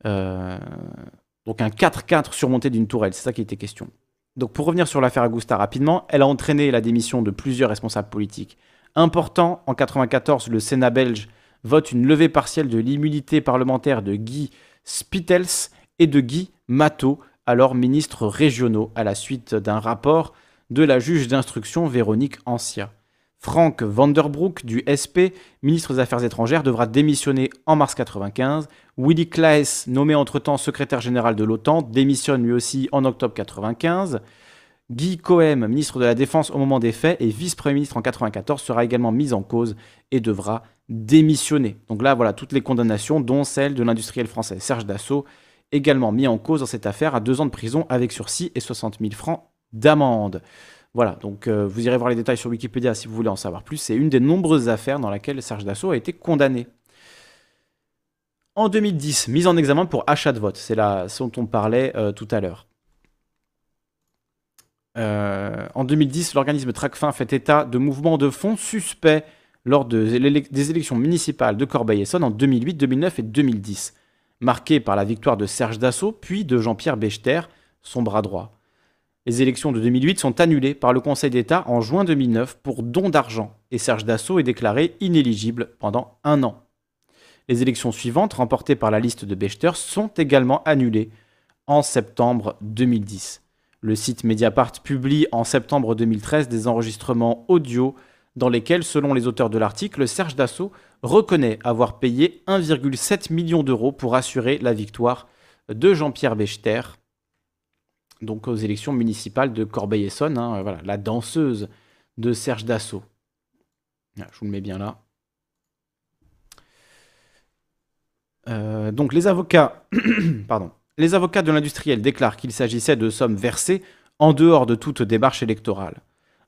S1: donc un 4-4 surmonté d'une tourelle, c'est ça qui était question. Donc pour revenir sur l'affaire Augusta rapidement, elle a entraîné la démission de plusieurs responsables politiques. Important, en 1994, le Sénat belge vote une levée partielle de l'immunité parlementaire de Guy Spittels et de Guy Matteau, alors ministres régionaux, à la suite d'un rapport de la juge d'instruction Véronique Ancia. Frank Vanderbroek du SP, ministre des Affaires étrangères, devra démissionner en mars 1995. Willy Klaes, nommé entre-temps secrétaire général de l'OTAN, démissionne lui aussi en octobre 1995. Guy Cohen, ministre de la Défense au moment des faits et vice-premier ministre en 1994, sera également mis en cause et devra démissionner. Donc là, voilà toutes les condamnations, dont celle de l'industriel français Serge Dassault, également mis en cause dans cette affaire à deux ans de prison avec sursis et 60 000 francs d'amende. Voilà, donc euh, vous irez voir les détails sur Wikipédia si vous voulez en savoir plus. C'est une des nombreuses affaires dans laquelle Serge Dassault a été condamné. En 2010, mise en examen pour achat de vote. C'est là ce dont on parlait euh, tout à l'heure. Euh, en 2010, l'organisme Tracfin fait état de mouvements de fonds suspects lors des élections municipales de Corbeil-Essonne en 2008, 2009 et 2010, marqués par la victoire de Serge Dassault puis de Jean-Pierre Bechter, son bras droit. Les élections de 2008 sont annulées par le Conseil d'État en juin 2009 pour don d'argent et Serge Dassault est déclaré inéligible pendant un an. Les élections suivantes, remportées par la liste de Bechter, sont également annulées en septembre 2010. Le site Mediapart publie en septembre 2013 des enregistrements audio dans lesquels, selon les auteurs de l'article, Serge Dassault reconnaît avoir payé 1,7 million d'euros pour assurer la victoire de Jean-Pierre Bechter donc aux élections municipales de Corbeil-Essonne, hein, voilà, la danseuse de Serge Dassault. je vous le mets bien là. Euh, donc les avocats de l'industriel déclarent qu'il s'agissait de sommes versées en dehors de toute démarche électorale.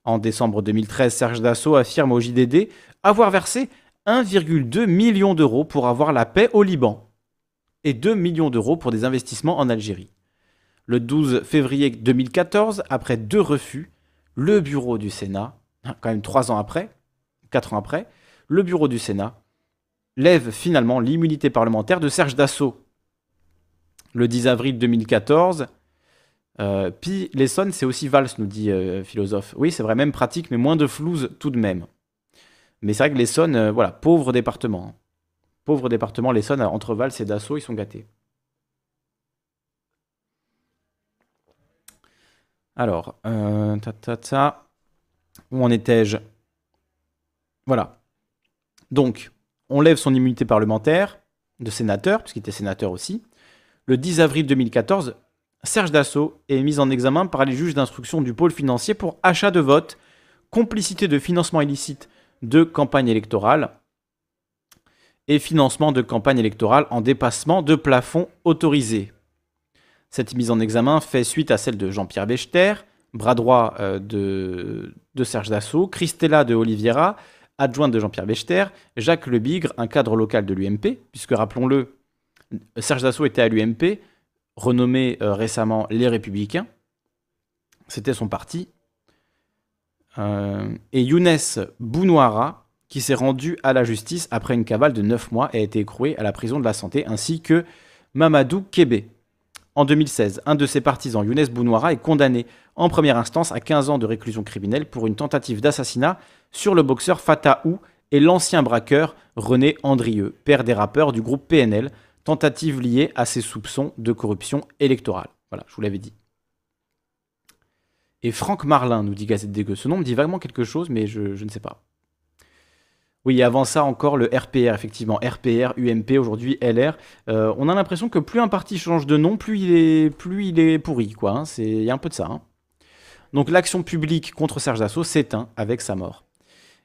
S1: En décembre 2013, Serge Dassault affirme au JDD avoir versé 1,2 million d'euros pour avoir la paix au Liban et 2 millions d'euros pour des investissements en Algérie. Le 12 février 2014, après deux refus, le bureau du Sénat, quand même trois ans après, quatre ans après, le bureau du Sénat lève finalement l'immunité parlementaire de Serge Dassault. Le 10 avril 2014, euh, puis l'Essonne, c'est aussi Valls, nous dit euh, philosophe. Oui, c'est vrai, même pratique, mais moins de flouze tout de même. Mais c'est vrai que l'Essonne, euh, voilà, pauvre département. Pauvre département, l'Essonne, entre Valls et Dassault, ils sont gâtés. Alors, euh, où en étais-je? Voilà. Donc, on lève son immunité parlementaire de sénateur, puisqu'il était sénateur aussi. Le 10 avril 2014, Serge Dassault est mis en examen par les juges d'instruction du pôle financier pour achat de vote, complicité de financement illicite de campagne électorale et financement de campagne électorale en dépassement de plafond autorisé. Cette mise en examen fait suite à celle de Jean-Pierre Bechter, bras droit euh, de, Serge Dassault, Christella de Oliveira, adjointe de Jean-Pierre Bechter, Jacques Lebigre, un cadre local de l'UMP, puisque rappelons-le, Serge Dassault était à l'UMP, renommé euh, récemment Les Républicains. C'était son parti. Euh, et Younes Bounouara, qui s'est rendu à la justice après une cavale de 9 mois et a été écroué à la prison de la santé, ainsi que Mamadou Kébé. En 2016, un de ses partisans, Younes Bounouara, est condamné en première instance à 15 ans de réclusion criminelle pour une tentative d'assassinat sur le boxeur Fatah Ou et l'ancien braqueur René Andrieux, père des rappeurs du groupe PNL, tentative liée à ses soupçons de corruption électorale. Voilà, je vous l'avais dit. Et Franck Marlin, nous dit Gazette Dégueu. Ce nom me dit vaguement quelque chose, mais je ne sais pas. Oui, avant ça encore le RPR, effectivement. RPR, UMP, aujourd'hui LR. Euh, on a l'impression que plus un parti change de nom, plus il est, plus il est pourri, quoi. Hein. Il y a un peu de ça. Hein. Donc l'action publique contre Serge Dassault s'éteint avec sa mort.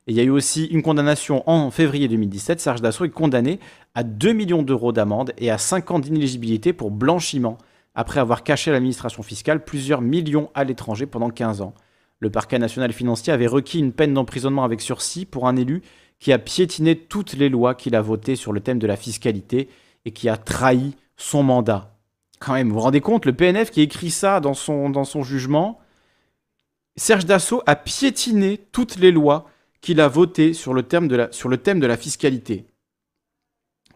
S1: Et il y a eu aussi une condamnation en février 2017. Serge Dassault est condamné à 2 millions d'euros d'amende et à 5 ans d'inéligibilité pour blanchiment, après avoir caché à l'administration fiscale plusieurs millions à l'étranger pendant 15 ans. Le parquet national financier avait requis une peine d'emprisonnement avec sursis pour un élu qui a piétiné toutes les lois qu'il a votées sur le thème de la fiscalité. et qui a trahi son mandat. Quand même, vous vous rendez compte, le PNF qui écrit ça dans son, dans son jugement, Serge Dassault a piétiné toutes les lois qu'il a votées sur le, thème de la, sur le thème de la fiscalité.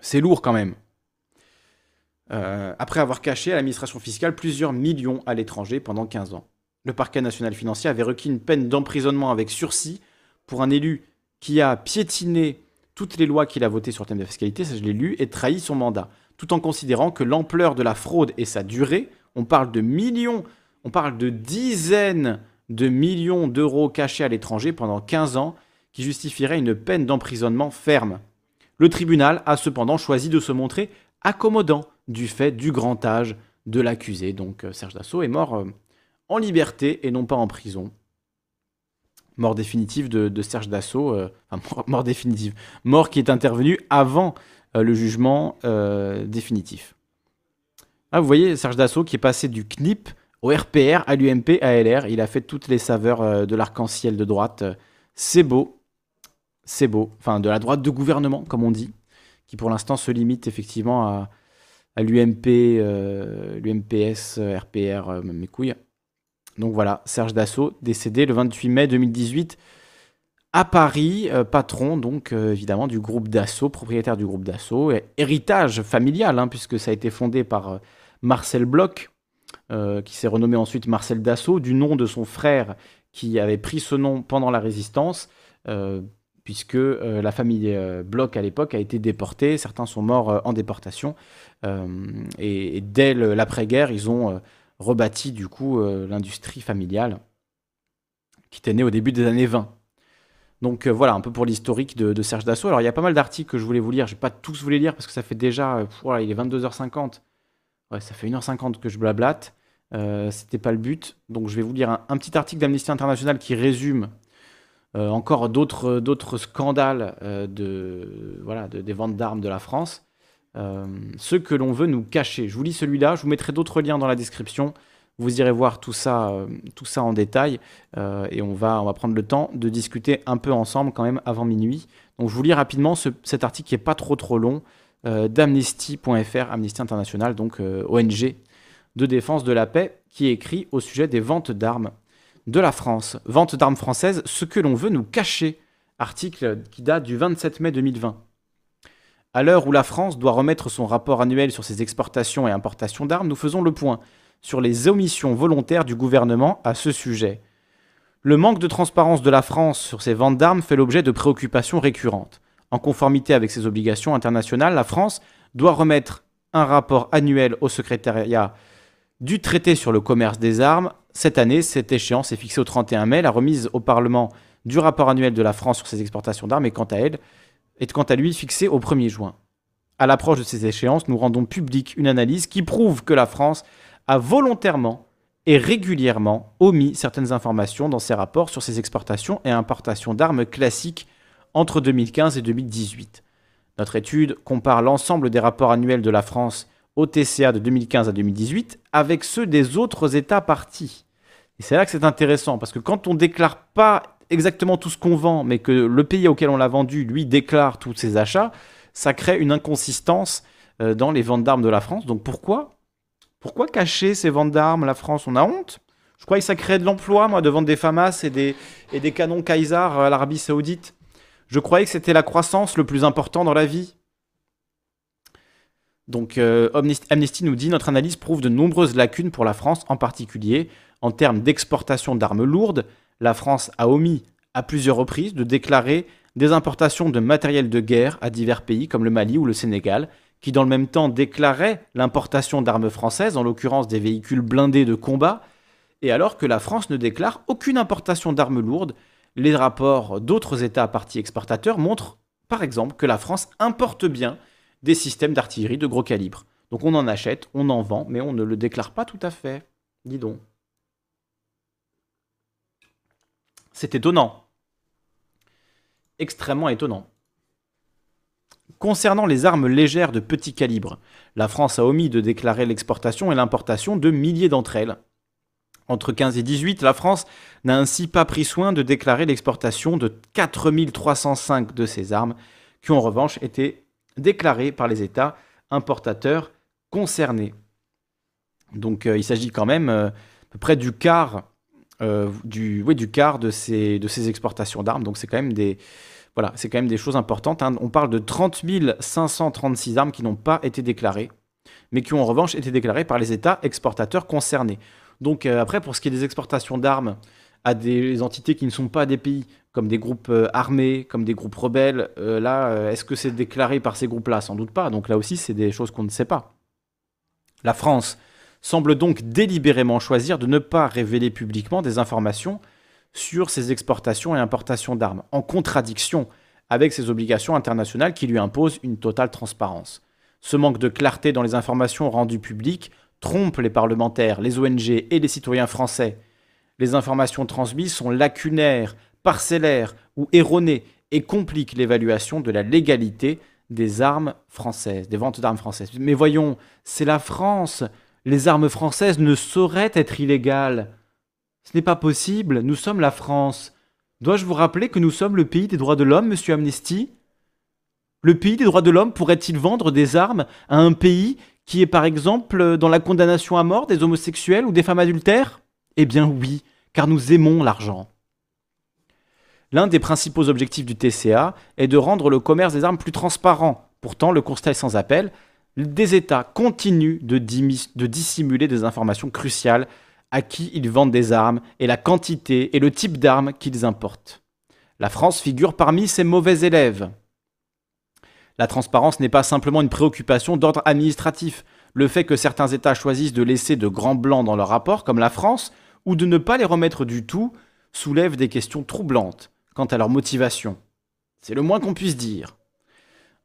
S1: C'est lourd quand même. Euh, après avoir caché à l'administration fiscale plusieurs millions à l'étranger pendant 15 ans. Le parquet national financier avait requis une peine d'emprisonnement avec sursis pour un élu qui a piétiné toutes les lois qu'il a votées sur le thème de la fiscalité, ça je l'ai lu, et trahi son mandat, tout en considérant que l'ampleur de la fraude et sa durée, on parle de millions, on parle de dizaines de millions d'euros cachés à l'étranger pendant 15 ans, qui justifieraient une peine d'emprisonnement ferme. Le tribunal a cependant choisi de se montrer accommodant du fait du grand âge de l'accusé. Donc euh, Serge Dassault est mort euh, en liberté et non pas en prison. Mort définitive de, Serge Dassault, euh, mort, définitive, mort qui est intervenue avant le jugement définitif. Ah, vous voyez Serge Dassault qui est passé du CNIP au RPR, à l'UMP, à LR. Il a fait toutes les saveurs de l'arc-en-ciel de droite. C'est beau. C'est beau. Enfin, de la droite de gouvernement, comme on dit, qui pour l'instant se limite effectivement à, l'UMP, euh, l'UMPS, RPR, euh, mes couilles. Donc voilà, Serge Dassault, décédé le 28 mai 2018 à Paris, euh, patron donc évidemment du groupe Dassault, propriétaire du groupe Dassault, héritage familial, hein, puisque ça a été fondé par Marcel Bloch, qui s'est renommé ensuite Marcel Dassault, du nom de son frère qui avait pris ce nom pendant la résistance puisque la famille Bloch à l'époque a été déportée, certains sont morts en déportation, euh, et, dès l'après-guerre, ils ont euh, rebâti du coup euh, l'industrie familiale qui était née au début des années 20. Donc voilà, un peu pour l'historique de, Serge Dassault. Alors il y a pas mal d'articles que je voulais vous lire, je vais pas tous vous les lire parce que ça fait déjà, voilà, il est 22h50. Ouais, ça fait 1h50 que je blablate. Euh, C'était pas le but. Donc je vais vous lire un, petit article d'Amnesty International qui résume encore d'autres scandales de, voilà, des ventes d'armes de la France. Euh, ce que l'on veut nous cacher. Je vous lis celui-là, je vous mettrai d'autres liens dans la description. Vous irez voir tout ça, euh, tout ça en détail euh, et on va, on va prendre le temps de discuter un peu ensemble quand même avant minuit. Donc je vous lis rapidement cet article qui est pas trop trop long d'Amnesty.fr, Amnesty International, donc ONG de défense de la paix, qui écrit au sujet des ventes d'armes de la France. Vente d'armes françaises, ce que l'on veut nous cacher. Article qui date du 27 mai 2020. À l'heure où la France doit remettre son rapport annuel sur ses exportations et importations d'armes, nous faisons le point sur les omissions volontaires du gouvernement à ce sujet. Le manque de transparence de la France sur ses ventes d'armes fait l'objet de préoccupations récurrentes. En conformité avec ses obligations internationales, la France doit remettre un rapport annuel au secrétariat du traité sur le commerce des armes. Cette année, cette échéance est fixée au 31 mai. La remise au Parlement du rapport annuel de la France sur ses exportations d'armes est quant à elle est quant à lui fixé au 1er juin. À l'approche de ces échéances, nous rendons publique une analyse qui prouve que la France a volontairement et régulièrement omis certaines informations dans ses rapports sur ses exportations et importations d'armes classiques entre 2015 et 2018. Notre étude compare l'ensemble des rapports annuels de la France au TCA de 2015 à 2018 avec ceux des autres États partis. Et c'est là que c'est intéressant, parce que quand on ne déclare pas exactement tout ce qu'on vend, mais que le pays auquel on l'a vendu, lui, déclare tous ses achats, ça crée une inconsistance euh, dans les ventes d'armes de la France. Donc pourquoi Pourquoi cacher ces ventes d'armes La France, on a honte Je croyais que ça créait de l'emploi, moi, de vendre des FAMAS et des, et des canons Kaiser à l'Arabie Saoudite. Je croyais que c'était la croissance le plus important dans la vie. Donc euh, Amnesty nous dit notre analyse prouve de nombreuses lacunes pour la France, en particulier en termes d'exportation d'armes lourdes, la France a omis à plusieurs reprises de déclarer des importations de matériel de guerre à divers pays comme le Mali ou le Sénégal, qui dans le même temps déclaraient l'importation d'armes françaises, en l'occurrence des véhicules blindés de combat, et alors que la France ne déclare aucune importation d'armes lourdes, les rapports d'autres États partis exportateurs montrent par exemple que la France importe bien des systèmes d'artillerie de gros calibre. Donc on en achète, on en vend, mais on ne le déclare pas tout à fait. Dis donc. C'est étonnant. Extrêmement étonnant. Concernant les armes légères de petit calibre, la France a omis de déclarer l'exportation et l'importation de milliers d'entre elles. Entre 15 et 18, la France n'a ainsi pas pris soin de déclarer l'exportation de 4305 de ces armes, qui en revanche été déclarées par les États importateurs concernés. Donc il s'agit quand même à peu près du quart, du, oui, du quart de ces, de ces exportations d'armes. Donc c'est quand même des, voilà, c'est quand même des choses importantes. Hein. On parle de 30 536 armes qui n'ont pas été déclarées, mais qui ont en revanche été déclarées par les États exportateurs concernés. Donc euh, après, pour ce qui est des exportations d'armes à des entités qui ne sont pas des pays, comme des groupes euh, armés, comme des groupes rebelles, euh, là, est-ce que c'est déclaré par ces groupes-là? Sans doute pas. Donc là aussi, c'est des choses qu'on ne sait pas. La France semble donc délibérément choisir de ne pas révéler publiquement des informations sur ses exportations et importations d'armes, en contradiction avec ses obligations internationales qui lui imposent une totale transparence. Ce manque de clarté dans les informations rendues publiques trompe les parlementaires, les ONG et les citoyens français. Les informations transmises sont lacunaires, parcellaires ou erronées et compliquent l'évaluation de la légalité des armes françaises, des ventes d'armes françaises. Mais voyons, c'est la France. Les armes françaises ne sauraient être illégales. Ce n'est pas possible, nous sommes la France. Dois-je vous rappeler que nous sommes le pays des droits de l'homme, monsieur Amnesty? Le pays des droits de l'homme pourrait-il vendre des armes à un pays qui est par exemple dans la condamnation à mort des homosexuels ou des femmes adultères? Eh bien oui, car nous aimons l'argent. L'un des principaux objectifs du TCA est de rendre le commerce des armes plus transparent. Pourtant, le constat est sans appel. Des États continuent de, dissimuler des informations cruciales à qui ils vendent des armes et la quantité et le type d'armes qu'ils importent. La France figure parmi ces mauvais élèves. La transparence n'est pas simplement une préoccupation d'ordre administratif. Le fait que certains États choisissent de laisser de grands blancs dans leurs rapports, comme la France, ou de ne pas les remettre du tout, soulève des questions troublantes quant à leur motivation. C'est le moins qu'on puisse dire.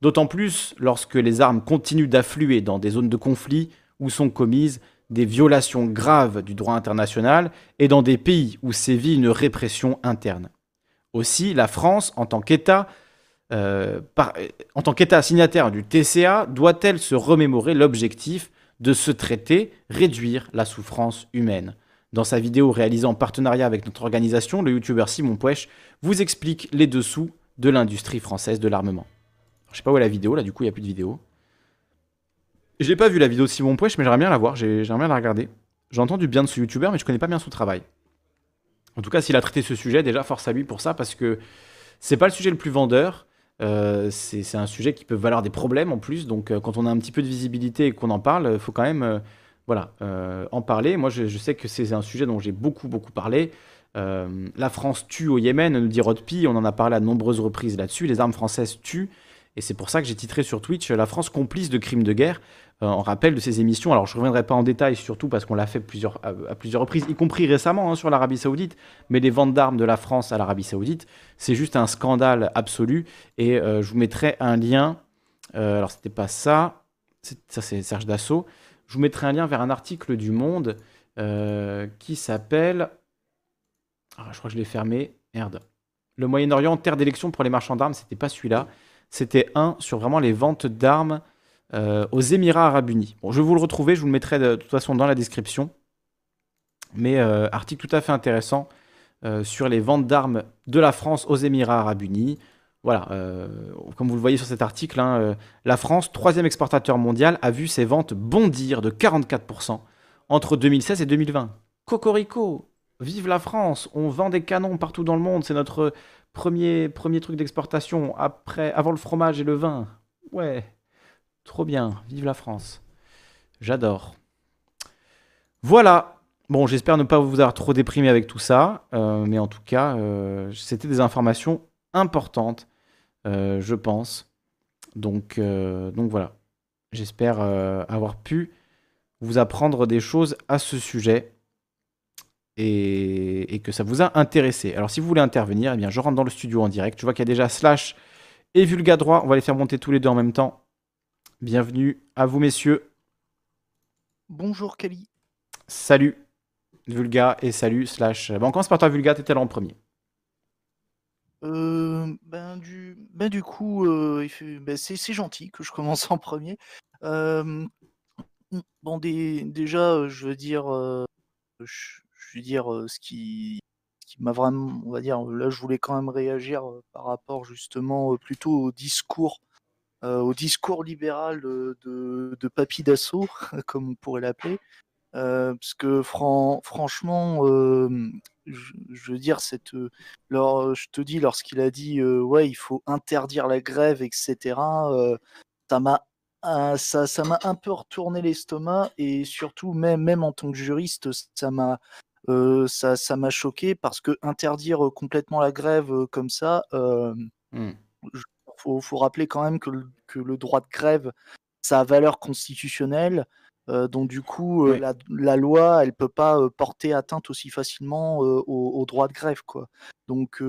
S1: D'autant plus lorsque les armes continuent d'affluer dans des zones de conflit où sont commises des violations graves du droit international et dans des pays où sévit une répression interne. Aussi, la France, en tant qu'État, euh, en tant qu'État signataire du TCA, doit-elle se remémorer l'objectif de ce traité, réduire la souffrance humaine? Dans sa vidéo réalisée en partenariat avec notre organisation, le youtubeur Simon Poueche vous explique les dessous de l'industrie française de l'armement. Je sais pas où est la vidéo, là du coup il n'y a plus de vidéo. J'ai pas vu la vidéo de Simon Poueche, mais j'aimerais bien la voir, j'aimerais bien la regarder. J'ai entendu bien de ce youtubeur, mais je connais pas bien son travail. En tout cas, s'il a traité ce sujet, déjà force à lui pour ça, parce que c'est pas le sujet le plus vendeur. Euh, c'est un sujet qui peut valoir des problèmes en plus. Donc, euh, quand on a un petit peu de visibilité et qu'on en parle, il faut quand même euh, voilà, en parler. Moi, je, sais que c'est un sujet dont j'ai beaucoup, beaucoup parlé. la France tue au Yémen, nous dit Rodpi. On en a parlé à de nombreuses reprises là-dessus. Les armes françaises tuent. Et c'est pour ça que j'ai titré sur Twitch La France complice de crimes de guerre. Euh, en rappel de ces émissions. Alors je ne reviendrai pas en détail, surtout parce qu'on l'a fait à, plusieurs reprises, y compris récemment hein, sur l'Arabie Saoudite, mais les ventes d'armes de la France à l'Arabie Saoudite, c'est juste un scandale absolu. Et euh, je vous mettrai un lien, euh, alors c'était pas ça, ça c'est Serge Dassault, je vous mettrai un lien vers un article du Monde qui s'appelle... Ah, je crois que je l'ai fermé, merde. Le Moyen-Orient, terre d'élection pour les marchands d'armes, c'était pas celui-là. C'était un sur vraiment les ventes d'armes euh, aux Émirats Arabes Unis. Bon, je vais vous le retrouver, je vous le mettrai de, toute façon dans la description. Mais euh, article tout à fait intéressant euh, sur les ventes d'armes de la France aux Émirats Arabes Unis. Voilà, comme vous le voyez sur cet article, hein, la France, troisième exportateur mondial, a vu ses ventes bondir de 44% entre 2016 et 2020. Cocorico, vive la France, on vend des canons partout dans le monde, c'est notre premier, truc d'exportation après, avant le fromage et le vin. Ouais. Trop bien, vive la France. J'adore. Voilà. Bon, j'espère ne pas vous avoir trop déprimé avec tout ça, euh, mais en tout cas, euh, c'était des informations importantes, euh, je pense. Donc, donc voilà. J'espère avoir pu vous apprendre des choses à ce sujet et, et, que ça vous a intéressé. Alors, si vous voulez intervenir, eh bien, je rentre dans le studio en direct. Je vois qu'il y a déjà Slash et Vulga droit. On va les faire monter tous les deux en même temps. Bienvenue à vous, messieurs.
S4: Bonjour, Kali.
S1: Salut, Vulga, et salut, Slash. Bon, on commence par toi, Vulga, t'étais là en premier.
S4: Ben, du, ben, du coup, ben, c'est gentil que je commence en premier. Euh, bon, déjà, je veux dire, je, veux dire ce qui, qui m'a vraiment, on va dire, là, je voulais quand même réagir par rapport justement plutôt au discours au discours libéral de, de Papy Dassault, comme on pourrait l'appeler. Parce que franchement, je, veux dire, cette, je te dis, lorsqu'il a dit ouais, il faut interdire la grève, etc., ça m'a ça, ça m'a un peu retourné l'estomac et surtout même, même en tant que juriste, ça m'a ça, ça m'a choqué parce que interdire complètement la grève comme ça, mmh. faut, faut, rappeler quand même que le, que le droit de grève, ça a valeur constitutionnelle. Donc du coup, la, loi, elle peut pas porter atteinte aussi facilement au, droit de grève, quoi. Donc,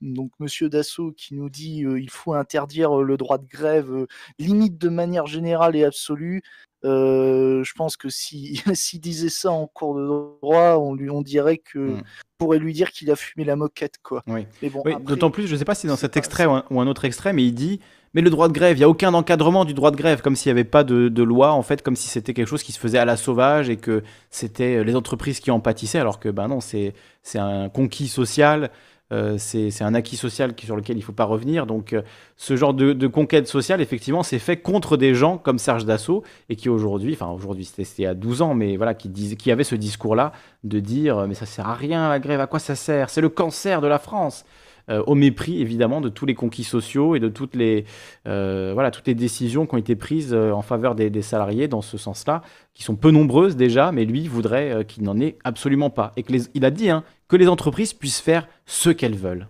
S4: donc Monsieur Dassault qui nous dit il faut interdire le droit de grève, limite de manière générale et absolue. je pense que si s'il disait ça en cours de droit, on lui on dirait que mmh. pourrait lui dire qu'il a fumé la moquette, quoi.
S1: Oui. bon, D'autant plus, je sais pas si dans cet extrait ou un, autre extrait, mais il dit mais le droit de grève, il n'y a aucun encadrement du droit de grève, comme s'il n'y avait pas de, loi, en fait, comme si c'était quelque chose qui se faisait à la sauvage et que c'était les entreprises qui en pâtissaient, alors que ben non, c'est un conquis social, euh, c'est un acquis social sur lequel il ne faut pas revenir. Donc euh, ce genre de, conquête sociale, effectivement, c'est fait contre des gens comme Serge Dassault et qui aujourd'hui, enfin aujourd'hui c'était a 12 ans, mais voilà, qui, disait, qui avait ce discours-là de dire mais ça sert à rien la grève, à quoi ça sert? C'est le cancer de la France. Euh, au mépris évidemment de tous les conquis sociaux et de toutes les, euh, voilà, toutes les décisions qui ont été prises euh, en faveur des, salariés dans ce sens-là, qui sont peu nombreuses déjà, mais lui voudrait qu'il n'en ait absolument pas. Et que il a dit hein, que les entreprises puissent faire ce qu'elles veulent.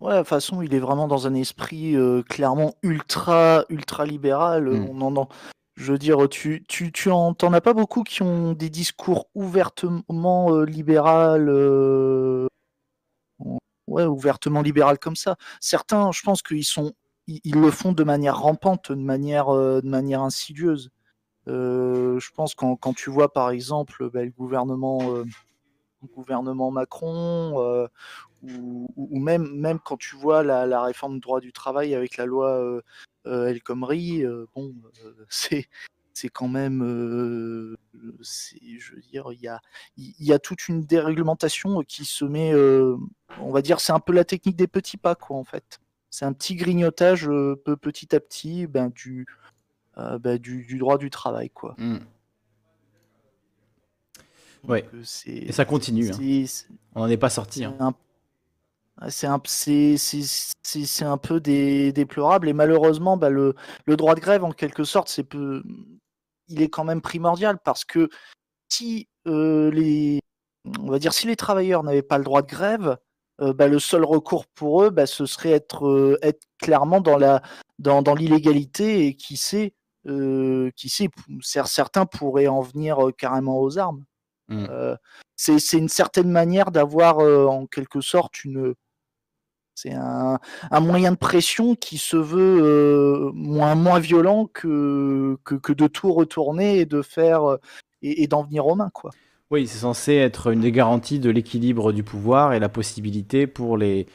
S4: Ouais, de toute façon, il est vraiment dans un esprit clairement ultra, ultra libéral. Mm. On en, je veux dire, tu, tu, tu en, as pas beaucoup qui ont des discours ouvertement libéral ouais, ouvertement libéral comme ça. Certains, je pense qu'ils sont, ils, le font de manière rampante, de manière, euh, de manière insidieuse. Euh, je pense quand, quand tu vois par exemple bah, le gouvernement, euh, gouvernement Macron, ou, même, même quand tu vois la, la, réforme du droit du travail avec la loi El Khomri, bon, c'est c'est quand même, je veux dire, il y a, y a toute une déréglementation qui se met, on va dire, c'est un peu la technique des petits pas, quoi, en fait. C'est un petit grignotage petit à petit ben, du, ben, du, du, droit du travail, quoi. Mmh.
S1: Ouais. Et ça continue. Hein. On n'en est pas sorti. Hein.
S4: C'est un, c'est, un peu déplorable et malheureusement, bah, le, le, droit de grève, en quelque sorte, c'est peu, il est quand même primordial parce que si les, on va dire, si les travailleurs n'avaient pas le droit de grève, bah, le seul recours pour eux, bah, ce serait être, être clairement dans la, dans, dans l'illégalité et qui sait, qui sait, certains pourraient en venir carrément aux armes. Mmh. c'est une certaine manière d'avoir en quelque sorte une, c'est un, moyen de pression qui se veut euh, moins, violent que, que, de tout retourner et de faire euh, et, d'en venir aux mains, quoi.
S1: Oui, c'est censé être une des garanties de l'équilibre du pouvoir et la possibilité pour les,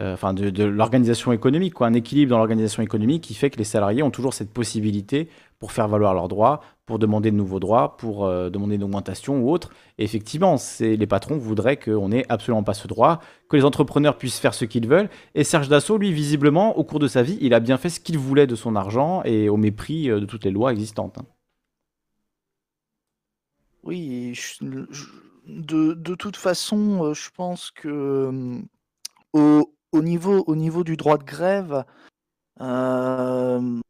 S1: euh, enfin de, l'organisation économique, quoi. un équilibre dans l'organisation économique qui fait que les salariés ont toujours cette possibilité pour faire valoir leurs droits, pour demander de nouveaux droits, pour euh, demander une augmentation ou autre. Effectivement, les patrons voudraient qu'on n'ait absolument pas ce droit, que les entrepreneurs puissent faire ce qu'ils veulent. Et Serge Dassault, lui, visiblement, au cours de sa vie, il a bien fait ce qu'il voulait de son argent et au mépris euh, de toutes les lois existantes.
S4: Oui, de, toute façon, je pense que au, au niveau, au niveau du droit de grève, euh,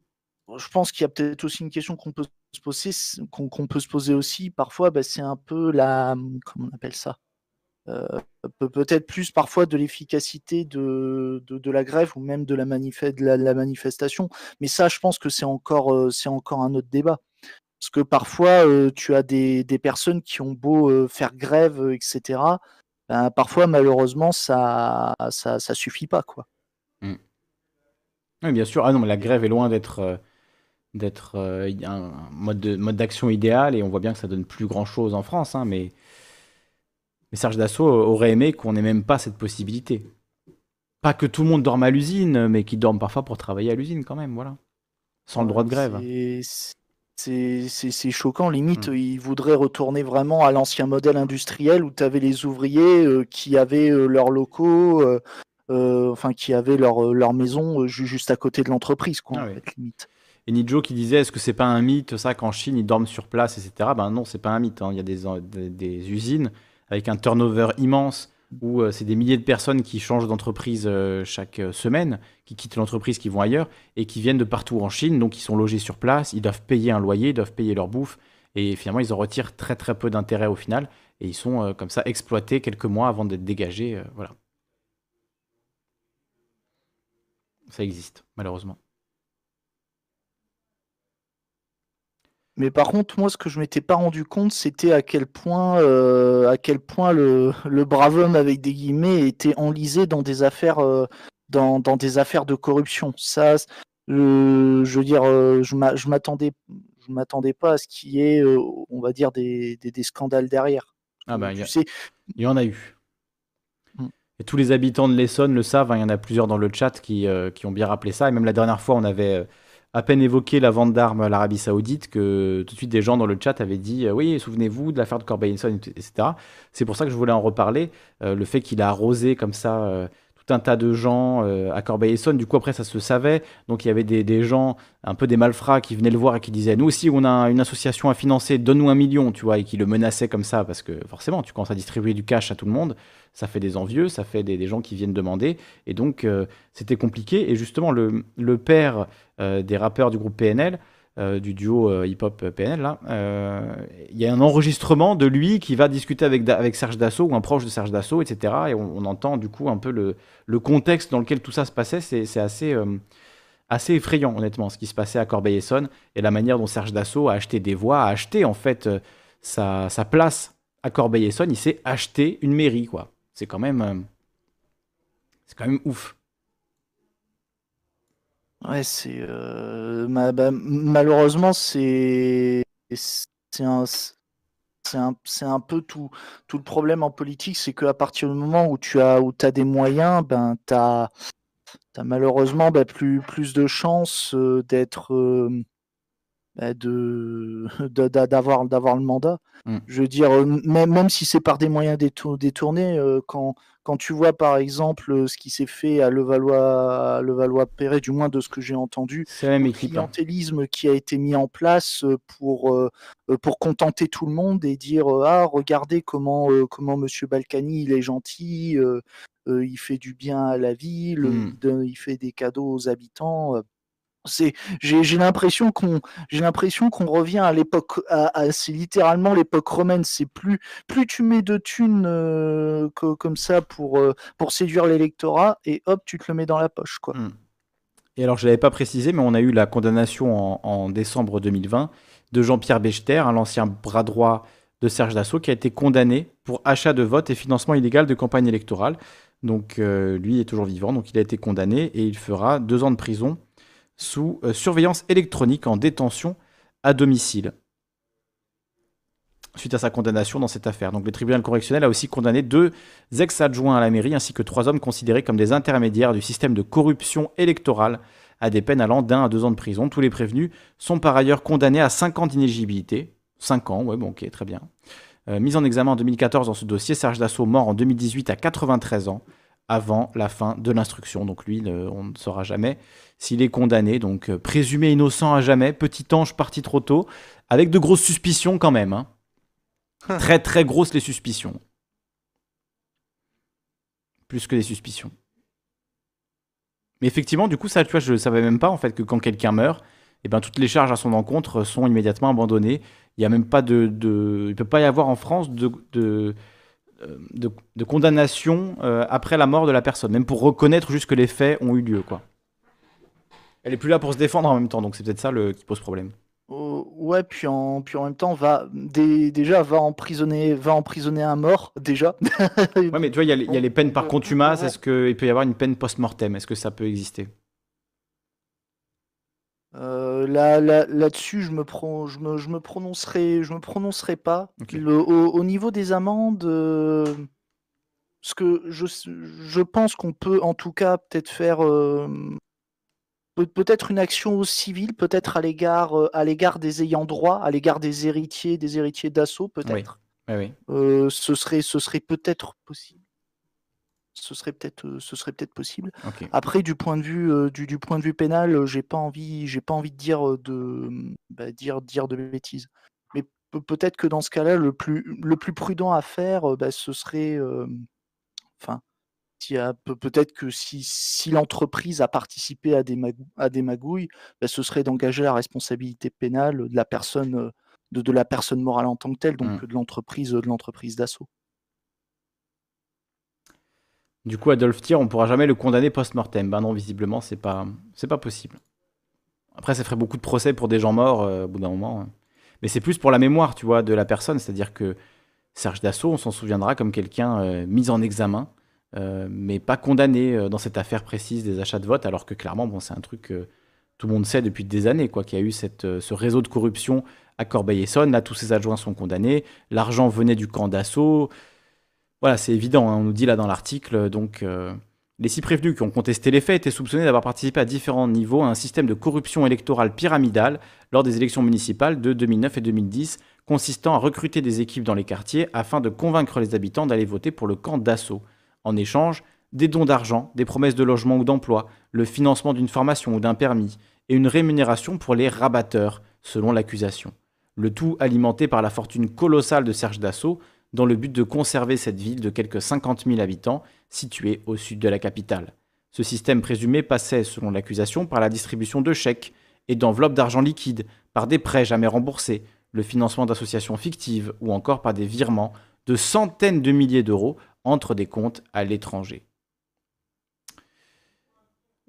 S4: je pense qu'il y a peut-être aussi une question qu'on peut se poser, qu'on peut se poser aussi parfois. Bah, c'est un peu la, comment on appelle ça euh, Peut-être plus parfois de l'efficacité de, de, la grève ou même de la, manifestation. Mais ça, je pense que c'est encore, euh, encore un autre débat. Parce que parfois, tu as des, des, personnes qui ont beau faire grève, etc. Ben, parfois malheureusement ça, ça, suffit pas quoi.
S1: Mmh. Oui, bien sûr. Ah non, mais la grève est loin d'être euh, d'être euh, un mode de, mode d'action idéal et on voit bien que ça donne plus grand chose en France. Hein, mais, mais Serge Dassault aurait aimé qu'on n'ait même pas cette possibilité. Pas que tout le monde dorme à l'usine, mais qu'ils dorment parfois pour travailler à l'usine quand même, voilà. Sans le droit de grève.
S4: C'est choquant, limite, mmh. ils voudraient retourner vraiment à l'ancien modèle industriel où tu avais les ouvriers euh, qui avaient euh, leurs locaux, enfin qui avaient leur, leur maison juste à côté de l'entreprise, quoi,
S1: Ah
S4: en
S1: oui.
S4: fait, limite.
S1: Et Nijo qui disait est-ce que c'est pas un mythe ça qu'en Chine ils dorment sur place etc. Ben non c'est pas un mythe. hein. Il y a des, usines avec un turnover immense où euh, c'est des milliers de personnes qui changent d'entreprise euh, chaque euh, semaine, qui quittent l'entreprise, qui vont ailleurs et qui viennent de partout en Chine. Donc ils sont logés sur place, ils doivent payer un loyer, ils doivent payer leur bouffe et finalement ils en retirent très très peu d'intérêt au final et ils sont comme ça exploités quelques mois avant d'être dégagés. voilà. Ça existe malheureusement.
S4: Mais par contre, moi, ce que je m'étais pas rendu compte, c'était à quel point, euh, à quel point le, le brave homme avec des guillemets était enlisé dans des affaires, euh, dans, dans des affaires de corruption. Ça, euh, je veux dire, je m'a- je m'attendais, je m'attendais pas à ce qu'il y ait, on va dire, des, des, des scandales derrière.
S1: Ah bah, il y
S4: sais,
S1: en a eu.
S4: Mm.
S1: Et tous les habitants de l'Essonne le savent, hein, il y en a plusieurs dans le chat qui, qui ont bien rappelé ça. Et même la dernière fois, on avait à peine évoqué la vente d'armes à l'Arabie Saoudite que tout de suite des gens dans le chat avaient dit euh, Oui, souvenez-vous de l'affaire de Corbeil-Essonne, etc. C'est pour ça que je voulais en reparler. euh, le fait qu'il a arrosé comme ça euh, tout un tas de gens à Corbeil-Essonne. Du coup, après, ça se savait. Donc, il y avait des, des gens, un peu des malfrats, qui venaient le voir et qui disaient Nous aussi, on a une association à financer, donne-nous un million, tu vois, et qui le menaçaient comme ça parce que forcément, tu commences à distribuer du cash à tout le monde ça fait des envieux, ça fait des, des gens qui viennent demander. Et donc, c'était compliqué. Et justement, le, le père des rappeurs du groupe PNL, euh, du duo euh, hip-hop PNL, là, euh, il y a un enregistrement de lui qui va discuter avec, Serge Dassault ou un proche de Serge Dassault, etc. Et on, entend du coup un peu le, contexte dans lequel tout ça se passait. C'est assez, euh, effrayant, honnêtement, ce qui se passait à Corbeil-Essonne et la manière dont Serge Dassault a acheté des voix, a acheté en fait euh, sa, place à Corbeil-Essonne. Il s'est acheté une mairie, quoi. C'est quand même, euh, c'est quand même ouf.
S4: Ouais, c'est euh, bah, malheureusement, c'est c'est un, c'est un, un peu tout, tout le problème en politique, c'est qu'à partir du moment où tu as, où as des moyens, ben, tu as, malheureusement ben, plus, plus de chances euh, d'être. euh, de de- d'a- d'avoir d'avoir le mandat.
S1: Mm.
S4: Je veux dire, euh, même, même si c'est par des moyens détour- détournés, euh, quand, quand tu vois par exemple euh, ce qui s'est fait à Levallois, à Levallois-Perret, du moins de ce que j'ai entendu, le
S1: hein.
S4: clientélisme qui a été mis en place pour, pour contenter tout le monde et dire ah regardez comment comment Monsieur Balkany il est gentil, il fait du bien à la ville,
S1: Mm.
S4: il, donne- il fait des cadeaux aux habitants. Euh. J'ai l'impression qu'on j'ai l'impression qu'on revient à l'époque à, c'est littéralement l'époque romaine. C'est plus plus tu mets de thunes euh, co- comme ça pour euh, pour séduire l'électorat et hop tu te le mets dans la poche quoi.
S1: Mm. Et alors, je l'avais pas précisé, mais on a eu la condamnation en, décembre 2020 de Jean-Pierre Bechter, l'ancien bras droit de Serge Dassault, qui a été condamné pour achat de vote et financement illégal de campagne électorale. Donc, euh, lui est toujours vivant, donc il a été condamné et il fera deux ans de prison sous euh, surveillance électronique en détention à domicile. Suite à sa condamnation dans cette affaire. Le tribunal correctionnel a aussi condamné deux ex-adjoints à la mairie ainsi que trois hommes considérés comme des intermédiaires du système de corruption électorale à des peines allant d'un à deux ans de prison. Tous les prévenus sont par ailleurs condamnés à 5 ans d'inéligibilité. 5 ans, ouais, bon, ok, très bien. Euh, mise en examen en 2014 dans ce dossier, Serge Dassault mort en 2018 à 93 ans, avant la fin de l'instruction. Donc lui, le- on ne saura jamais s'il est condamné. Donc euh, présumé innocent à jamais, petit ange parti trop tôt, avec de grosses suspicions quand même. hein. très très grosses les suspicions. Plus que des suspicions. Mais effectivement, du coup, ça, tu vois, je ne savais même pas en fait que quand quelqu'un meurt, eh ben, toutes les charges à son encontre sont immédiatement abandonnées. Il n'y a même pas de, de- il peut pas y avoir en France de, de, de- de condamnation euh, après la mort de la personne, même pour reconnaître juste que les faits ont eu lieu, quoi. Elle est plus là pour se défendre en même temps, donc c'est peut-être ça le, qui pose problème.
S4: Euh, ouais, puis en, puis en même temps, va dé- déjà va emprisonner, va emprisonner un mort déjà.
S1: Ouais, mais tu vois, il y, a les- il y a les peines par contumace. Est-ce qu'il peut y avoir une peine post-mortem? Est-ce que ça peut exister?
S4: Euh, là, là, là-dessus, je me, pro- je me, je me prononcerai, je me prononcerai pas. Le- au, au niveau des amendes, euh, ce que je, je pense qu'on peut en tout cas peut-être faire euh, peut- peut-être une action civile, peut-être à l'égard à l'égard des ayants droit, à l'égard des héritiers, des héritiers d'assaut, peut-être.
S1: Oui, oui.
S4: Ce serait, ce serait peut-être possible. Ce serait peut-être ce serait peut-être possible. Après, du point de vue du, du point de vue pénal, j'ai pas envie j'ai pas envie de dire de bah, dire dire de bêtises. Mais peut-être que dans ce cas-là, le plus le plus prudent à faire, bah, ce serait enfin peut-être que si, si l'entreprise a participé à des, à des magouilles, bah, ce serait d'engager la responsabilité pénale de la personne, de, de, la personne morale en tant que telle, donc mmh. de l'entreprise, de l'entreprise d'assaut.
S1: Du coup, Adolphe Thiers, on pourra jamais le condamner post-mortem. Ben non, visiblement, c'est pas, c'est pas possible. Après, ça ferait beaucoup de procès pour des gens morts euh, au bout d'un moment. Hein. Mais c'est plus pour la mémoire, tu vois, de la personne. C'est-à-dire que Serge Dassault, on s'en souviendra comme quelqu'un euh, mis en examen euh, mais pas condamné dans cette affaire précise des achats de vote, alors que clairement, bon, c'est un truc que tout le monde sait depuis des années, quoi, qu'il y a eu ce réseau de corruption à Corbeil-Essonne. Là, tous ses adjoints sont condamnés. L'argent venait du camp d'assaut. Voilà, c'est évident, hein, on nous dit là dans l'article. Donc, les six prévenus qui ont contesté les faits étaient soupçonnés d'avoir participé à différents niveaux à un système de corruption électorale pyramidale lors des élections municipales de 2009 et 2010, consistant à recruter des équipes dans les quartiers afin de convaincre les habitants d'aller voter pour le camp d'assaut. En échange, des dons d'argent, des promesses de logement ou d'emploi, le financement d'une formation ou d'un permis, et une rémunération pour les rabatteurs, selon l'accusation. Le tout alimenté par la fortune colossale de Serge Dassault, dans le but de conserver cette ville de quelques 50 000 habitants, située au sud de la capitale. Ce système présumé passait, selon l'accusation, par la distribution de chèques et d'enveloppes d'argent liquide, par des prêts jamais remboursés, le financement d'associations fictives ou encore par des virements de centaines de milliers d'euros entre des comptes à l'étranger.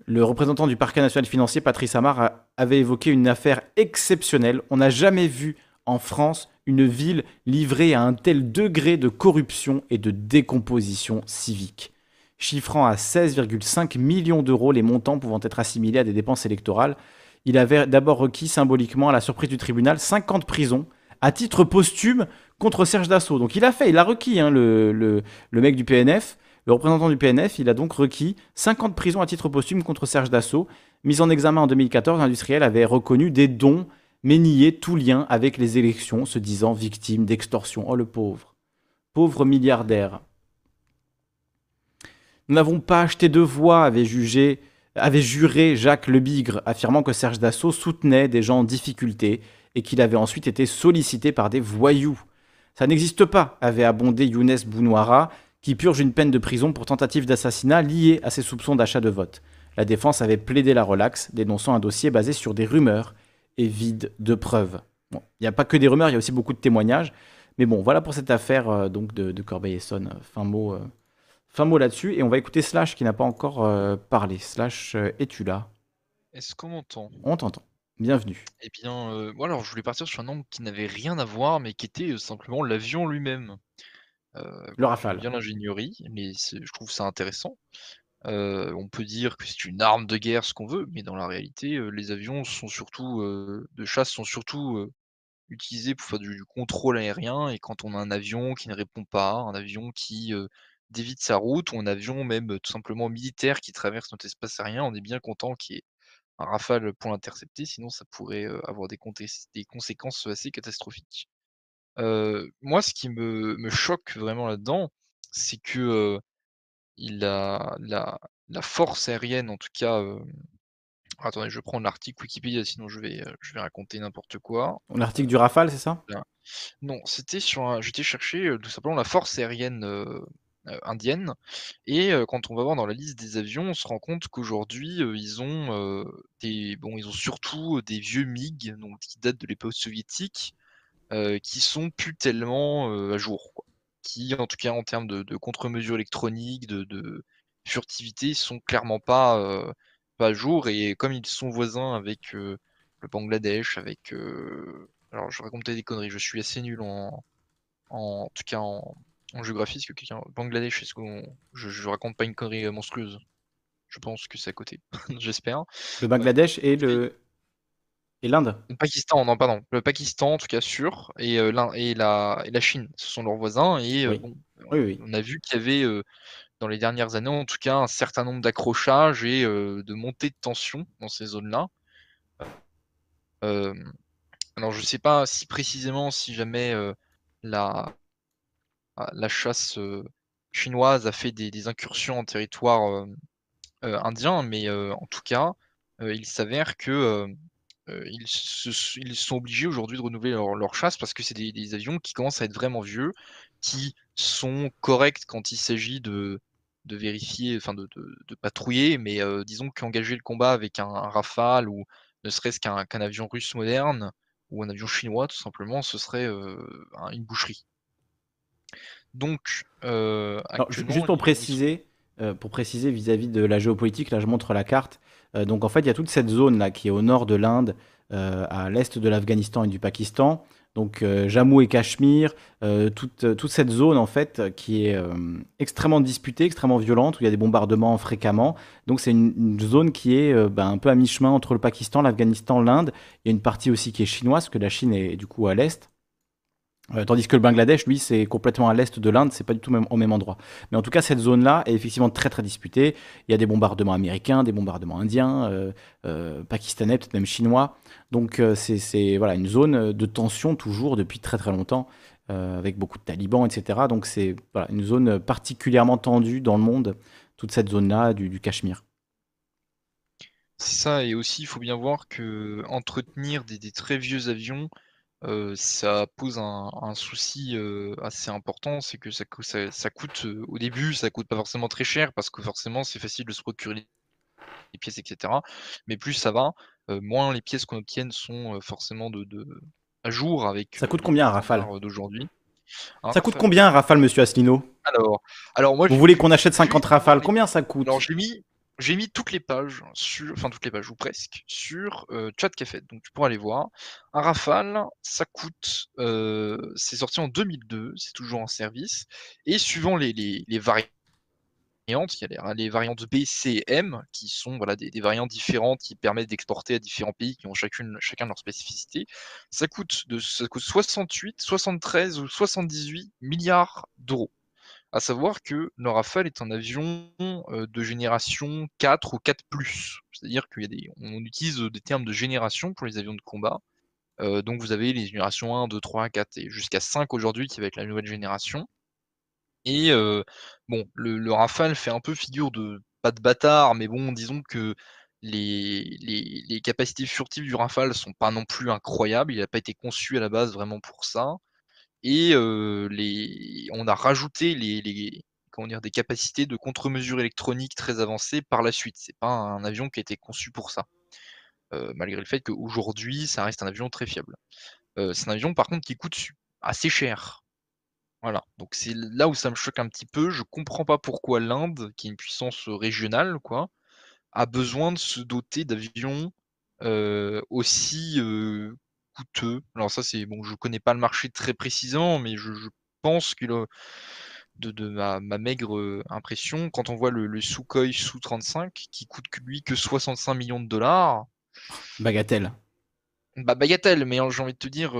S1: Le représentant du parquet national financier, Patrice Amar, avait évoqué une affaire exceptionnelle. On n'a jamais vu en France une ville livrée à un tel degré de corruption et de décomposition civique. Chiffrant à 16,5 millions d'euros les montants pouvant être assimilés à des dépenses électorales, il avait d'abord requis symboliquement, à la surprise du tribunal, 50 prisons à titre posthume contre Serge Dassault. Donc il a fait, il a requis, hein, le, le, mec du PNF, le représentant du PNF, il a donc requis 50 prisons à titre posthume contre Serge Dassault. Mis en examen en 2014, l'industriel avait reconnu des dons, mais nié tout lien avec les élections, se disant victime d'extorsion. Oh le pauvre. Pauvre milliardaire. Nous n'avons pas acheté de voix, avait jugé avait juré Jacques Lebigre, affirmant que Serge Dassault soutenait des gens en difficulté et qu'il avait ensuite été sollicité par des voyous. Ça n'existe pas, avait abondé Younes Bounouara, qui purge une peine de prison pour tentative d'assassinat liée à ses soupçons d'achat de vote. La défense avait plaidé la relaxe, dénonçant un dossier basé sur des rumeurs et vide de preuves. il n'y a pas que des rumeurs, il y a aussi beaucoup de témoignages. Mais bon, voilà pour cette affaire euh, donc de, Corbeil-Essonne. Fin mot, euh, fin mot là-dessus. Et on va écouter Slash qui n'a pas encore euh, parlé. Slash, es-tu là?
S5: Est-ce qu'on m'entend?
S1: On t'entend. Bienvenue.
S5: Eh bien, euh, moi alors je voulais partir sur un nombre qui n'avait rien à voir, mais qui était, euh, simplement l'avion lui-même.
S1: Euh, Le Rafale.
S5: bien l'ingénierie, mais je trouve ça intéressant. On peut dire que c'est une arme de guerre, ce qu'on veut, mais dans la réalité, les avions sont surtout, de chasse sont surtout, utilisés pour faire du contrôle aérien et quand on a un avion qui ne répond pas, un avion qui, dévie sa route ou un avion même, tout simplement militaire qui traverse notre espace aérien, on est bien content qu'il y ait un rafale pour l'intercepter, sinon ça pourrait avoir des, des, conséquences assez catastrophiques. moi, ce qui me, me choque vraiment là-dedans, c'est que il a, la, la, force aérienne, en tout cas. Attendez, je prends l'article Wikipédia, sinon je vais, je vais raconter n'importe quoi.
S1: L'article du Rafale, c'est ça?
S5: Non, c'était sur. J'étais chercher tout simplement la force aérienne euh, indienne. Et quand on va voir dans la liste des avions, on se rend compte qu'aujourd'hui, ils ont des bon, ils ont surtout des vieux MiG, donc qui datent de l'époque soviétique, qui sont plus tellement à jour, quoi. Qui, en tout cas, en termes de, contre-mesures électroniques, de, furtivité, sont clairement pas, pas à jour. Et comme ils sont voisins avec le Bangladesh, avec alors je racontais des conneries, je suis assez nul en, en tout cas en, géographie, est-ce que quelqu'un. Bangladesh, est-ce qu'on. Je, raconte pas une connerie monstrueuse? Je pense que c'est à côté. J'espère.
S1: Le Bangladesh et le. Et l'Inde
S5: Le Pakistan, non, pardon. Le Pakistan, en tout cas, sûr. Et, euh, et, la, et la Chine, ce sont leurs voisins. Et euh, on a vu qu'il y avait, euh, dans les dernières années, en tout cas, un certain nombre d'accrochages et de montées de tension dans ces zones-là. alors, je sais pas si précisément, si jamais la, la chasse chinoise a fait des, incursions en territoire indien, mais en tout cas, il s'avère que ils, sont obligés aujourd'hui de renouveler leur, chasse parce que c'est des, avions qui commencent à être vraiment vieux, qui sont corrects quand il s'agit de, vérifier, enfin de, patrouiller, mais disons qu'engager le combat avec un, Rafale ou ne serait-ce qu'un avion russe moderne ou un avion chinois, tout simplement, ce serait une boucherie. Donc,
S1: juste pour préciser, pour préciser vis-à-vis de la géopolitique, là je montre la carte. Donc en fait, il y a toute cette zone là qui est au nord de l'Inde, à l'est de l'Afghanistan et du Pakistan. Donc euh, Jammu et Cachemire, euh, toute, toute, cette zone en fait qui est euh, extrêmement disputée, extrêmement violente, où il y a des bombardements fréquemment. Donc c'est une, zone qui est ben, un peu à mi-chemin entre le Pakistan, l'Afghanistan, l'Inde. Il y a une partie aussi qui est chinoise, parce que la Chine est du coup à l'est. Euh, tandis que le Bangladesh, lui, c'est complètement à l'est de l'Inde, c'est pas du tout au même endroit. Mais en tout cas, cette zone-là est effectivement très très disputée. Il y a des bombardements américains, des bombardements indiens, euh, euh, pakistanais, peut-être même chinois. Donc c'est voilà une zone de tension toujours depuis très très longtemps, avec beaucoup de talibans, etc. Donc c'est voilà, une zone particulièrement tendue dans le monde, toute cette zone-là du, du Cachemire.
S5: C'est ça, et aussi il faut bien voir que entretenir des très vieux avions, ça pose un, souci assez important, c'est que ça, ça, coûte au début, ça coûte pas forcément très cher parce que forcément c'est facile de se procurer les pièces, etc. Mais plus ça va, moins les pièces qu'on obtienne sont forcément de, à jour avec.
S1: Ça coûte combien un Rafale
S5: d'aujourd'hui
S1: Ça coûte combien un Rafale, monsieur Asselineau?
S5: Alors, alors moi.
S1: Vous voulez qu'on achète 50 Rafales? Combien ça coûte?
S5: Alors j'ai mis j'ai mis toutes les pages sur, enfin toutes les pages ou presque, sur euh, Chat Café. Donc tu pourras aller voir. Un Rafale, ça coûte, euh, c'est sorti en 2002, c'est toujours en service. Et suivant les, les, variantes, il y a les, variantes B, C M, qui sont voilà, des, variantes différentes qui permettent d'exporter à différents pays qui ont chacune, chacun leur spécificité. Ça coûte, de, ça coûte 68, 73 ou 78 milliards d'euros. À savoir que le Rafale est un avion de génération 4 ou 4 C'est-à-dire qu'on utilise des termes de génération pour les avions de combat. donc vous avez les générations 1, 2, 3, 4 et jusqu'à 5 aujourd'hui qui va être la nouvelle génération. Et bon, le, Rafale fait un peu figure de pas de bâtard, mais bon, disons que les, les, capacités furtives du Rafale sont pas non plus incroyables. Il n'a pas été conçu à la base vraiment pour ça et les, on a rajouté les, comment dire, des capacités de contre-mesure électronique très avancées par la suite. C'est pas un avion qui a été conçu pour ça, malgré le fait qu'aujourd'hui, ça reste un avion très fiable. c'est un avion par contre qui coûte assez cher. Voilà, donc c'est là où ça me choque un petit peu. Je comprends pas pourquoi l'Inde, qui est une puissance régionale, quoi, a besoin de se doter d'avions aussi coûteux. Alors ça, c'est bon, je connais pas le marché très précisément, mais je, pense que de, ma, maigre impression, quand on voit le, le Sukhoi Su-35 qui coûte lui que 65 millions de dollars.
S1: Bagatelle.
S5: Bah, bagatelle, mais j'ai envie de te dire,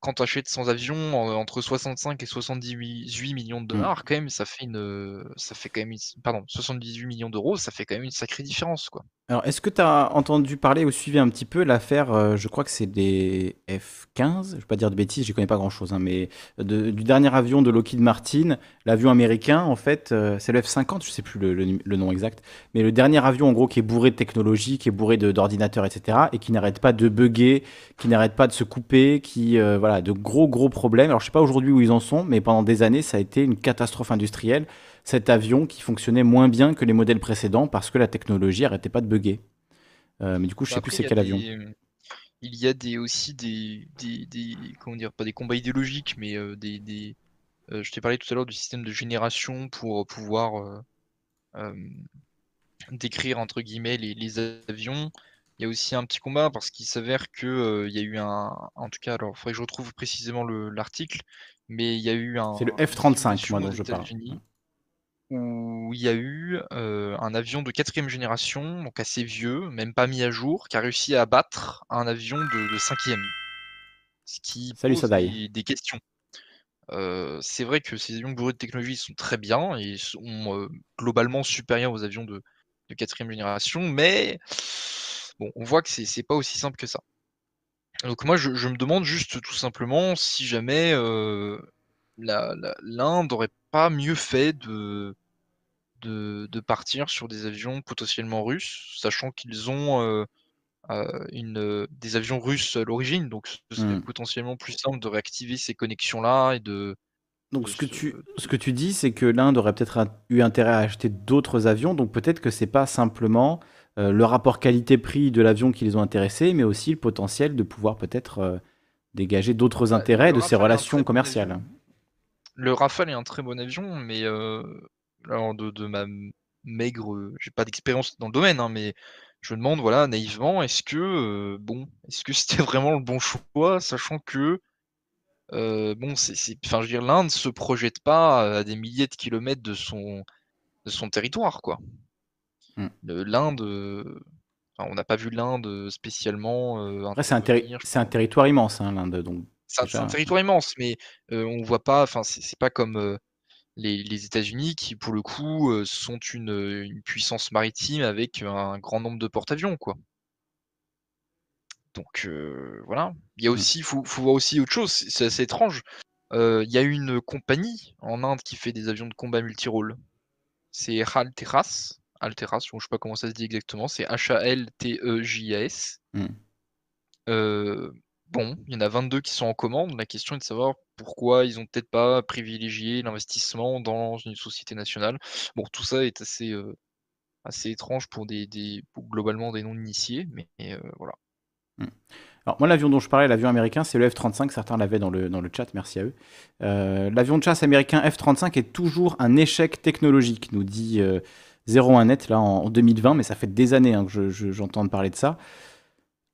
S5: quand tu achètes sans avion entre 65 et 78 millions de mmh. dollars, quand même, ça fait une, ça fait quand même, pardon, 78 millions d'euros, ça fait quand même une sacrée différence, quoi.
S1: Alors, est-ce que tu as entendu parler ou suivi un petit peu l'affaire, je crois que c'est des F-15, je vais pas dire de bêtises, je connais pas grand-chose, hein, mais du dernier avion de Lockheed Martin, l'avion américain, en fait, c'est le F-50, je sais plus le, nom exact, mais le dernier avion, en gros, qui est bourré de technologie, qui est bourré d'ordinateurs, etc., et qui n'arrête pas de bugger, qui n'arrêtent pas de se couper, qui euh, voilà, de gros gros problèmes. Alors je sais pas aujourd'hui où ils en sont, mais pendant des années ça a été une catastrophe industrielle. Cet avion qui fonctionnait moins bien que les modèles précédents parce que la technologie arrêtait pas de bugger. Euh, mais du coup je sais plus c'est quel avion.
S5: Il y a des, aussi des, des, comment dire pas des combats idéologiques, mais euh, des, des je t'ai parlé tout à l'heure du système de génération pour pouvoir décrire entre guillemets les, les avions. Il y a aussi un petit combat parce qu'il s'avère que il y a eu un. En tout cas, alors il faudrait que je retrouve précisément l'article, mais il y a eu un.
S1: C'est le F-35, moi, dont je parle.
S5: Où il y a eu un avion de quatrième génération, donc assez vieux, même pas mis à jour, qui a réussi à abattre un avion de, cinquième. Ce qui
S1: Salut,
S5: pose des, des, questions. c'est vrai que ces avions bourrés de technologie sont très bien et sont globalement supérieurs aux avions de, de quatrième génération, mais on voit que c'est pas aussi simple que ça. Donc moi, je, me demande juste tout simplement si jamais la- l'Inde n'aurait pas mieux fait de, de, de partir sur des avions potentiellement russes, sachant qu'ils ont euh, euh, une, euh, des avions russes à l'origine, donc ce serait
S1: Hmm.
S5: potentiellement plus simple de réactiver ces connexions-là et de,
S1: Donc
S5: de
S1: ce que tu, ce que tu dis, c'est que l'Inde aurait peut-être eu intérêt à acheter d'autres avions, donc peut-être que c'est pas simplement euh, le rapport qualité-prix de l'avion qui les ont intéressés, mais aussi le potentiel de pouvoir peut-être euh, dégager d'autres
S5: Bah,
S1: intérêts de ces relations commerciales.
S5: Le Rafale est un très bon avion, mais euh, alors de, de ma maigre, euh, j'ai pas d'expérience dans le domaine, hein, mais je me demande, voilà, naïvement, est-ce que euh, bon, est-ce que c'était vraiment le bon choix, sachant que euh, bon, c'est- enfin, je veux dire, l'Inde se projette pas à des milliers de kilomètres de son de son territoire, quoi. Le- L'Inde, euh, enfin, on n'a pas vu l'Inde spécialement euh,
S1: c'est un, terri- territoire immense, hein, l'Inde, donc
S5: c'est un, territoire immense, mais euh, on voit pas, enfin, c'est pas comme les, les États-Unis qui, pour le coup, euh, sont une, une puissance maritime avec un grand nombre de porte-avions, quoi. Donc euh, voilà. Il y a
S1: Mm.
S5: aussi, faut, faut voir aussi autre chose. C'est assez étrange. Euh, Il y a une compagnie en Inde qui fait des avions de combat multirôle. C'est Halteras. Halteras, je sais pas comment ça se dit exactement. C'est H-A-L-T-E-J-A-S.
S1: Mm.
S5: Euh, bon, il y en a 22 qui sont en commande. La question est de savoir pourquoi ils ont peut-être pas privilégié l'investissement dans une société nationale. Bon, tout ça est assez, euh, assez étrange pour des, des pour globalement des non-initiés, mais euh, voilà.
S1: Alors moi, l'avion dont je parlais, l'avion américain, c'est le F-35. Certains l'avaient dans le, dans le chat, merci à eux. Euh, l'avion de chasse américain F-35 est toujours un échec technologique, nous dit euh, 01net là en, en 2020, mais ça fait des années hein, que je- je- j'entends parler de ça.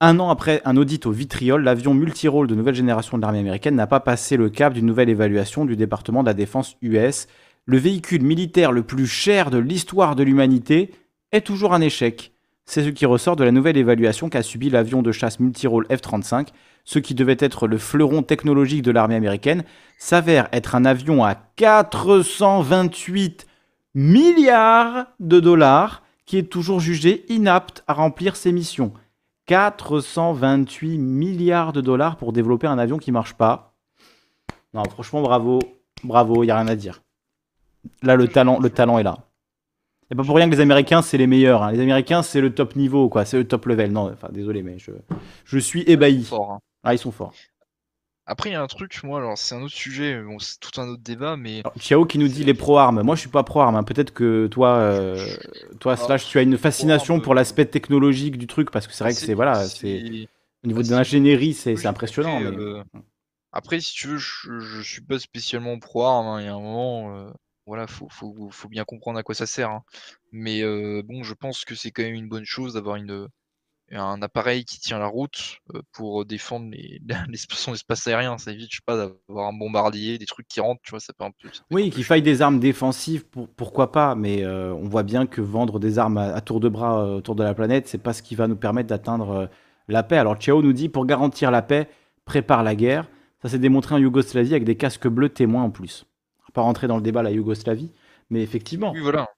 S1: Un an après un audit au vitriol, l'avion multirôle de nouvelle génération de l'armée américaine n'a pas passé le cap d'une nouvelle évaluation du département de la défense US. Le véhicule militaire le plus cher de l'histoire de l'humanité est toujours un échec. C'est ce qui ressort de la nouvelle évaluation qu'a subi l'avion de chasse multirôle F-35. Ce qui devait être le fleuron technologique de l'armée américaine s'avère être un avion à 428 milliards de dollars qui est toujours jugé inapte à remplir ses missions. 428 milliards de dollars pour développer un avion qui marche pas. Non, franchement, bravo. Bravo, il n'y a rien à dire. Là, le talent, le talent est là. Et pas pour rien que les Américains, c'est les meilleurs. hein. Les Américains, c'est le top niveau, quoi. C'est le top level. Non, enfin, désolé, mais je, je suis ébahi.
S5: Fort, hein.
S1: Ah, ils sont forts.
S5: Après, il y a un truc, moi, alors c'est un autre sujet, bon, c'est tout un autre débat, mais
S1: Alors, Chiao qui nous dit les pro-armes. Moi, je suis pas pro-armes. hein. Peut-être que toi, euh, toi,
S5: Ah,
S1: Slash, tu as une fascination
S5: pro-armes,
S1: pour l'aspect technologique du truc parce que c'est vrai que c'est voilà, c'est au niveau de
S5: c'est-
S1: l'ingénierie, c'est impressionnant.
S5: après,
S1: mais-
S5: euh, Après, si tu veux, je, je suis pas spécialement pro-arme, hein, il y a un moment, euh, voilà, faut, faut, faut bien comprendre à quoi ça sert. hein. Mais euh, bon, je pense que c'est quand même une bonne chose d'avoir une, un appareil qui tient la route euh, pour défendre les, les- son espace aérien. Ça évite, je sais pas, d'avoir un bombardier, des trucs qui rentrent, tu vois, ça peut un peu.
S1: Oui, qu'il faille des armes défensives, pour- pourquoi pas, mais euh, on voit bien que vendre des armes à, à tour de bras euh, autour de la planète, c'est pas ce qui va nous permettre d'atteindre euh, la paix. Alors Chiao nous dit, pour garantir la paix, prépare la guerre. Ça s'est démontré en Yougoslavie avec des casques bleus témoins en plus. On va pas rentrer dans le débat la Yougoslavie, mais effectivement,
S5: Oui, voilà.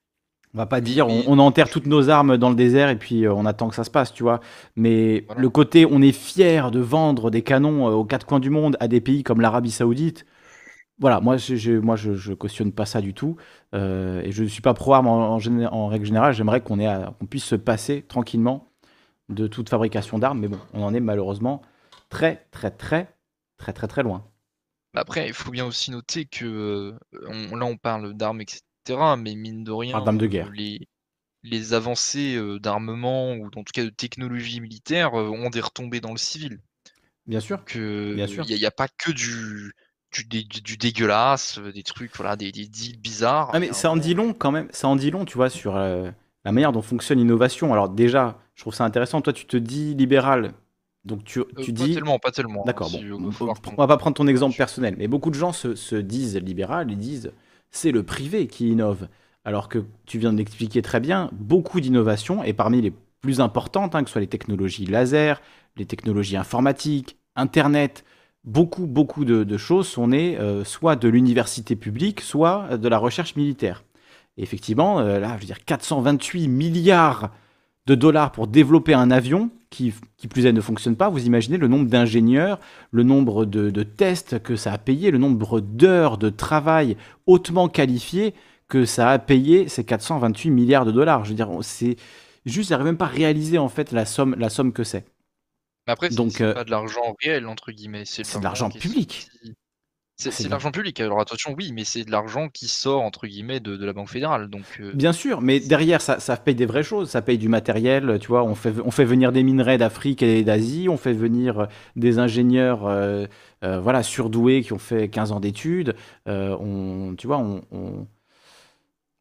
S1: On va pas dire on, enterre toutes nos armes dans le désert et puis euh, on attend que ça se passe, tu vois. Mais
S5: Voilà.
S1: le côté on est fier de vendre des canons euh, aux quatre coins du monde à des pays comme l'Arabie Saoudite, voilà, moi je, moi je, je cautionne pas ça du tout. Euh, et je ne suis pas pro-arme en, en règle générale. J'aimerais qu'on puisse se passer tranquillement de toute fabrication d'armes. Mais bon, on en est malheureusement très, très, très, très, très, très loin.
S5: Après, il faut bien aussi noter que euh, on- là, on parle d'armes, etc. Mais mine de rien,
S1: de guerre.
S5: les, les avancées euh, d'armement ou en tout cas de technologie militaire euh, ont des retombées dans le civil.
S1: Bien sûr.
S5: Que il n'y a, pas que du, du, dé- du- du dégueulasse, euh, des trucs, voilà, des, des deals bizarres.
S1: Ah, mais ça en dit long quand même. Ça en dit long, tu vois, sur euh, la manière dont fonctionne l'innovation. Alors déjà, je trouve ça intéressant. Toi, tu te dis libéral. Donc tu,
S5: Euh,
S1: tu
S5: pas
S1: dis...
S5: tellement, pas tellement. hein,
S1: D'accord, bon, on, on va pas prendre ton exemple personnel, mais beaucoup de gens se, se disent libéral, ils disent c'est le privé qui innove. Alors que tu viens de l'expliquer très bien, beaucoup d'innovations, et parmi les plus importantes, hein, que ce soit les technologies laser, les technologies informatiques, Internet, beaucoup, beaucoup de, choses sont nées euh, soit de l'université publique, soit de la recherche militaire. Effectivement, euh, là, je veux dire, 428 milliards de dollars pour développer un avion, qui, qui plus est ne fonctionne pas, vous imaginez le nombre d'ingénieurs, le nombre de, de tests que ça a payé, le nombre d'heures de travail hautement qualifiées que ça a payé ces 428 milliards de dollars. Je veux dire, c'est juste, j'arrive même pas à réaliser en fait la somme, la somme que c'est.
S5: Après, c'est
S1: Donc,
S5: c'est
S1: euh,
S5: pas de l'argent réel, entre guillemets. C'est
S1: C'est de l'argent public.
S5: sorti- C'est
S1: C'est de
S5: l'argent public. Alors attention, oui, mais c'est de l'argent qui sort, entre guillemets, de, de la Banque fédérale. Donc, euh,
S1: Bien sûr, mais derrière, ça, ça paye des vraies choses. Ça paye du matériel, tu vois. On fait, on fait venir des minerais d'Afrique et d'Asie. On fait venir euh, des ingénieurs euh, euh, voilà, surdoués qui ont fait 15 ans d'études. On, tu vois, on, on-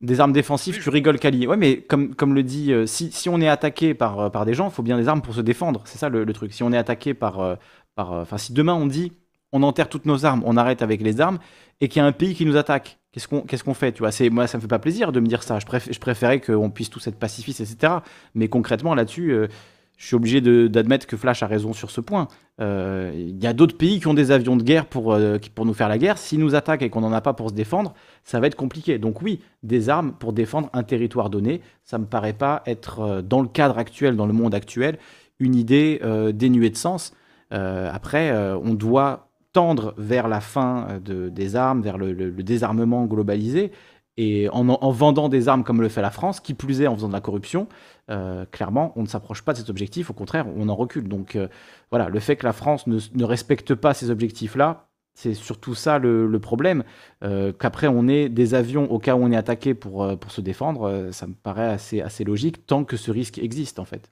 S1: Des armes défensives, tu rigoles, Kali. Ouais, mais comme, comme le dit, euh, si, si on est attaqué par, euh, par des gens, il faut bien des armes pour se défendre. C'est ça le, le truc. Si on est attaqué par. euh, par Enfin, si demain on dit on enterre toutes nos armes, on arrête avec les armes, et qu'il y a un pays qui nous attaque, qu'est-ce qu'on fait tu vois? Moi, ça me fait pas plaisir de me dire ça. Je, préf- je préférais qu'on puisse tous être pacifistes, etc. Mais concrètement, là-dessus, euh, je suis obligé d'admettre que Flash a raison sur ce point. Euh, Il y a d'autres pays qui ont des avions de guerre pour, euh, pour nous faire la guerre. S'ils nous attaquent et qu'on n'en a pas pour se défendre, ça va être compliqué. Donc oui, des armes pour défendre un territoire donné, ça me paraît pas être, dans le cadre actuel, dans le monde actuel, une idée dénuée de sens. Après, on doit tendre vers la fin euh, de- des armes, vers le, désarmement globalisé. Et en, en vendant des armes comme le fait la France, qui plus est en faisant de la corruption, euh, clairement, on ne s'approche pas de cet objectif. Au contraire, on en recule. Donc euh, voilà, le fait que la France ne, respecte pas ces objectifs-là, c'est surtout ça le, problème. Qu'après, on ait des avions au cas où on est attaqué pour, se défendre, ça me paraît assez logique, tant que ce risque existe, en fait.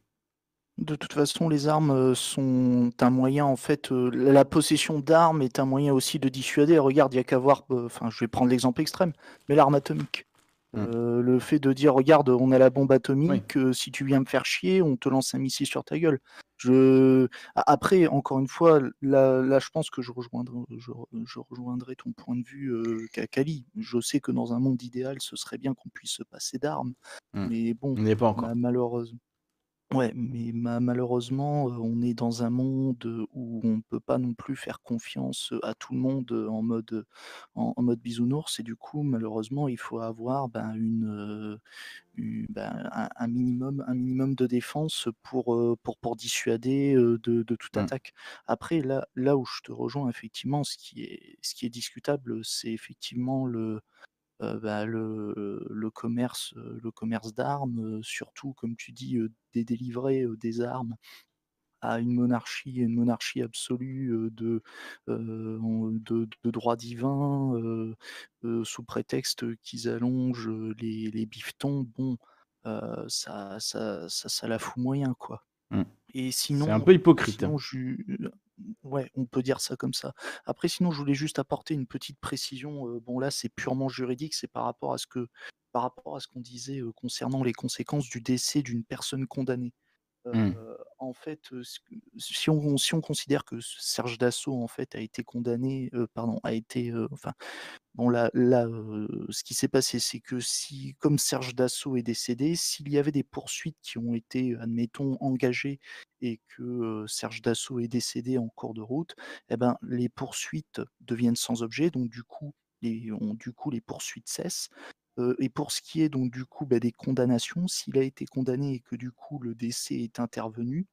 S4: De toute façon, les armes euh, sont un moyen, en fait, euh, la possession d'armes est un moyen aussi de dissuader. Regarde, il y a qu'à voir, euh, enfin, je vais prendre l'exemple extrême, mais l'arme atomique.
S1: Mm.
S4: Euh, le fait de dire, regarde, on a la bombe atomique, si tu viens me faire chier, on te lance un missile sur ta gueule. Je... Après, encore une fois, là, là, je pense que je rejoindrai, je, je rejoindrai ton point de vue, euh, Ka- Kali. Je sais que dans un monde idéal, ce serait bien qu'on puisse se passer d'armes,
S1: Mm.
S4: mais bon,
S1: On n'y est pas encore.
S4: ma- malheureusement. Ouais, mais ma- malheureusement, on est dans un monde où on ne peut pas non plus faire confiance à tout le monde en mode, en, en mode bisounours. Et du coup, malheureusement, il faut avoir ben, une, ben, un, un minimum, un minimum de défense pour, pour, pour dissuader de, de toute
S1: Mm.
S4: attaque. Après, là, là où je te rejoins, effectivement, ce qui est, ce qui est discutable, c'est effectivement le, bah, le, le commerce, euh, le commerce d'armes, euh, surtout, comme tu dis, euh, des délivrer euh, des armes à une monarchie, une monarchie absolue euh, de, euh, de, de droit divin, euh, euh, sous prétexte qu'ils allongent euh, les, les bifetons, bon, euh, ça, ça, ça, ça la fout moyen, quoi.
S1: Mm.
S4: Et
S1: C'est un
S4: sinon,
S1: peu hypocrite. hein.
S4: sinon je- ouais, on peut dire ça comme ça. Après, sinon, je voulais juste apporter une petite précision. bon, là, c'est purement juridique, c'est par rapport à ce que, par rapport à ce qu'on disait concernant les conséquences du décès d'une personne condamnée.
S1: Mm.
S4: Euh, en fait, si on, si on considère que Serge Dassault en fait a été condamné, pardon, a été, enfin, bon là, ce qui s'est passé, c'est que si, comme Serge Dassault est décédé, s'il y avait des poursuites qui ont été, admettons, engagées et que Serge Dassault est décédé en cours de route, eh ben, les poursuites deviennent sans objet, donc du coup, on- du coup, les poursuites cessent. Et pour ce qui est donc du coup bah, des condamnations, s'il a été condamné et que du coup le décès est intervenu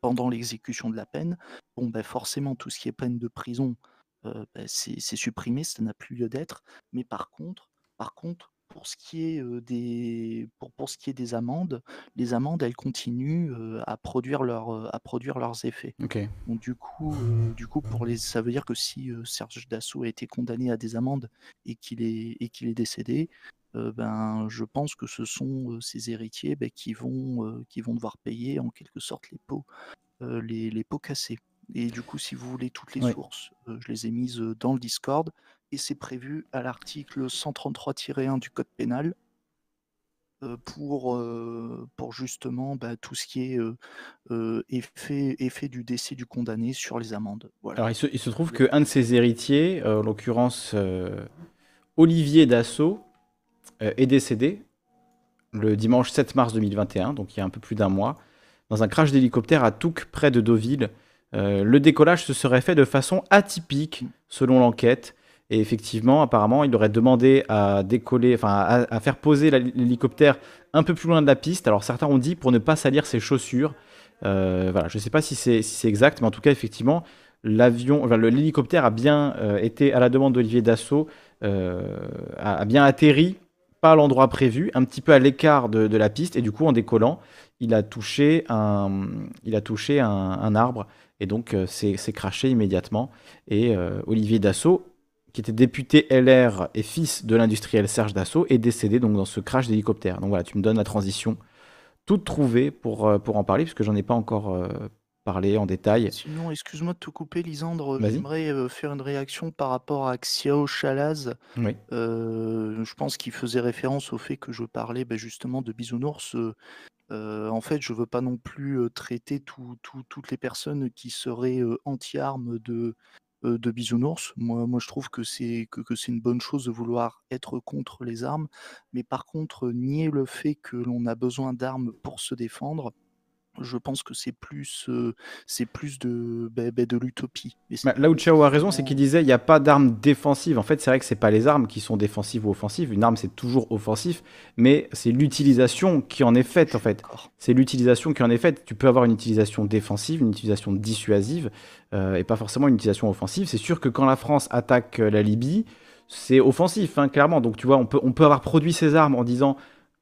S4: pendant l'exécution de la peine, bon bah, forcément tout ce qui est peine de prison, bah, c'est c'est supprimé, ça n'a plus lieu d'être. Mais par contre, par contre, pour ce qui est des pour, pour ce qui est des amendes, les amendes elles continuent à produire leur, à produire leurs effets. Donc du coup, du coup pour les, ça veut dire que si Serge Dassault a été condamné à des amendes et qu'il est, et qu'il est décédé, euh, ben, je pense que ce sont euh, ses héritiers ben, qui, vont, euh, qui vont devoir payer en quelque sorte les pots, les, les pots cassés. Et du coup, si vous voulez toutes les sources, je les ai mises dans le Discord et c'est prévu à l'article 133-1 du Code pénal euh, pour, euh, pour justement bah, tout ce qui est euh, effet, effet du décès du condamné sur les amendes. Voilà.
S1: Alors, il se, il se trouve qu'un de ses héritiers, euh, en l'occurrence Olivier Dassault, est décédé le dimanche 7 mars 2021, donc il y a un peu plus d'un mois, dans un crash d'hélicoptère à Touques, près de Deauville. Le décollage se serait fait de façon atypique, selon l'enquête, Et effectivement, apparemment, il aurait demandé à décoller, enfin, à, faire poser l'hélicoptère un peu plus loin de la piste. Alors certains ont dit pour ne pas salir ses chaussures. Euh, voilà, je ne sais pas si c'est si exact, mais en tout cas, effectivement, l'avion, l'hélicoptère a bien euh, été à la demande d'Olivier Dassault, euh, a, bien atterri, pas à l'endroit prévu, un petit peu à l'écart de, la piste, et du coup, en décollant, il a touché un, il a touché un, un arbre, et donc c'est craché immédiatement. Et Olivier Dassault, qui était député LR et fils de l'industriel Serge Dassault, est décédé donc dans ce crash d'hélicoptère. Donc voilà, tu me donnes la transition toute trouvée pour, euh, pour en parler, puisque j'en ai pas encore euh, parlé en détail.
S4: Sinon, excuse-moi de te couper, Lisandre. J'aimerais euh, faire une réaction par rapport à Xiao Chalaz.
S1: Oui.
S4: Euh, je pense qu'il faisait référence au fait que je parlais ben, justement de bisounours. En fait, je veux pas non plus traiter tout- tout- toutes les personnes qui seraient anti-armes de, de bisounours. Moi, moi, je trouve que c'est que, c'est une bonne chose de vouloir être contre les armes. Mais par contre, nier le fait que l'on a besoin d'armes pour se défendre, je pense que c'est plus, euh, c'est plus de, de l'utopie.
S1: Bah, là où Chao a raison, c'est qu'il disait il n'y a pas d'armes défensives. En fait, c'est vrai que c'est pas les armes qui sont défensives ou offensives. Une arme, c'est toujours offensif, mais c'est l'utilisation qui en est faite, en fait. C'est l'utilisation qui en est faite. Tu peux avoir une utilisation défensive, une utilisation dissuasive, euh, et pas forcément une utilisation offensive. C'est sûr que quand la France attaque euh, la Libye, c'est offensif, hein, clairement. Donc tu vois, on peut, on peut avoir produit ces armes en disant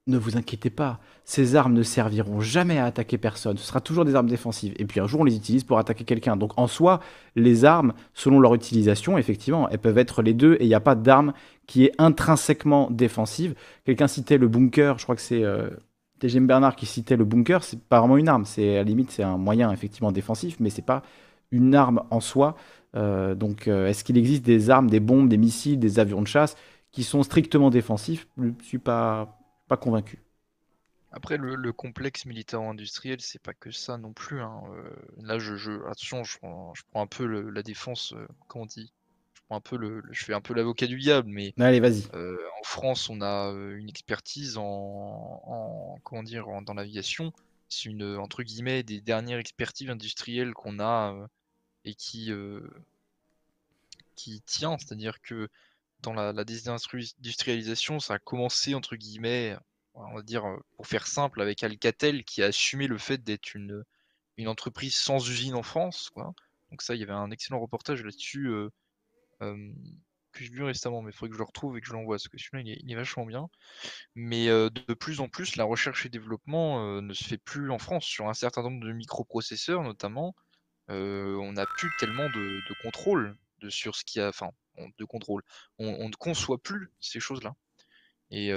S1: ne vous inquiétez pas, ces armes ne serviront jamais à attaquer personne. Ce sera toujours des armes défensives. Et puis un jour, on les utilise pour attaquer quelqu'un. Donc en soi, les armes, selon leur utilisation, effectivement, elles peuvent être les deux, et il n'y a pas d'arme qui est intrinsèquement défensive. Quelqu'un citait le bunker, je crois que c'est euh, TGM Bernard qui citait le bunker, c'est pas vraiment une arme, c'est à la limite c'est un moyen effectivement défensif, mais c'est pas une arme en soi. Euh, donc euh, est-ce qu'il existe des armes, des bombes, des missiles, des avions de chasse qui sont strictement défensifs? Je suis pas pas convaincu.
S5: Après, le, le complexe militaro-industriel, c'est pas que ça non plus. hein. Euh, là, je, je, attention, je prends, je prends un peu le- la défense, euh, comment on dit? Je prends un peu le, le- je fais un peu l'avocat du diable, mais
S1: Allez, vas-y.
S5: euh, en France, on a euh, une expertise en, en- comment dire, en- dans l'aviation. C'est une, entre guillemets, des dernières expertises industrielles qu'on a euh, et qui, euh, qui tient, c'est-à-dire que dans la, la désindustrialisation, ça a commencé, entre guillemets, on va dire, euh, pour faire simple, avec Alcatel qui a assumé le fait d'être une, une entreprise sans usine en France, quoi. Donc ça, il y avait un excellent reportage là-dessus euh, euh, que j'ai vu récemment, mais il faudrait que je le retrouve et que je l'envoie, parce que celui-là, il est, vachement bien. Mais de plus en plus, la recherche et développement ne se fait plus en France. Sur un certain nombre de microprocesseurs, notamment, on n'a plus tellement de, contrôle de, sur ce qui a... Enfin, de contrôle. On, on ne conçoit plus ces choses-là. Et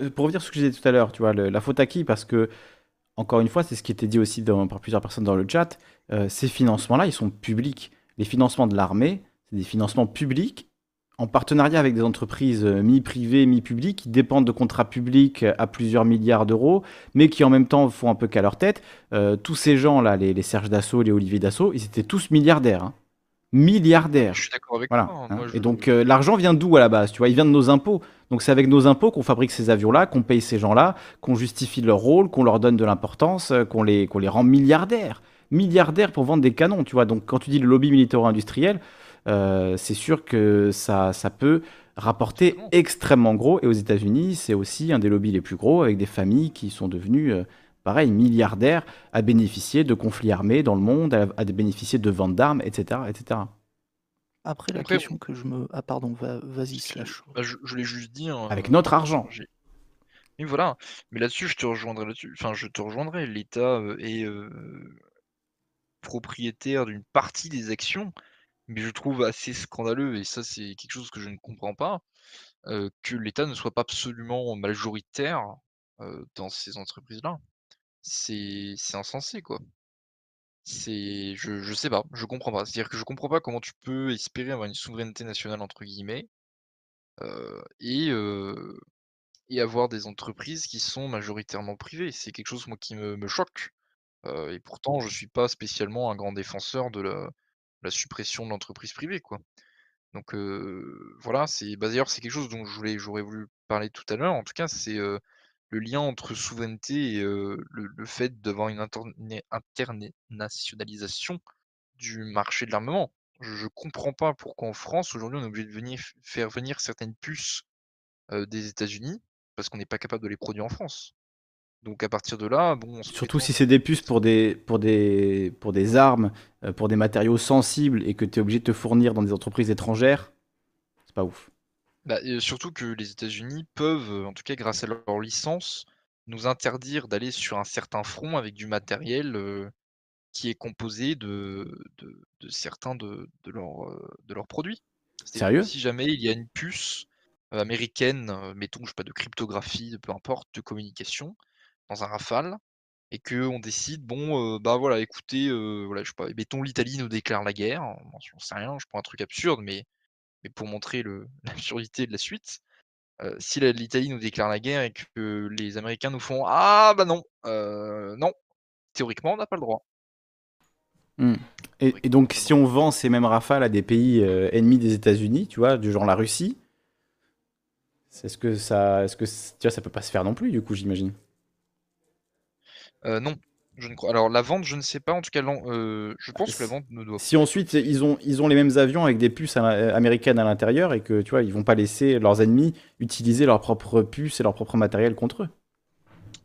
S5: euh,
S1: pour revenir sur ce que je disais tout à l'heure, tu vois, la faute à qui? Parce que, encore une fois, c'est ce qui était dit aussi par plusieurs personnes dans le chat, euh, ces financements-là, ils sont publics. Les financements de l'armée, c'est des financements publics en partenariat avec des entreprises euh, mi-privées, mi-publiques, qui dépendent de contrats publics à plusieurs milliards d'euros, mais qui en même temps font un peu qu'à leur tête. Tous ces gens-là, les, les Serge Dassault, les Olivier Dassault, ils étaient tous milliardaires. hein. Milliardaires.
S5: je suis d'accord avec
S1: Voilà.
S5: toi. hein.
S1: hein.
S5: Moi,
S1: Et donc euh, l'argent vient d'où à la base Tu vois, il vient de nos impôts. Donc c'est avec nos impôts qu'on fabrique ces avions-là, qu'on paye ces gens-là, qu'on justifie leur rôle, qu'on leur donne de l'importance, euh, qu'on les, qu'on les rend milliardaires. Milliardaires pour vendre des canons, tu vois? Donc quand tu dis le lobby militaro-industriel, euh, c'est sûr que ça, ça peut rapporter extrêmement gros. Et aux États-Unis, c'est aussi un des lobbies les plus gros, avec des familles qui sont devenues, euh, pareil, milliardaires, à bénéficier de conflits armés dans le monde, à, à bénéficier de ventes d'armes, etc., etc.
S4: Après, la
S5: Après,
S4: question que je me. Ah, pardon, va- vas-y, slash.
S5: bah, je, je l'ai juste dit. hein,
S1: Avec
S5: euh,
S1: notre argent.
S5: j'ai- Mais voilà. Mais là-dessus, je te rejoindrai là-dessus. Enfin, je te rejoindrai. L'État euh, est euh, propriétaire d'une partie des actions, mais je trouve assez scandaleux, et ça, c'est quelque chose que je ne comprends pas, euh, que l'État ne soit pas absolument majoritaire euh, dans ces entreprises-là. C'est insensé, quoi. C'est, je, je sais pas, je comprends pas. C'est-à-dire que je comprends pas comment tu peux espérer avoir une souveraineté nationale entre guillemets et, et avoir des entreprises qui sont majoritairement privées. C'est quelque chose moi qui me, choque. Et pourtant, je suis pas spécialement un grand défenseur de la, suppression de l'entreprise privée, quoi. Donc voilà, c'est bah, d'ailleurs c'est quelque chose dont je voulais, j'aurais voulu parler tout à l'heure. En tout cas, c'est le lien entre souveraineté et euh, le, le fait d'avoir une internationalisation du marché de l'armement. je je comprends pas pourquoi en France, aujourd'hui, on est obligé de venir faire venir certaines puces, des États-Unis, parce qu'on n'est pas capable de les produire en France. Donc à partir de là, bon, on se
S1: Surtout si c'est des puces pour des, pour des, pour des armes, pour des matériaux sensibles et que tu es obligé de te fournir dans des entreprises étrangères, c'est pas ouf.
S5: Bah, et surtout que les États-Unis peuvent, en tout cas grâce à leur licence, nous interdire d'aller sur un certain front avec du matériel, heu, qui est composé de de de certains de de leurs, de produits.
S1: Sérieux?
S5: si jamais il y a une puce, heu, américaine, mettons, je sais pas, de cryptographie, peu importe, de communication, dans un Rafale et qu'on décide, bon, bah, voilà, écoutez, voilà, je sais pas, mettons l'Italie nous déclare la guerre, j'en sais rien, je prends un truc absurde, mais mais pour montrer l'absurdité de la suite, si l'Italie nous déclare la guerre et que les Américains nous font: «Ah bah non, non, théoriquement on n'a pas le droit».
S1: Hmm. Et, et donc, si on vend ces mêmes rafales à des pays euh, ennemis des États-Unis, tu vois, du genre la Russie, est-ce que ça, est-ce que tu vois, ça peut pas se faire non plus, du coup, j'imagine.
S5: Non, je ne crois alors la vente, je ne sais pas, en tout cas heu, je pense que la vente ne doit
S1: Si ensuite ils ont, ils ont les mêmes avions avec des puces à euh, américaines à l'intérieur et que tu vois, ils vont pas laisser leurs ennemis utiliser leurs propres puces et leur propre matériel contre eux.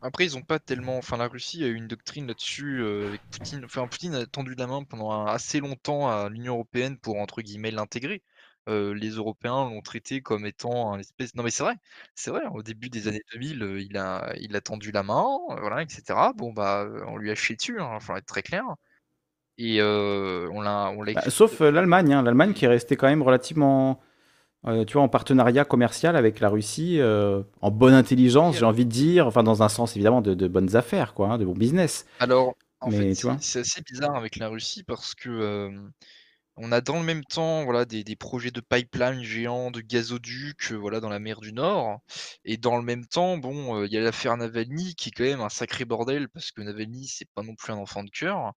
S5: après ils ont pas tellement enfin la Russie a eu une doctrine là-dessus, avec Poutine enfin Poutine a tendu la main pendant un assez longtemps à l'Union européenne pour entre guillemets «l'intégrer». Les Européens l'ont traité comme étant un espèce non mais c'est vrai, c'est vrai, au début des années 2000, heu, il a il a tendu la main, voilà et cetera. Bon bah, on lui a chié dessus, hein, faut être très clair et on l'a on l'a
S1: Bah, sauf l'Allemagne, hein, l'Allemagne qui est restée quand même relativement, tu vois, en partenariat commercial avec la Russie, en bonne intelligence, j'ai envie de dire, enfin dans un sens évidemment de, de bonnes affaires, quoi, hein, de bon business.
S5: alors en fait,
S1: Mais tu
S5: c'est assez bizarre avec la Russie parce que, On a dans le même temps, voilà, des des projets de pipeline géants, de gazoducs, heu, voilà, dans la mer du Nord. Et dans le même temps, bon, heu, il y a l'affaire Navalny qui est quand même un sacré bordel parce que Navalny, c'est pas non plus un enfant de cœur.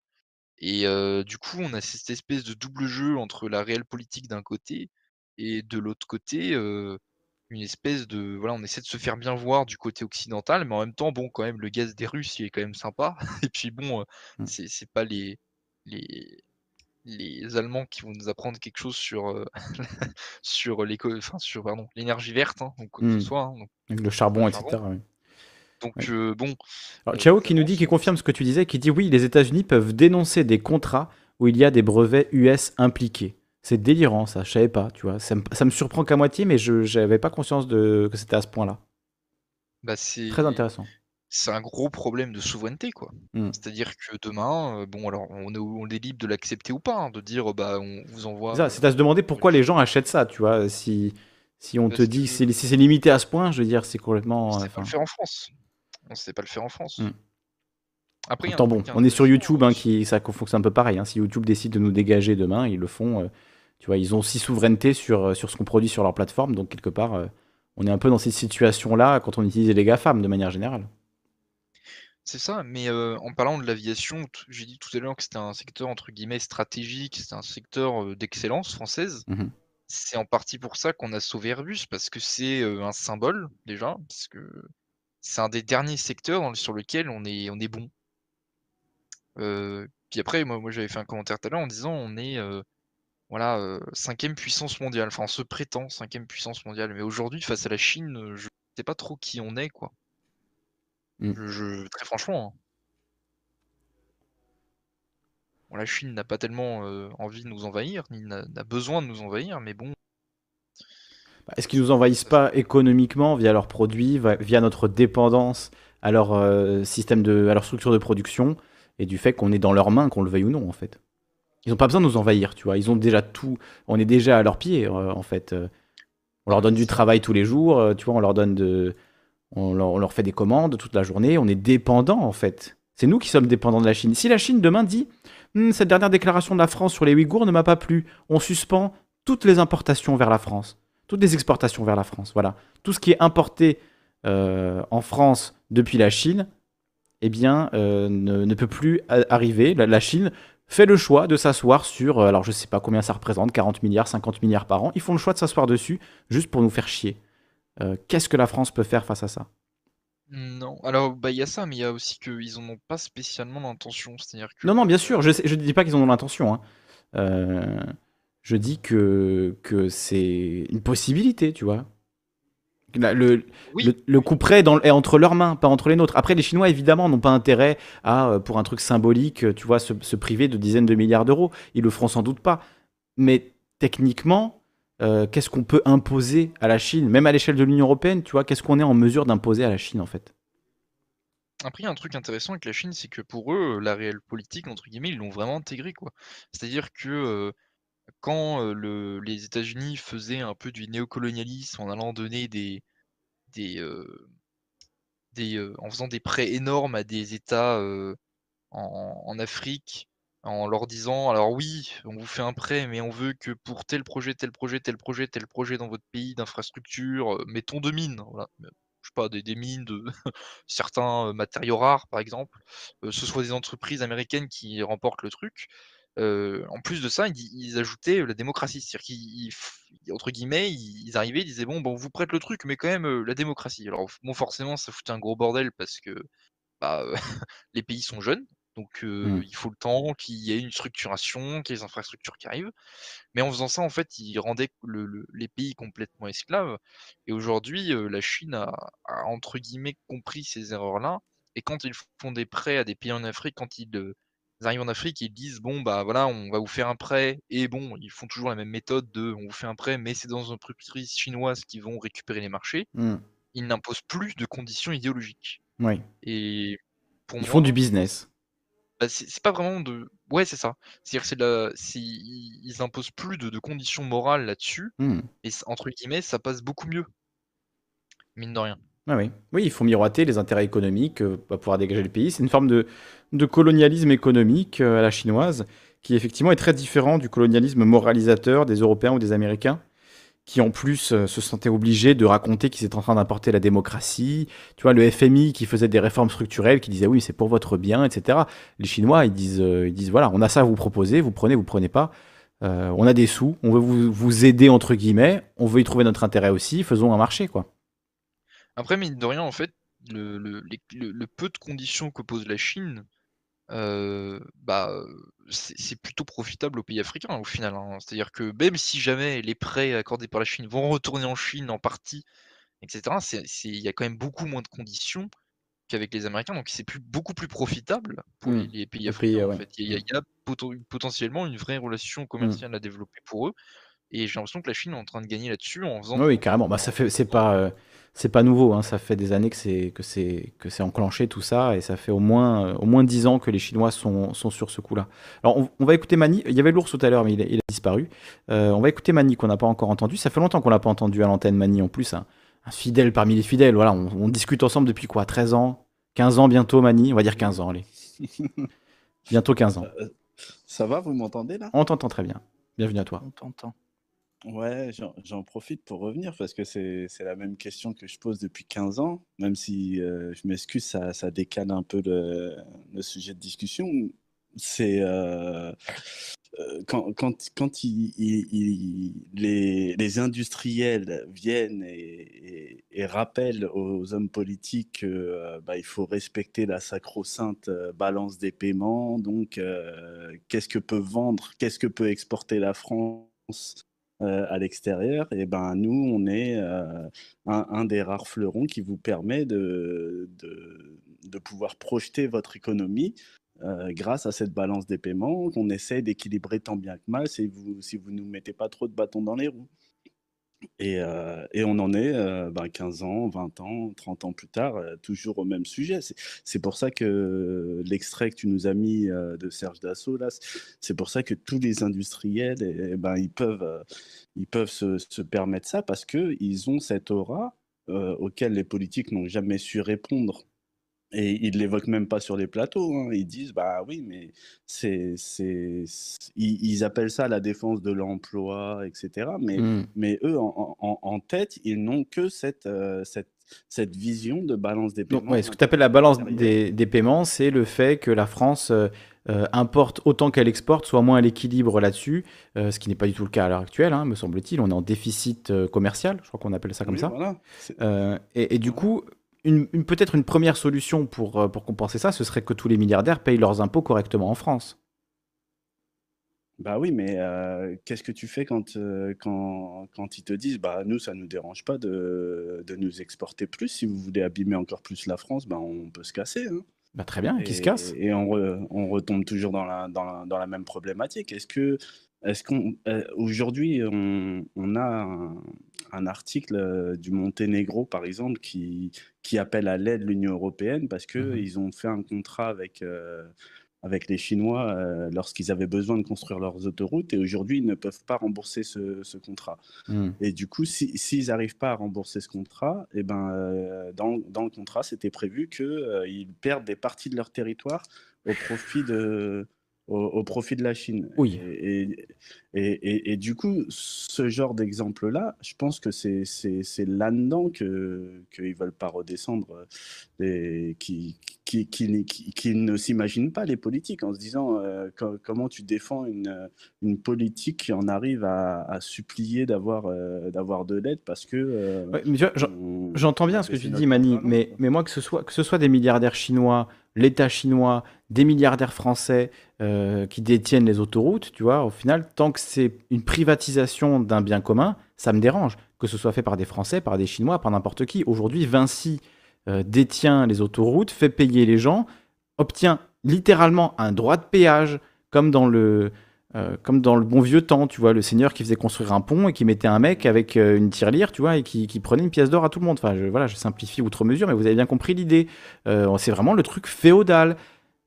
S5: Et heu, du coup, on a cette espèce de double jeu entre la réelle politique d'un côté et de l'autre côté, une espèce de voilà, on essaie de se faire bien voir du côté occidental, mais en même temps, bon, quand même, le gaz des Russes, il est quand même sympa. Et puis bon, heu,
S1: Mm.
S5: c'est c'est pas les les les Allemands qui vont nous apprendre quelque chose sur, heu, sur l'éco enfin sur pardon, l'énergie verte, hein, donc quoi que ce
S1: Hmm.
S5: soit, hein, donc
S1: le
S5: le
S1: charbon,
S5: charbon.
S1: etc. oui.
S5: Donc
S1: Oui.
S5: heu, bon,
S1: Alors,
S5: heu,
S1: Chao qui nous dit, qui confirme ce que tu disais, qui dit oui, les États-Unis peuvent dénoncer des contrats où il y a des brevets US impliqués. C'est délirant, ça. Je savais pas, tu vois. Ça me, ça me surprend qu'à moitié, mais je n'avais pas conscience de que c'était à ce point-là.
S5: bah,
S1: Très intéressant.
S5: C'est un gros problème de souveraineté, quoi.
S1: Hmm.
S5: C'est-à-dire que demain, heu, bon alors on est on est libre de l'accepter ou pas, hein, de dire, bah, on vous envoie,
S1: c'est à se demander pourquoi les gens achètent ça, tu vois. Si, si on te dit que c'est- si c'est limité à ce point, je veux dire, c'est
S5: on
S1: complètement. euh,
S5: sait pas le faire en France. On sait pas le faire en France. Après,
S1: Pourtant, bon, on est sur YouTube, hein, qui, ça fonctionne un peu pareil. hein. Si YouTube décide de nous dégager demain, ils le font. euh, tu vois, ils ont aussi souveraineté sur, euh, sur ce qu'on produit sur leur plateforme. Donc, quelque part, euh, on est un peu dans cette situation-là quand on utilise les GAFAM de manière générale.
S5: C'est ça, mais en parlant de l'aviation, t j'ai dit tout à l'heure que c'était un secteur entre guillemets «stratégique», c'était un secteur, d'excellence française.
S1: Mhm.
S5: C'est en partie pour ça qu'on a sauvé Airbus, parce que c'est, un symbole déjà, parce que c'est un des derniers secteurs dans le sur lequel on est on est bon. Puis après moi moi j'avais fait un commentaire tout à l'heure en disant: «On est, voilà, 5 puissance mondiale», enfin on se prétend cinquième puissance mondiale, mais aujourd'hui face à la Chine, je sais pas trop qui on est quoi.
S1: Mm.
S5: Je je très franchement, hein. Bon, la Chine n'a pas tellement, heu, envie de nous envahir, ni n'a besoin de nous envahir, mais bon,
S1: Bah, Est-ce qu'ils nous envahissent pas économiquement via leurs produits, via notre dépendance à leur euh, système de, à leur structure de production et du fait qu'on est dans leurs mains, qu'on le veuille ou non, en fait? Ils n'ont pas besoin de nous envahir, tu vois. Ils ont déjà tout. On est déjà à leurs pieds, euh, en fait. Euh, On leur donne du travail tous les jours, euh, tu vois. On leur donne de, on leur, fait des commandes toute la journée. On est dépendant, en fait. C'est nous qui sommes dépendants de la Chine. Si la Chine demain dit, Hum, cette dernière déclaration de la France sur les Ouïghours ne m'a pas plu, on suspend toutes les importations vers la France, toutes les exportations vers la France. Voilà, tout ce qui est importé euh, en France depuis la Chine, eh bien, euh, ne, ne peut plus arriver. La, la Chine fait le choix de s'asseoir sur, euh, alors je sais pas combien ça représente, 40 milliards, 50 milliards par an. Ils font le choix de s'asseoir dessus juste pour nous faire chier. Euh, Qu'est-ce que la France peut faire face à ça?
S5: Non, alors, bah, il y a ça, mais il y a aussi qu'ils en ont pas spécialement l'intention. C'est-à-dire que,
S1: Non, non, bien sûr, je ne dis pas qu'ils en ont l'intention. hein. Euh, je dis que, que c'est une possibilité, tu vois. Le,
S5: Oui.
S1: le, coup près est, dans- est entre leurs mains, pas entre les nôtres. Après, les Chinois, évidemment, n'ont pas intérêt à, euh, pour un truc symbolique, tu vois, se, se priver de dizaines de milliards d'euros. Ils le feront sans doute pas. Mais techniquement, euh, qu'est-ce qu'on peut imposer à la Chine Même à l'échelle de l'Union Européenne, tu vois, qu'est-ce qu'on est en mesure d'imposer à la Chine, en fait?
S5: Après, il y a un truc intéressant avec la Chine, c'est que pour eux, la réelle politique, entre guillemets, ils l'ont vraiment intégré, quoi. C'est-à-dire que euh, quand euh, le, les États-Unis faisaient un peu du néocolonialisme en allant donner des, des, en faisant des prêts énormes à des États en Afrique, en leur disant, alors oui, on vous fait un prêt, mais on veut que pour tel projet, tel projet, tel projet, tel projet dans votre pays d'infrastructure, euh, mettons de mines, voilà, je sais pas, des, des mines de certains euh, matériaux rares, par exemple, euh, ce soit des entreprises américaines qui remportent le truc. en plus de ça, ils, ajoutaient la démocratie, c'est-à-dire qu'ils, ils- entre guillemets, ils, arrivaient, ils disaient bon, bon, on vous prête le truc, mais quand même la démocratie. Alors bon, forcément, ça foutait un gros bordel parce que bah, les pays sont jeunes, donc euh,
S1: Mm.
S5: il faut le temps qu'il y ait une structuration, qu'il y ait des infrastructures qui arrivent. Mais en faisant ça, en fait, ils rendaient le- le- les pays complètement esclaves. Et aujourd'hui, euh, la Chine a, a, entre guillemets compris ces erreurs-là. Et quand ils font des prêts à des pays en Afrique, quand ils, euh, ils arrivent en Afrique, ils disent bon bah voilà, on va vous faire un prêt. Et bon, ils font toujours la même méthode de on vous fait un prêt, mais c'est dans une entreprise chinoise qui vont récupérer les marchés.
S1: Mm.
S5: Ils n'imposent plus de conditions idéologiques.
S1: Oui.
S5: Et pour
S1: Ils
S5: moi,
S1: font du business.
S5: Bah, c'est pas vraiment de. Ouais, c'est ça. C'est-à-dire c'est la... ils ils imposent plus de, de conditions morales là-dessus,
S1: Mm.
S5: et entre guillemets, ça passe beaucoup mieux. Mine de rien.
S1: Ah oui. oui, il faut miroiter les intérêts économiques euh, pour pouvoir dégager le pays. C'est une forme de, de colonialisme économique euh, à la chinoise qui effectivement est très différent du colonialisme moralisateur des Européens ou des Américains qui en plus euh, se sentaient obligés de raconter qu'ils étaient en train d'importer la démocratie. Tu vois, le FMI qui faisait des réformes structurelles, qui disait oui, c'est pour votre bien, etc. Les Chinois, ils disent, euh, disent voilà, on a ça à vous proposer, vous prenez, vous prenez pas. Euh, on a des sous, on veut vous, aider entre guillemets, on veut y trouver notre intérêt aussi, faisons un marché quoi.
S5: Après, mine de rien, en fait, le peu de conditions que pose la Chine, euh, bah, c'est plutôt profitable aux pays africains au final. hein. C'est-à-dire que même si jamais les prêts accordés par la Chine vont retourner en Chine en partie, etc., il y a quand même beaucoup moins de conditions qu'avec les Américains, donc c'est plus, beaucoup plus profitable pour les,
S1: Mm.
S5: les pays africains. en fait. Il y a, il y a poten- potentiellement une vraie relation commerciale à développer pour eux, et j'ai l'impression que la Chine est en train de gagner là-dessus en faisant.
S1: Oui, oui, carrément. Bah, ça fait, c'est pas, euh, c'est pas nouveau. hein. Ça fait des années que c'est, que c'est, que c'est enclenché tout ça, et ça fait au moins, euh, au moins 10 ans que les Chinois sont, sont sur ce coup-là. Alors, on, on va écouter Mani. Il y avait l'ours tout à l'heure, mais il a, il a disparu. Euh, on va écouter Mani qu'on n'a pas encore entendu. Ça fait longtemps qu'on l'a pas entendu à l'antenne, Mani en plus. Un, un fidèle parmi les fidèles. Voilà, on, on discute ensemble depuis quoi? 13 ans? 15 ans bientôt, Mani? On va dire 15 ans, allez. Bientôt 15 ans.
S6: Euh, Ça va, vous m'entendez là?
S1: On t'entend très bien. Bienvenue à toi.
S4: On t'entend.
S6: Ouais, j'en profite pour revenir parce que c'est la même question que je pose depuis 15 ans, même si euh, je m'excuse, ça, ça décale un peu le, sujet de discussion. C'est euh, euh, quand, quand, quand les, les industriels viennent et, rappellent aux hommes politiques qu'il bah, faut respecter la sacro-sainte balance des paiements, donc qu'est-ce que peut vendre, qu'est-ce que peut exporter la France euh, à l'extérieur, et ben nous, on est euh, un, des rares fleurons qui vous permet de, de, de pouvoir projeter votre économie euh, grâce à cette balance des paiements qu'on essaie d'équilibrer tant bien que mal si vous si vous nous mettez pas trop de bâtons dans les roues. Et, euh, et on en est euh, ben, 15 ans, 20 ans, 30 ans plus tard, euh, toujours au même sujet. C'est pour ça que l'extrait que tu nous as mis euh, de Serge Dassault, c'est- pour ça que tous les industriels, ben, ils peuvent, ils peuvent se, se permettre ça parce qu'ils ont cette aura auquel les politiques n'ont jamais su répondre. Et ils ne l'évoquent même pas sur les plateaux. hein. Ils disent, bah oui, mais c'est, c'est, ils, ils appellent ça la défense de l'emploi, etc. Mais,
S1: Mm.
S6: mais eux, en, en- en tête, ils n'ont que cette, euh, cette, cette vision de balance des
S1: Donc,
S6: paiements.
S1: ouais, ce que tu appelles la balance des, des paiements, c'est le fait que la France euh, euh, importe autant qu'elle exporte, soit moins à l'équilibre là-dessus, euh, ce qui n'est pas du tout le cas à l'heure actuelle, hein, me semble-t-il. On est en déficit commercial, je crois qu'on appelle ça comme
S6: Oui,
S1: ça.
S6: voilà. C'est-
S1: Euh, et, et du coup, une, une- peut-être une première solution pour, euh, pour compenser ça, ce serait que tous les milliardaires payent leurs impôts correctement en France.
S6: Bah oui, mais euh, qu'est-ce que tu fais quand, euh, quand, quand ils te disent, bah nous, ça nous dérange pas de, de nous exporter plus. Si vous voulez abîmer encore plus la France, bah on peut se casser. hein.
S1: Bah, très bien, qui se casse?
S6: et on, re- on retombe toujours dans la, dans la, dans la même problématique. Est-ce que, est-ce qu'on, euh, aujourd'hui, on, on a un, un article euh, du Monténégro, par exemple, qui, qui appelle à l'aide l'Union européenne parce que
S1: Mhm.
S6: ils ont fait un contrat avec, euh, avec les Chinois euh, lorsqu'ils avaient besoin de construire leurs autoroutes et aujourd'hui, ils ne peuvent pas rembourser ce, ce contrat.
S1: Hmm.
S6: Et du coup, si, s'ils n'arrivent pas à rembourser ce contrat, et ben, euh, dans, dans le contrat, c'était prévu qu'ils perdent des parties de leur territoire au profit de, au, au profit de la Chine.
S1: Oui.
S6: Et, et, et, et- et du coup, ce genre d'exemple-là, je pense que c'est, c'est, c'est là-dedans que, qu'ils ne veulent pas redescendre, euh, les, qui, qui, qui, ne s'imaginent pas les politiques en se disant euh, co- comment tu défends une, une politique qui en arrive à, à supplier d'avoir euh, d'avoir de l'aide parce que euh,
S1: Ouais, J'entends bien ce que tu dis, Mani, mais, mais moi, que ce, soit, que ce soit des milliardaires chinois, l'État chinois, des milliardaires français euh, qui détiennent les autoroutes, tu vois, au final, tant que c'est une privatisation d'un bien commun, ça me dérange. Que ce soit fait par des Français, par des Chinois, par n'importe qui. Aujourd'hui, Vinci euh, détient les autoroutes, fait payer les gens, obtient littéralement un droit de péage, comme dans le, euh, comme dans le bon vieux temps, tu vois, le seigneur qui faisait construire un pont et qui mettait un mec avec euh, une tirelire, tu vois, et qui, prenait une pièce d'or à tout le monde. Enfin, je, voilà, je simplifie outre mesure, mais vous avez bien compris l'idée. Euh, c'est vraiment le truc féodal.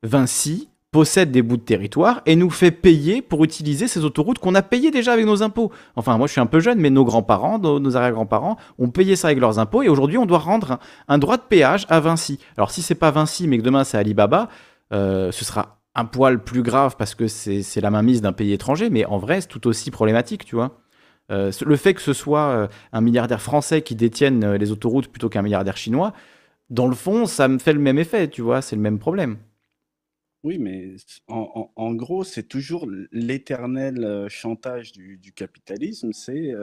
S1: Vinci possède des bouts de territoire et nous fait payer pour utiliser ces autoroutes qu'on a payées déjà avec nos impôts. Enfin, moi je suis un peu jeune, mais nos grands-parents, nos, arrière-grands-parents ont payé ça avec leurs impôts et aujourd'hui on doit rendre un, un droit de péage à Vinci. Alors si c'est pas Vinci, mais que demain c'est Alibaba, ce sera un poil plus grave parce que c'est la mainmise d'un pays étranger, mais en vrai c'est tout aussi problématique, tu vois. Euh, le fait que ce soit euh, un milliardaire français qui détienne euh, les autoroutes plutôt qu'un milliardaire chinois, dans le fond, ça me fait le même effet, tu vois, c'est le même problème.
S6: Oui, mais en, gros, c'est toujours l'éternel chantage du, capitalisme. C'est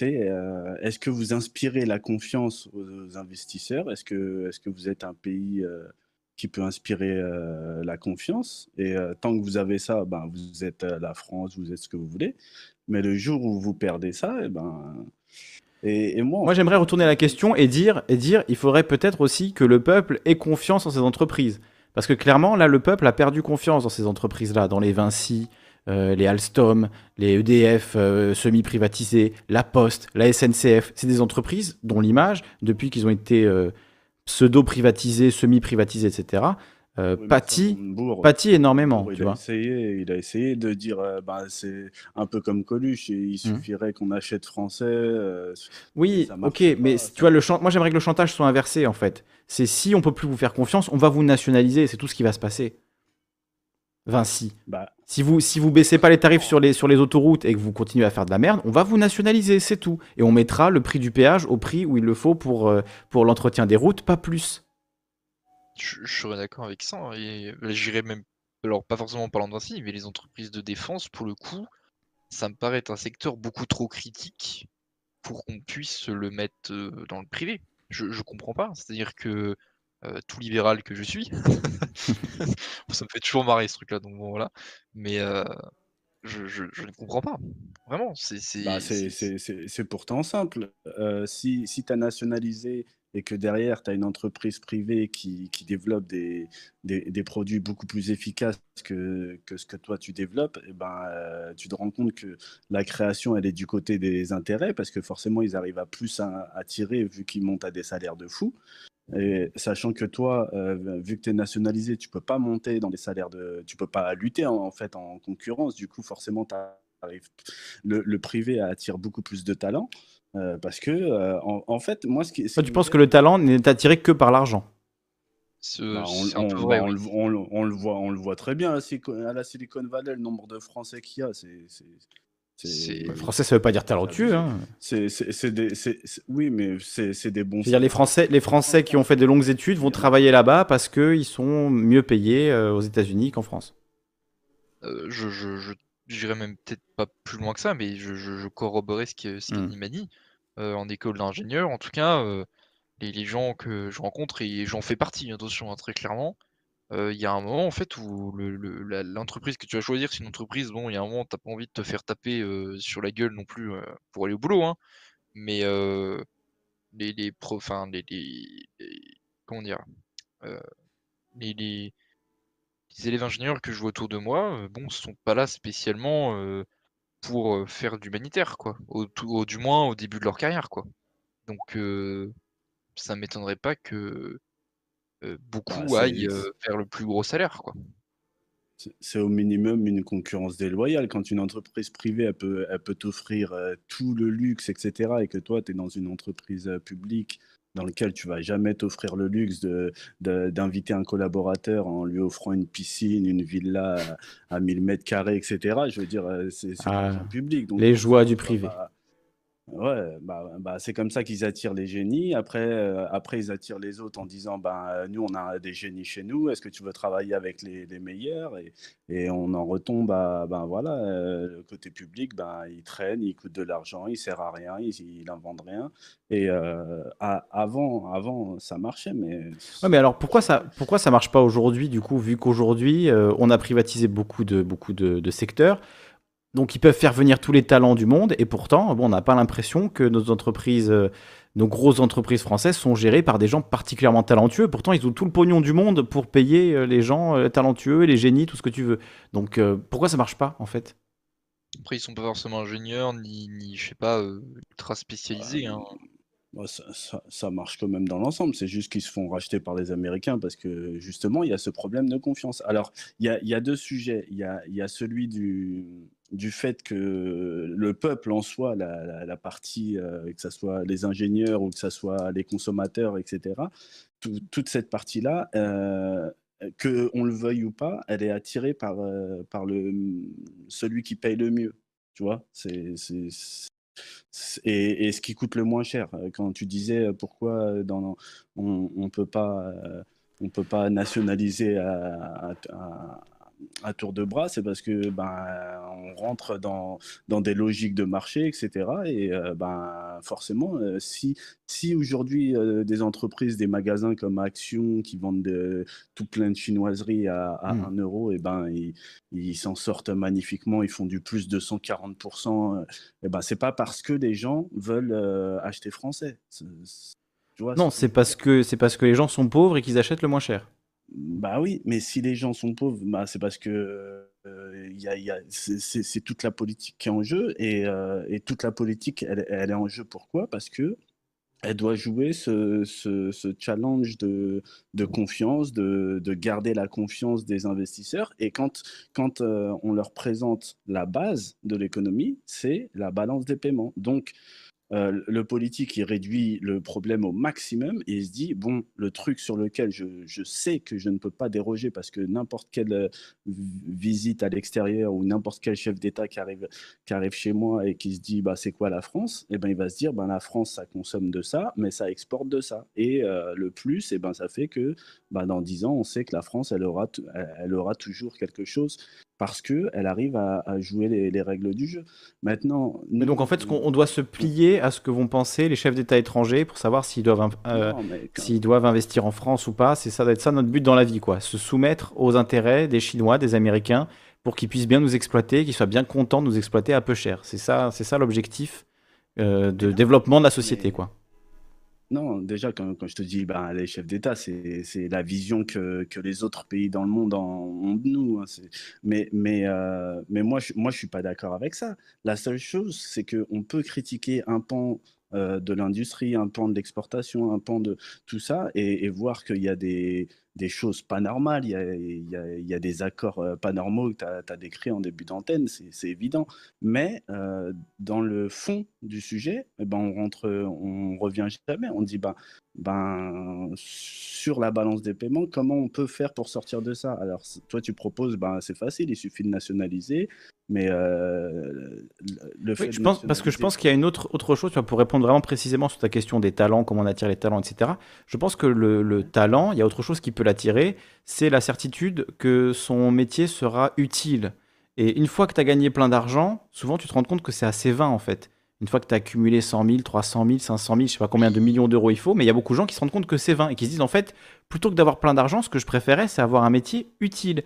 S6: est-ce que vous inspirez la confiance aux, aux investisseurs? Est-ce que, est-ce que vous êtes un pays qui peut inspirer euh, la confiance? Et euh, tant que vous avez ça, ben, vous êtes euh, la France, vous êtes ce que vous voulez. Mais le jour où vous perdez ça, eh ben, et, et moi,
S1: Moi, j'aimerais retourner à la question et dire, et dire, il faudrait peut-être aussi que le peuple ait confiance en ces entreprises. Parce que clairement, là, le peuple a perdu confiance dans ces entreprises-là, dans les Vinci, les Alstom, les EDF semi-privatisés, la Poste, la SNCF. C'est des entreprises dont l'image, depuis qu'ils ont été pseudo-privatisés, semi-privatisés, etc., euh,
S6: oui,
S1: pâtit, énormément, tu
S6: il a
S1: vois.
S6: essayé, il a essayé de dire, euh, bah, c'est un peu comme Coluche, et il suffirait qu'on achète français. euh,
S1: Oui, ok, mais
S6: ça
S1: tu vois, le chan- moi j'aimerais que le chantage soit inversé en fait. C'est si on peut plus vous faire confiance, on va vous nationaliser, c'est tout ce qui va se passer. Vinci.
S6: Bah,
S1: Si vous si vous baissez pas les tarifs sur les sur les autoroutes et que vous continuez à faire de la merde, on va vous nationaliser, c'est tout. Et on mettra le prix du péage au prix où il le faut pour euh, pour l'entretien des routes, pas plus.
S5: Je, je serais d'accord avec ça. hein, Et là, j'irais même, alors pas forcément en parlant de Vinci, mais les entreprises de défense, pour le coup, ça me paraît être un secteur beaucoup trop critique pour qu'on puisse le mettre euh, dans le privé. Je, je comprends pas. C'est-à-dire que euh, tout libéral que je suis, ça me fait toujours marrer ce truc-là, donc bon voilà. Mais euh, je, je- je ne comprends pas. Vraiment, c'est c'est-
S6: bah, c'est
S5: c'est-
S6: c'est- c'est- c'est pourtant simple. Euh, si si tu as nationalisé et que derrière, tu as une entreprise privée qui, qui développe des, des, des produits beaucoup plus efficaces que, que ce que toi tu développes, eh ben, euh, tu te rends compte que la création, elle est du côté des intérêts parce que forcément, ils arrivent à plus à, à tirer vu qu'ils montent à des salaires de fou. Et sachant que toi, euh, vu que tu es nationalisé, tu peux pas monter dans des salaires de. Tu peux pas lutter en, en fait en concurrence. Du coup, forcément, le, le privé attire beaucoup plus de talents. euh, parce que, euh, en, en fait, moi, ce qui. ce
S1: Toi,
S6: qui
S1: tu
S6: me
S1: penses que le talent n'est attiré que par l'argent?
S6: on, le, voit, on le voit très bien à la, Silicon, à la Silicon Valley, le nombre de Français qu'il y a, c'est.
S1: Le français, ça veut pas dire talentueux. Hein.
S6: c'est- des- Oui, mais c'est des bons.
S1: Dire, les Français, les Français qui ont fait de longues études vont travailler là-bas parce qu'ils sont mieux payés euh, aux États-Unis qu'en France.
S5: Euh, je, je, je j'irais même peut-être pas plus loin que ça, mais je, je, je corroborais ce qu'Annie m'a dit. Euh, en école d'ingénieur, en tout cas, euh, les, les gens que je rencontre, et j'en fais partie, attention, hein, très clairement, il y a un moment en fait où le le l'entreprise que tu vas choisir, c'est une entreprise, bon, il y a un moment, tu as pas envie de te faire taper, sur la gueule non plus, pour aller au boulot, hein. Mais, les les les comment dire? les élèves ingénieurs que je vois autour de moi, bon, sont pas là spécialement, pour, faire de l'humanitaire quoi, au tout du moins au début de leur carrière quoi. Donc, ça m'étonnerait pas que euh, beaucoup
S6: Bah,
S5: aillent euh, vers le plus gros salaire, quoi.
S6: c'est au minimum une concurrence déloyale. Quand une entreprise privée, elle peut, elle peut t'offrir euh, tout le luxe, etc., et que toi, tu es dans une entreprise euh, publique dans laquelle tu vas jamais t'offrir le luxe de, de- d'inviter un collaborateur en lui offrant une piscine, une villa à, à 1000 mètres carrés, etc. Je veux dire, euh, c'est c'est
S1: Ah,
S6: public. Donc,
S1: les joies du privé.
S6: Ouais, bah, bah, c'est comme ça qu'ils attirent les génies. Après, euh, après, ils attirent les autres en disant, ben, nous, on a des génies chez nous. Est-ce que tu veux travailler avec les, les meilleurs? Et, et on en retombe à, ben voilà, euh, le côté public, ben, il traîne, il coûte de l'argent, il sert à rien, il, il invente rien. Et euh, avant, avant, ça marchait, mais
S1: Ouais, mais alors pourquoi ça, pourquoi ça marche pas aujourd'hui, du coup, vu qu'aujourd'hui, on a privatisé beaucoup de, beaucoup de secteurs, donc ils peuvent faire venir tous les talents du monde, et pourtant, bon, on n'a pas l'impression que nos entreprises, euh, nos grosses entreprises françaises sont gérées par des gens particulièrement talentueux. Pourtant, ils ont tout le pognon du monde pour payer euh, les gens euh, talentueux, les génies, tout ce que tu veux. Donc euh, pourquoi ça marche pas, en fait?
S5: Après, ils sont pas forcément ingénieurs, ni ni je sais pas, ultra spécialisés, hein.
S6: Bah, ça, ça- ça marche quand même dans l'ensemble. C'est juste qu'ils se font racheter par les Américains parce que justement, il y a ce problème de confiance. Alors, il y a, il y a deux sujets. Il y a, il y a celui du, du fait que le peuple en soi, la, partie, euh, que ce soit les ingénieurs ou que ce soit les consommateurs, etc., tout- toute cette partie-là, euh, que on le veuille ou pas, elle est attirée par, euh, par le, celui qui paye le mieux. Tu vois, et, ce qui coûte le moins cher. Quand tu disais euh, pourquoi on on peut pas, peut pas nationaliser à- à tour de bras, c'est parce que ben on rentre dans, dans des logiques de marché, etc. Et euh, ben forcément, euh, si si aujourd'hui euh, des entreprises, des magasins comme Action qui vendent de- tout plein de chinoiseries à, à
S1: Hmm.
S6: 1 euro, et ben ils s'en sortent magnifiquement, ils font du plus de 140%. euh, Et ben c'est pas parce que les gens veulent acheter français. Tu vois,
S1: Non,
S6: c'est
S1: parce que c'est parce que les gens sont pauvres et qu'ils achètent le moins cher.
S6: Bah oui, mais si les gens sont pauvres, bah c'est parce que euh, y a, c'est toute la politique qui est en jeu et, euh, toute la politique, elle, est en jeu pourquoi? Parce que elle doit jouer ce, challenge de, confiance, de, de garder la confiance des investisseurs. Et quand, quand euh, on leur présente la base de l'économie, c'est la balance des paiements. Donc, euh, le politique, il réduit le problème au maximum et il se dit, bon, le truc sur lequel je, je sais que je ne peux pas déroger parce que n'importe quelle euh, vi- visite à l'extérieur ou n'importe quel chef d'État qui arrive, qui arrive chez moi et qui se dit, bah, c'est quoi la France? Eh ben, il va se dire, ben, la France, ça consomme de ça, mais ça exporte de ça. Et euh, le plus, eh ben, ça fait que bah, dans 10 ans, on sait que la France, elle aura, elle aura toujours quelque chose parce qu'elle arrive à, à jouer les, les règles du jeu. Maintenant,
S1: Mais donc en fait,
S6: on
S1: doit se plier à ce que vont penser les chefs d'État étrangers pour savoir s'ils doivent, euh, s'ils doivent investir en France ou pas. C'est ça, doit être ça notre but dans la vie, quoi. Se soumettre aux intérêts des Chinois, des Américains, pour qu'ils puissent bien nous exploiter, qu'ils soient bien contents de nous exploiter à peu cher. C'est ça, c'est ça l'objectif euh, de développement de la société,
S6: mais-
S1: quoi.
S6: Non, déjà, quand, je te dis ben, les chefs d'État, c'est la vision que, que les autres pays dans le monde ont de nous. hein, mais mais, euh, mais moi, je, moi, je suis pas d'accord avec ça. La seule chose, c'est qu'on peut critiquer un pan euh, de l'industrie, un pan de l'exportation, un pan de tout ça, et, et voir qu'il y a des, des choses pas normales, il y a, il y a, il y a des accords euh, pas normaux que tu as, décrits en début d'antenne, c'est évident. Mais euh, dans le fond du sujet, eh ben, on rentre, on revient jamais. On dit ben, ben, sur la balance des paiements, comment on peut faire pour sortir de ça? Alors, toi, tu proposes, ben, c'est facile, il suffit de nationaliser, mais euh, le fait
S1: Oui,
S6: de
S1: je pense, parce que je pense qu'il y a une autre, autre chose, tu vois, pour répondre vraiment précisément sur ta question des talents, comment on attire les talents, etc. Je pense que le, le talent, il y a autre chose qui peut l'attirer, c'est la certitude que son métier sera utile. Et une fois que tu as gagné plein d'argent, souvent tu te rends compte que c'est assez vain en fait. Une fois que tu as accumulé 100 000, 300 000, 500 000, je sais pas combien de millions d'euros il faut, mais il y a beaucoup de gens qui se rendent compte que c'est 20 et qui se disent en fait, plutôt que d'avoir plein d'argent, ce que je préférais, c'est avoir un métier utile.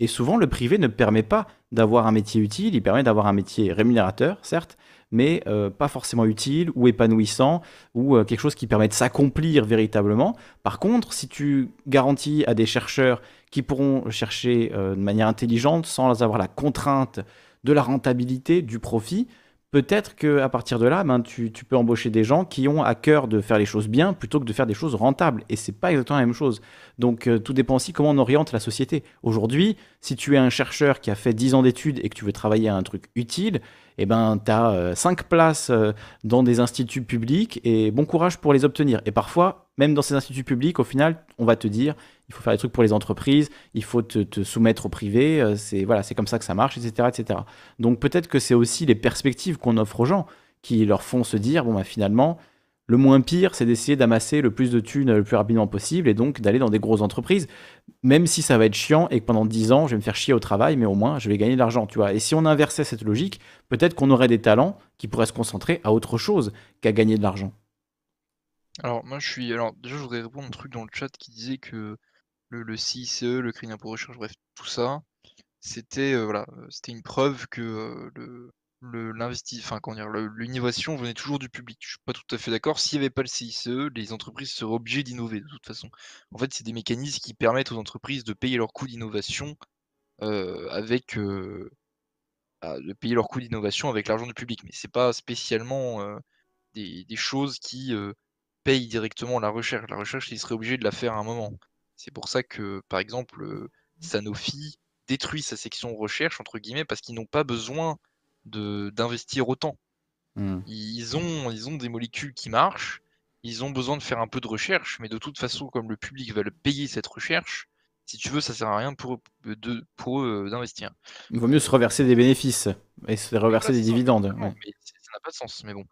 S1: Et souvent, le privé ne permet pas d'avoir un métier utile, il permet d'avoir un métier rémunérateur, certes, mais euh, pas forcément utile ou épanouissant ou euh, quelque chose qui permet de s'accomplir véritablement. Par contre, si tu garantis à des chercheurs qui pourront chercher euh, de manière intelligente sans avoir la contrainte de la rentabilité, du profit, peut-être qu'à partir de là, ben, tu, peux embaucher des gens qui ont à cœur de faire les choses bien plutôt que de faire des choses rentables. Et c'est pas exactement la même chose. Donc euh, tout dépend aussi comment on oriente la société. Aujourd'hui, si tu es un chercheur qui a fait 10 ans d'études et que tu veux travailler à un truc utile, eh ben, tu as 5 places euh, dans des instituts publics et bon courage pour les obtenir. Et parfois, même dans ces instituts publics, au final, on va te dire, il faut faire des trucs pour les entreprises, il faut te, soumettre au privé, euh, c'est voilà, comme ça que ça marche, etc. etc. Donc peut-être que c'est aussi les perspectives qu'on offre aux gens qui leur font se dire, bah, finalement, le moins pire, c'est d'essayer d'amasser le plus de thunes le plus rapidement possible et donc d'aller dans des grosses entreprises, même si ça va être chiant et que pendant 10 ans, je vais me faire chier au travail, mais au moins, je vais gagner de l'argent, tu vois. Et si on inversait cette logique, peut-être qu'on aurait des talents qui pourraient se concentrer à autre chose qu'à gagner de l'argent.
S5: Alors, moi, je suis. Alors, déjà, je voudrais répondre à un truc dans le chat qui disait que le, CICE, le crédit impôt recherche, bref, tout ça, c'était euh, voilà, euh, c'était une preuve que euh, le, enfin, l'innovation venait toujours du public. Je suis pas tout à fait d'accord. S'il n'y avait pas le CICE, les entreprises seraient obligées d'innover de toute façon. En fait, c'est des mécanismes qui permettent aux entreprises de payer leurs coûts d'innovation avec bah, de payer leurs coûts d'innovation avec l'argent du public. Mais c'est pas spécialement des, choses qui payent directement la recherche. La recherche, ils seraient obligés de la faire à un moment. C'est pour ça que, par exemple, Sanofi détruit sa section recherche, entre guillemets, parce qu'ils n'ont pas besoin d'investir autant. Mmh. Ils, ont, ils ont des molécules qui marchent, ils ont besoin de faire un peu de recherche, mais de toute façon, comme le public va le payer cette recherche, si tu veux, ça sert à rien pour, de, pour eux d'investir.
S1: Il vaut mieux se reverser des bénéfices et se reverser des dividendes.
S5: ça n'a pas de sens, mais bon.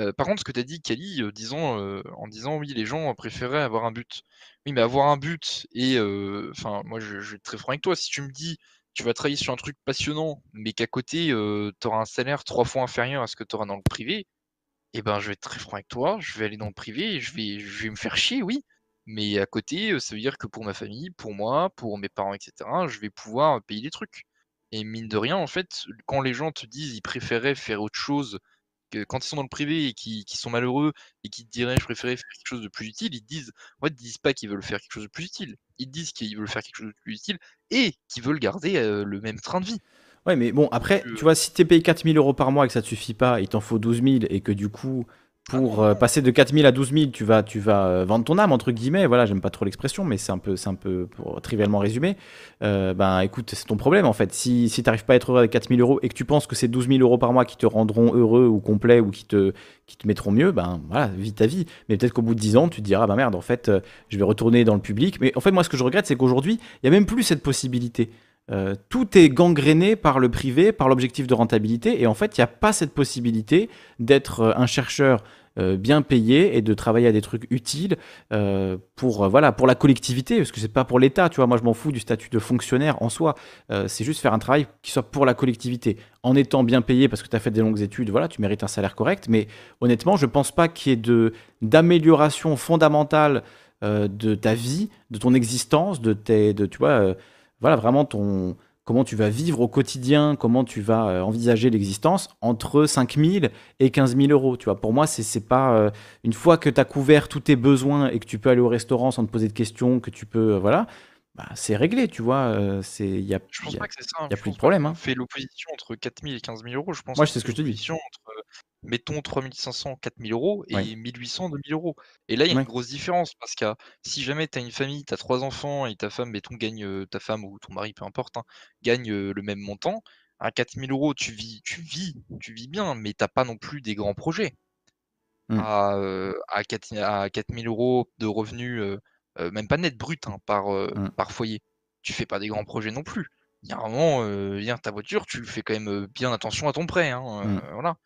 S5: Euh, par contre, ce que tu as dit, Kali, euh, euh, en disant oui, les gens préféraient avoir un but. Oui, mais avoir un but et enfin, moi, je, vais être très franc avec toi. Si tu me dis tu vas travailler sur un truc passionnant, mais qu'à côté, tu auras un salaire trois fois inférieur à ce que tu auras dans le privé, eh ben, je vais être très franc avec toi, je vais aller dans le privé et je vais, je vais me faire chier, oui. Mais à côté, ça veut dire que pour ma famille, pour moi, pour mes parents, etc., je vais pouvoir payer des trucs. Et mine de rien, en fait, quand les gens te disent ils préféraient faire autre chose quand ils sont dans le privé et qui, sont malheureux et qui te diraient je préférais faire quelque chose de plus utile, ils te disent, en fait, ils disent pas qu'ils veulent faire quelque chose de plus utile. Ils disent qu'ils veulent faire quelque chose de plus utile et qu'ils veulent garder euh, le même train de vie.
S1: Ouais, mais bon, après, tu vois, si tu es payé 4000 euros par mois et que ça te suffit pas, il t'en faut 12 000 et que du coup, pour euh, passer de 4000 à 12 000, tu vas, tu vas euh, vendre ton âme, entre guillemets. Voilà, j'aime pas trop l'expression, mais c'est un peu, c'est un peu pour trivialement résumer. Euh, ben écoute, c'est ton problème en fait. Si, si tu n'arrives pas à être heureux avec 4000 euros et que tu penses que c'est 12 000 euros par mois qui te rendront heureux ou complet ou qui te, qui te mettront mieux, ben voilà, vis ta vie. Mais peut-être qu'au bout de 10 ans, tu te diras, bah merde, en fait, je vais retourner dans le public. Mais en fait, moi, ce que je regrette, c'est qu'aujourd'hui, il y a même plus cette possibilité. tout est gangréné par le privé, par l'objectif de rentabilité, et en fait, il n'y a pas cette possibilité d'être un chercheur bien payé et de travailler à des trucs utiles euh, pour, euh, voilà, pour la collectivité, parce que c'est pas pour l'État, tu vois, moi je m'en fous du statut de fonctionnaire en soi, c'est juste faire un travail qui soit pour la collectivité, en étant bien payé parce que tu as fait des longues études, voilà, tu mérites un salaire correct, mais honnêtement, je pense pas qu'il y ait d'amélioration fondamentale de ta vie, de ton existence, de tes, de, tu vois, voilà, vraiment ton comment tu vas vivre au quotidien, comment tu vas euh, envisager l'existence entre 5 000 et 15 000 euros. Tu vois, pour moi, c'est pas euh, une fois que tu as couvert tous tes besoins et que tu peux aller au restaurant sans te poser de questions, que tu peux, euh, voilà, bah, c'est réglé, tu vois. c'est, il y a,
S5: je pense pas que c'est ça.
S1: Il y a plus de problème. Hein.
S5: fait l'opposition entre 4 000 et 15 000 euros. Je pense.
S1: Moi, c'est ce que je te dis.
S5: Entre, mettons 3500, 4000 euros et 1800, 2000 euros. Et là, il y a une grosse différence parce que si jamais tu as une famille, tu as trois enfants et ta femme, mettons, gagne, ta femme ou ton mari, peu importe, hein, gagne le même montant, à 4000 euros, tu vis, tu vis, tu vis bien, mais t'as pas non plus des grands projets. Mmh. À, à, 4000 euros de revenus, même pas net brut hein, par, mmh. par foyer, tu fais pas des grands projets non plus. Il y a un moment, ta voiture, tu fais quand même bien attention à ton prêt. Hein, mmh. voilà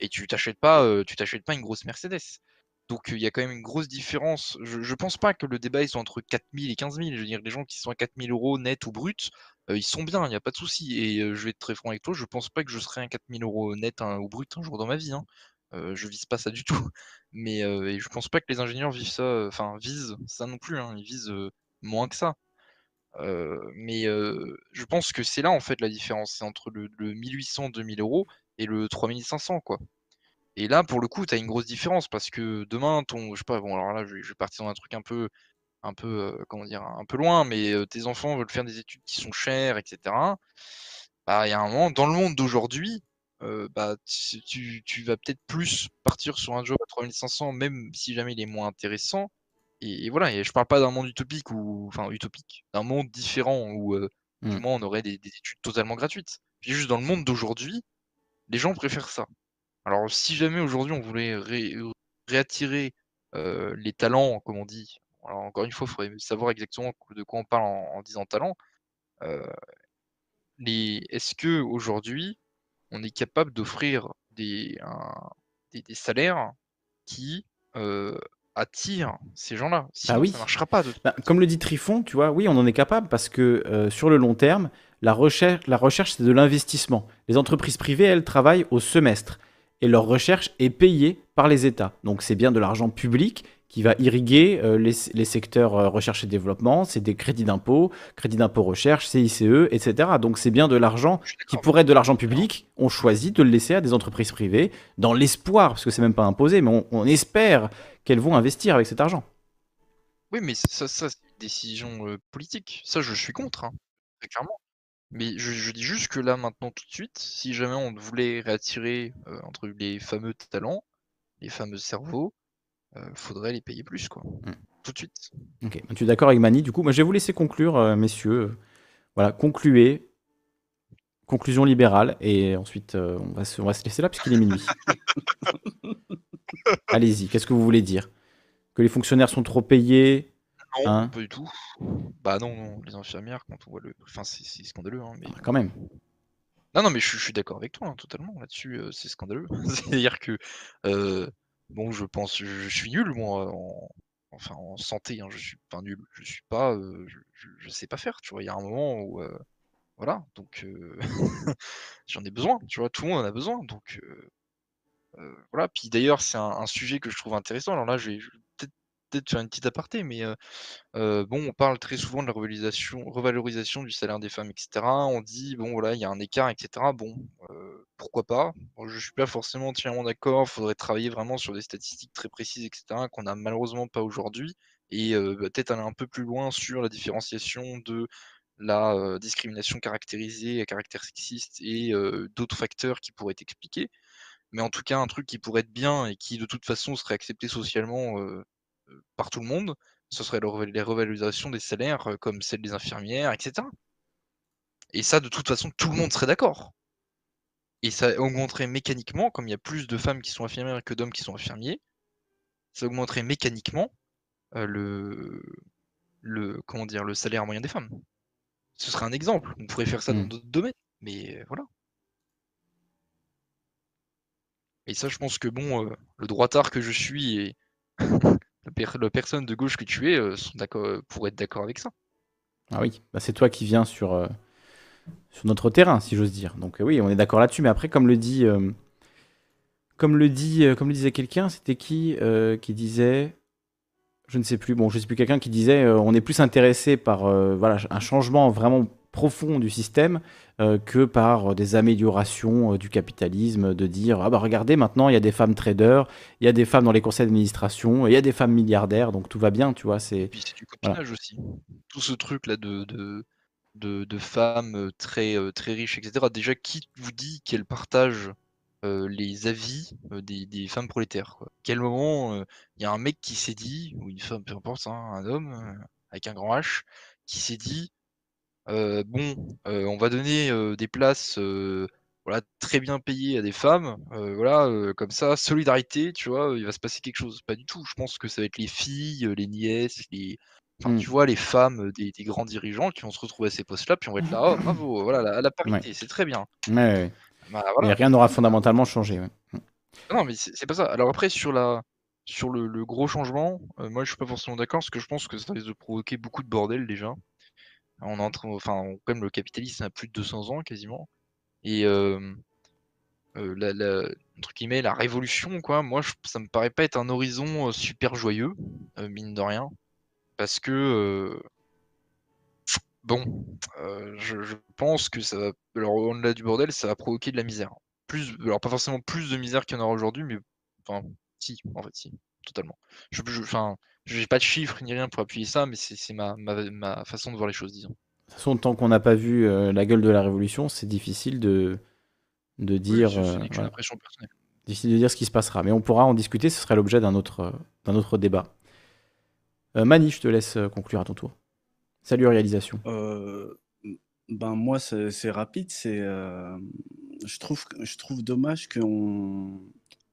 S5: et tu t'achètes pas, tu t'achètes pas une grosse Mercedes. Donc il y a quand même une grosse différence. Je, je pense pas que le débat soit entre 4000 et 15 000. Je veux dire, les gens qui sont à 4000 euros net ou brut, ils sont bien, il n'y a pas de souci. Et je vais être très franc avec toi, je pense pas que je serai un 4000 euros net hein, ou brut un jour dans ma vie. Euh, je vise pas ça du tout, mais euh, je pense pas que les ingénieurs vivent enfin visent ça non plus, hein, ils visent euh, moins que ça. Euh, mais euh, je pense que c'est là en fait la différence, c'est entre le, le 1800-2000 euros et le 3500 quoi. Et là pour le coup, tu as une grosse différence parce que demain ton, je sais pas, bon alors là je vais, partir dans un truc un peu, un peu, euh, comment dire, un peu loin, mais euh, tes enfants veulent faire des études qui sont chères, etc. Bah il y a un moment dans le monde d'aujourd'hui, euh, bah tu, tu- tu vas peut-être plus partir sur un job à 3500, même si jamais il est moins intéressant. Et, et voilà, et je parle pas d'un monde utopique ou enfin utopique, d'un monde différent où euh, du
S1: Mm.
S5: moins on aurait des, des études totalement gratuites. Puis juste dans le monde d'aujourd'hui, les gens préfèrent ça. Alors si jamais aujourd'hui on voulait ré- réattirer euh, les talents, comme on dit, alors encore une fois, il faudrait savoir exactement de quoi on parle en, en disant talent. euh, les... Est-ce que aujourd'hui on est capable d'offrir des, des, des salaires qui euh, attirent ces gens-là Sinon,
S1: oui.
S5: ça marchera pas. De...
S1: Bah, comme le dit Trifon, tu vois, oui, on en est capable parce que euh, sur le long terme, la recherche, la recherche c'est de l'investissement. Les entreprises privées, elles travaillent au semestre et leur recherche est payée par les États. Donc c'est bien de l'argent public qui va irriguer euh, les, les secteurs euh, recherche et développement, c'est des crédits d'impôt, crédits d'impôt recherche, CICE, etc. Donc c'est bien de l'argent qui pourrait être de l'argent public, on choisit de le laisser à des entreprises privées dans l'espoir, parce que c'est même pas imposé, mais on, on espère qu'elles vont investir avec cet argent.
S5: Oui, mais ça, ça c'est une décision euh, politique. Ça, je suis contre, hein, très clairement. Mais je, je dis juste que là, maintenant, tout de suite, si jamais on voulait réattirer entre les fameux talents, les fameux cerveaux, faudrait les payer plus, quoi.
S1: Mm.
S5: Tout de suite.
S1: Ok, tu es d'accord avec Mani Du coup, moi, je vais vous laisser conclure, euh, messieurs. Euh, Voilà, concluez. Conclusion libérale. Et ensuite, euh, on, va se, on va se laisser là puisqu'il est minuit. Allez-y, qu'est-ce que vous voulez dire? Que les fonctionnaires sont trop payés?
S5: Non,
S1: Hein?
S5: pas du tout. Bah non, non, les infirmières, quand on voit le... Enfin, c'est scandaleux, hein, mais...
S1: Ah, Quand même.
S5: Non, non, mais je, suis- je suis d'accord avec toi, hein, totalement, là-dessus, euh, c'est scandaleux. C'est-à-dire que, euh, bon, je pense, je, suis nul, moi, en, enfin, en santé, hein, je suis pas nul, je suis pas, euh, je, sais pas faire, tu vois, il y a un moment où, euh, voilà, donc, euh, j'en ai besoin, tu vois, tout le monde en a besoin, donc, voilà, puis d'ailleurs, c'est un, un sujet que je trouve intéressant, alors là, je vais peut-être faire une petite aparté, mais bon, on parle très souvent de la revalorisation, du salaire des femmes, etc. On dit, bon, voilà, il y a un écart, etc. Bon, pourquoi pas? Je suis pas forcément entièrement d'accord. Il faudrait travailler vraiment sur des statistiques très précises, etc., qu'on a malheureusement pas aujourd'hui. Et bah, peut-être aller un peu plus loin sur la différenciation de la discrimination caractérisée à caractère sexiste et d'autres facteurs qui pourraient être expliqués. Mais en tout cas, un truc qui pourrait être bien et qui de toute façon serait accepté socialement par tout le monde, ce serait les revalorisations des salaires euh, comme celle des infirmières, etc. Et ça, de toute façon, tout le monde serait d'accord. Et ça augmenterait mécaniquement, comme il y a plus de femmes qui sont infirmières que d'hommes qui sont infirmiers, ça augmenterait mécaniquement euh, le, le, comment dire, le salaire moyen des femmes. Ce serait un exemple. On pourrait faire ça dans
S1: Mm.
S5: d'autres domaines, mais euh, voilà. Et ça, je pense que bon, euh, le droitard que je suis et la, per- la personne de gauche que tu es euh, sont euh, être d'accord avec ça.
S1: Ah oui, bah, c'est toi qui viens sur, euh, sur notre terrain, si j'ose dire. Donc oui, on est d'accord là-dessus. Mais après, comme le dit, comme le disait quelqu'un, c'était qui qui disait, je ne sais plus. Bon, je ne sais plus quelqu'un qui disait, on est plus intéressé par voilà un changement vraiment profond du système euh, que par euh, des améliorations euh, du capitalisme. De dire, ah bah regardez, maintenant il y a des femmes traders, il y a des femmes dans les conseils d'administration, il y a des femmes milliardaires, donc tout va bien, tu vois. C'est
S5: puis c'est du copinage aussi. Tout ce truc là de, de, de, de femmes très, très riches, etc. Déjà, qui vous dit qu'elles partagent euh, les avis euh, des, des femmes prolétaires quoi? Quel moment euh, il y a un mec qui s'est dit, ou une femme, peu importe, hein, un homme avec un grand H, qui s'est dit euh, bon, euh, on va donner euh, des places voilà, très bien payées à des femmes, voilà, comme ça, solidarité, tu vois, il va se passer quelque chose. Pas du tout. Je pense que ça va être les filles, les nièces, les, enfin,
S1: Mm.
S5: tu vois, les femmes des, des grands dirigeants qui vont se retrouver à ces postes-là, puis on va être là, oh bravo, voilà, la, la parité, c'est très bien. Bah,
S1: Mais
S5: voilà.
S1: rien n'aura fondamentalement changé. ouais.
S5: Non, mais c'est c'est pas ça. Alors après, sur la, sur le, le gros changement, euh, moi je suis pas forcément d'accord, parce que je pense que ça risque de provoquer beaucoup de bordel déjà. On est en train, enfin, quand même, le capitalisme a plus de 200 ans quasiment. Et, euh, la, la, entre guillemets, la révolution, quoi, moi, ça me paraît pas être un horizon super joyeux, mine de rien. Parce que, bon, je, je, pense que ça va, alors au-delà du bordel, ça va provoquer de la misère. Plus, alors pas forcément plus de misère qu'il y en aura aujourd'hui, mais enfin, si, en fait, si, totalement. Je, enfin, j'ai pas de chiffres ni rien pour appuyer ça, mais c'est ma, ma, ma, façon de voir les choses, disons. De
S1: toute façon, tant qu'on n'a pas vu la gueule de la révolution, c'est difficile de, de dire.
S5: Oui, une impression personnelle.
S1: Difficile de dire ce qui se passera, mais on pourra en discuter. Ce serait l'objet d'un autre, d'un autre débat. Euh, Mani, je te laisse conclure à ton tour. Salut réalisation.
S6: Euh, ben moi c'est rapide, c'est euh, je trouve je trouve dommage qu'on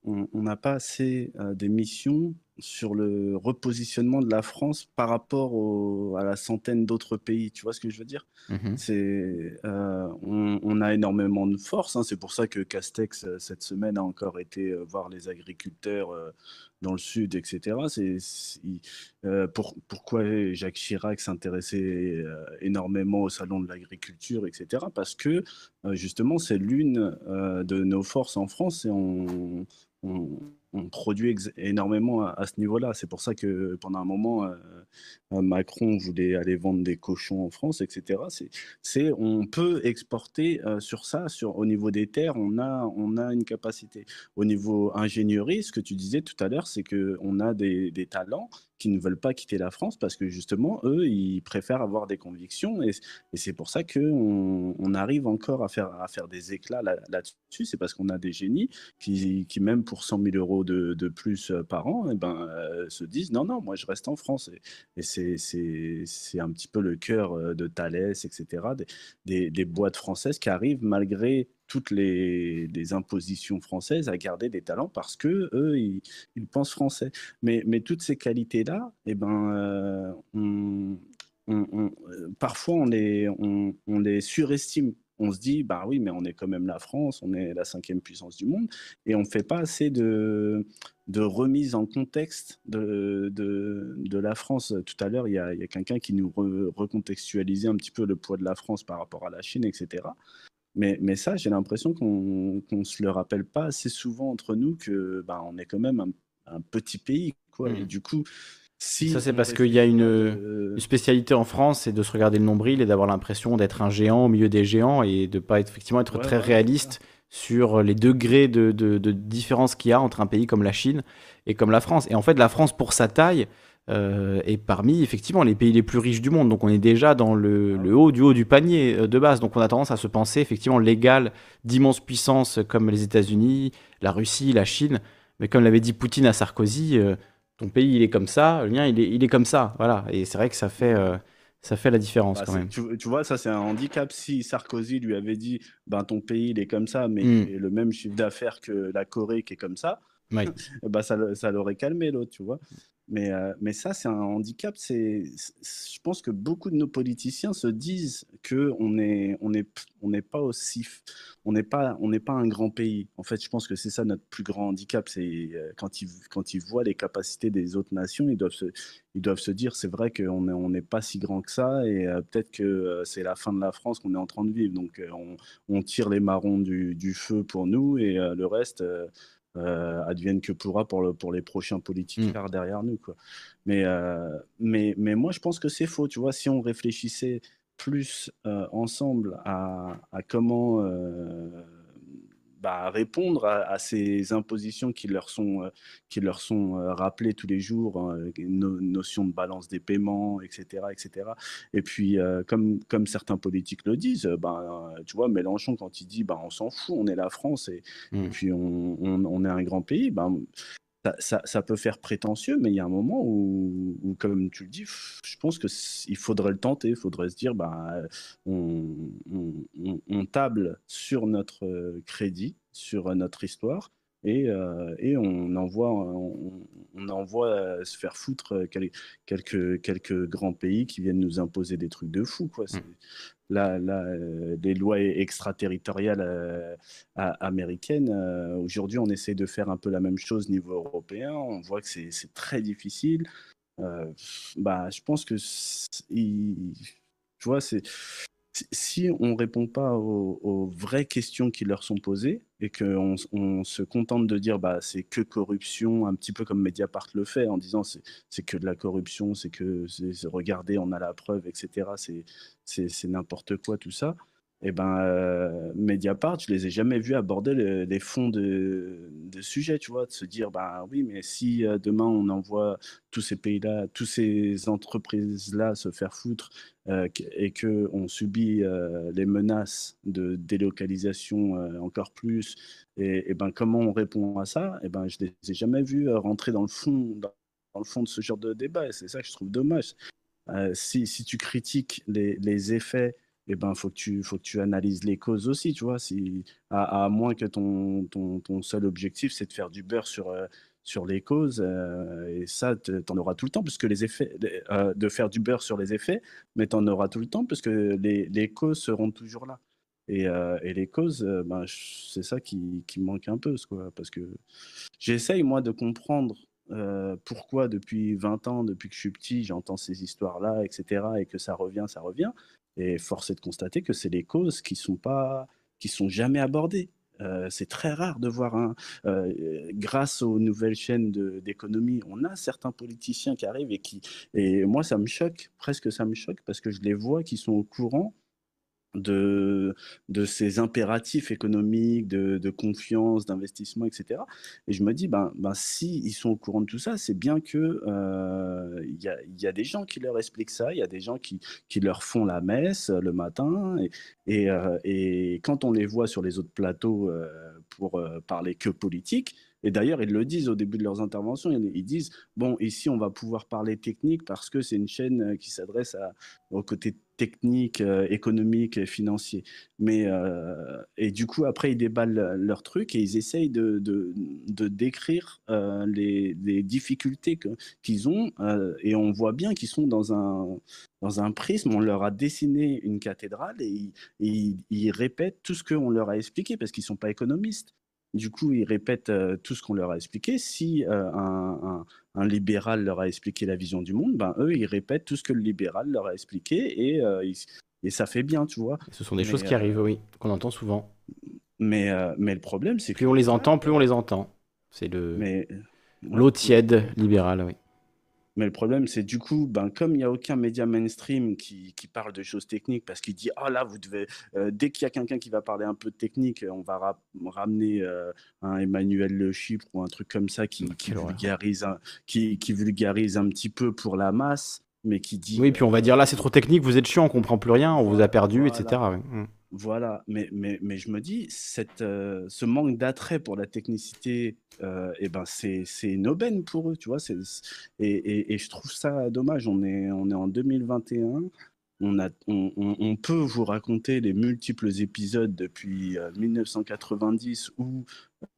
S6: on n'a pas assez d'émissions sur le repositionnement de la France par rapport à la centaine d'autres pays. Tu vois ce que je veux dire?
S1: Mmh
S6: C'est, on, a énormément de force. Hein. c'est pour ça que Castex cette semaine a encore été voir les agriculteurs dans le sud, etc. C'est, pour, pourquoi Jacques Chirac s'intéressait énormément au salon de l'agriculture, etc. Parce que justement c'est l'une de nos forces en France et on on, produit énormément à, ce niveau-là. C'est pour ça que pendant un moment, euh, euh, Macron voulait aller vendre des cochons en France, etc. C'est, on peut exporter euh, sur ça, sur, au niveau des terres, on a, on a une capacité. Au niveau ingénierie, ce que tu disais tout à l'heure, c'est qu'on a des, des talents qui ne veulent pas quitter la France parce que justement, eux, ils préfèrent avoir des convictions et, c'est pour ça qu'on on arrive encore à faire, à faire des éclats là-dessus. c'est parce qu'on a des génies qui, qui, même pour 100 000 euros de, de plus euh, par an, et eh ben, euh, se disent non, non, moi je reste en France. Et, et c'est un petit peu le cœur euh, de Thalès, etc., des, des boîtes françaises qui arrivent malgré toutes les, impositions françaises à garder des talents parce que eux ils, pensent français mais, mais toutes ces qualités là et eh ben euh, on, parfois on les on, les surestime on se dit bah oui mais on est quand même la France on est la cinquième puissance du monde et on ne fait pas assez de de remise en contexte de, de, la France. Tout à l'heure, il y a, quelqu'un qui nous recontextualisait un petit peu le poids de la France par rapport à la Chine, etc. Mais, mais ça, j'ai l'impression qu'on ne se le rappelle pas assez souvent entre nous que bah, on est quand même un, petit pays. Quoi. Et mmh. du coup, si
S1: ça, c'est parce qu'il y a une, spécialité en France, c'est de se regarder le nombril et d'avoir l'impression d'être un géant au milieu des géants et de pas être, effectivement être très réaliste sur les degrés de, de, de différence qu'il y a entre un pays comme la Chine et comme la France. Et en fait, la France, pour sa taille, euh, et parmi effectivement les pays les plus riches du monde. Donc on est déjà dans le, haut du haut du panier euh, de base. Donc on a tendance à se penser effectivement l'égal d'immenses puissances comme les États-Unis, la Russie, la Chine. Mais comme l'avait dit Poutine à Sarkozy, euh, ton pays il est comme ça, le mien il est, il est comme ça. Voilà. Et c'est vrai que ça fait, ça fait la différence bah, quand même.
S6: Tu, vois, ça c'est un handicap. Si Sarkozy lui avait dit, ben ton pays il est comme ça, mais mmh. le même chiffre d'affaires que la Corée qui est comme ça, bah, ça, ça l'aurait calmé l'autre, tu vois. Mais, euh, mais ça, c'est un handicap. C'est, je pense que beaucoup de nos politiciens se disent qu'on n'est on est, on n'est pas aussi, on n'est pas, on n'est pas un grand pays. En fait, je pense que c'est ça notre plus grand handicap. C'est euh, quand ils, quand ils voient les capacités des autres nations, ils doivent se, ils doivent se dire, c'est vrai qu'on n'est on n'est pas si grand que ça, et euh, peut-être que c'est la fin de la France qu'on est en train de vivre. Donc, on, tire les marrons du, feu pour nous, et le reste euh, advienne que pourra pour, le, pour les prochains politiques mmh. derrière nous. Quoi. Mais, euh, mais, mais moi, je pense que c'est faux. Tu vois, si on réfléchissait plus euh, ensemble à, à comment bah, répondre à, ces impositions qui leur sont, euh, qui leur sont euh, rappelées tous les jours, hein, une notion de balance des paiements, etc. etc. Et puis, euh, comme, comme certains politiques le disent, ben, tu vois, Mélenchon, quand il dit ben, on s'en fout, on est la France et, mmh. puis on, on, est un grand pays, ben, ça, ça, peut faire prétentieux, mais il y a un moment où, comme tu le dis, je pense qu'il faudrait le tenter. Il faudrait se dire, bah, on, on, table sur notre crédit, sur notre histoire, et, euh, et on envoie, on, on, envoie se faire foutre quelques, quelques grands pays qui viennent nous imposer des trucs de fou. Quoi. Mmh la, euh, les lois extraterritoriales euh, américaines. Euh, aujourd'hui, on essaie de faire un peu la même chose au niveau européen. On voit que c'est très difficile. bah, je pense que, tu vois, c'est si on ne répond pas aux, vraies questions qui leur sont posées et qu'on on se contente de dire bah c'est que corruption, un petit peu comme Mediapart le fait en disant c'est que de la corruption, c'est que regardez on a la preuve, etc. C'est n'importe quoi tout ça eh ben, euh, Mediapart, je les ai jamais vus aborder les fonds de, de sujets, tu vois, de se dire, bah oui, mais si euh, demain on envoie tous ces pays-là, toutes ces entreprises-là se faire foutre euh, et que on subit les menaces de délocalisation encore plus, et, ben comment on répond à ça? Et eh ben, je les ai jamais vus rentrer dans le fond, dans, le fond de ce genre de débat, et c'est ça que je trouve dommage. si, si tu critiques les, les effets eh ben, faut que tu, faut que tu analyses les causes aussi, tu vois. Si, à, moins que ton, ton, ton seul objectif, c'est de faire du beurre sur, euh, sur les causes, euh, et ça, tu en auras tout le temps, puisque les effets, euh, de faire du beurre sur les effets, mais tu en auras tout le temps, puisque les, les causes seront toujours là. Et, et les causes, ben, c'est ça qui, qui manque un peu, quoi, parce que j'essaye, moi, de comprendre pourquoi depuis 20 ans, depuis que je suis petit, j'entends ces histoires-là, etc., et que ça revient, ça revient. Et force est de constater que c'est les causes qui sont pas, qui sont jamais abordées. Euh, c'est très rare de voir un. Euh, grâce aux nouvelles chaînes d'économie, on a certains politiciens qui arrivent et qui. Et moi, ça me choque, presque ça me choque, parce que je les vois qui sont au courant de, de ces impératifs économiques, de, de confiance, d'investissement, etc. Et je me dis, ben, ben, si ils sont au courant de tout ça, c'est bien que euh, il y, a, y, a, des gens qui leur expliquent ça, il y a des gens qui, qui, leur font la messe le matin, et, et, euh, quand on les voit sur les autres plateaux euh, pour parler que politique, et d'ailleurs, ils le disent au début de leurs interventions. Ils disent bon, ici, on va pouvoir parler technique parce que c'est une chaîne qui s'adresse au côté technique, euh, économique et financier. Mais, euh, et du coup, après, ils déballent leur truc et ils essayent de, de, de décrire euh, les, les, difficultés qu'ils ont. et on voit bien qu'ils sont dans un, dans un prisme. On leur a dessiné une cathédrale et, ils, ils répètent tout ce qu'on leur a expliqué parce qu'ils ne sont pas économistes. Du coup, ils répètent tout ce qu'on leur a expliqué. Si un, un, libéral leur a expliqué la vision du monde, ben eux, ils répètent tout ce que le libéral leur a expliqué et, et ça fait bien, tu vois.
S1: Ce sont des choses qui arrivent, oui, qu'on entend souvent.
S6: Mais, mais le problème, c'est que...
S1: Plus on les entend, plus on les entend. C'est le... L'eau tiède libérale, oui.
S6: Mais le problème, c'est du coup, ben, comme il n'y a aucun média mainstream qui, qui, parle de choses techniques, parce qu'il dit, ah là, vous devez, euh, dès qu'il y a quelqu'un qui va parler un peu de technique, on va ramener euh, un Emmanuel Le Chypre ou un truc comme ça qui, qui vulgarise, un, qui, qui, vulgarise un petit peu pour la masse, mais qui dit.
S1: Oui, puis on va dire, là, c'est trop technique, vous êtes chiant, on comprend plus rien, on vous a perdu, etc.
S6: Voilà, mais, mais, mais je me dis, cette, euh, ce manque d'attrait pour la technicité, euh, eh ben c'est une aubaine pour eux, tu vois. Et, et, et, je trouve ça dommage. On est, on est en 2021 on, peut vous raconter les multiples épisodes depuis 1990 euh, où,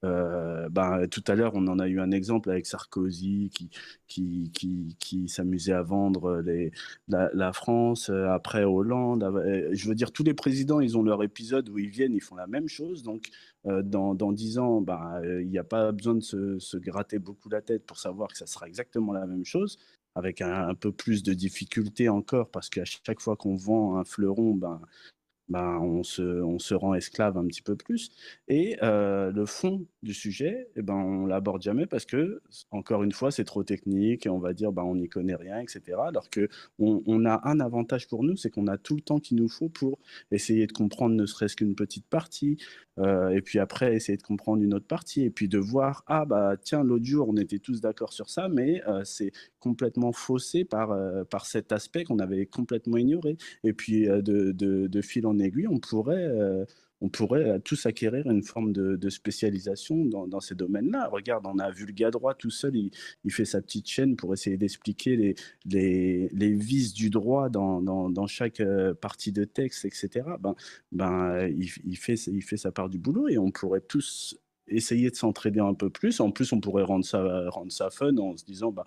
S6: euh, ben, tout à l'heure, on en a eu un exemple avec Sarkozy qui, s'amusait à vendre les, la, France, euh, après Hollande. Je veux dire, tous les présidents, ils ont leur épisode où ils viennent, ils font la même chose. Donc, dans, dans 10 ans, ben, il n'y a pas besoin de se, se, gratter beaucoup la tête pour savoir que ça sera exactement la même chose avec un, peu plus de difficulté encore, parce qu'à chaque fois qu'on vend un fleuron, ben, ben, on, se, on se rend esclave un petit peu plus. Et euh, le fond du sujet, eh ben, on l'aborde jamais parce que, encore une fois, c'est trop technique et on va dire ben, on n'y connaît rien, etc. Alors que on, a un avantage pour nous, c'est qu'on a tout le temps qu'il nous faut pour essayer de comprendre ne serait-ce qu'une petite partie, euh, et puis après essayer de comprendre une autre partie, et puis de voir ah bah tiens l'autre jour on était tous d'accord sur ça, mais euh, c'est complètement faussé par par cet aspect qu'on avait complètement ignoré. Et puis de, de, fil en aiguille, on pourrait, euh, on pourrait euh, tous acquérir une forme de, spécialisation dans, ces domaines-là. Regarde, on a Vulga-Droit tout seul, il, fait sa petite chaîne pour essayer d'expliquer les, vices du droit dans, dans, chaque euh, partie de texte, etc. Ben, ben, il, fait, il fait sa part du boulot et on pourrait tous essayer de s'entraider un peu plus. En plus, on pourrait rendre ça, rendre ça fun en se disant, bah,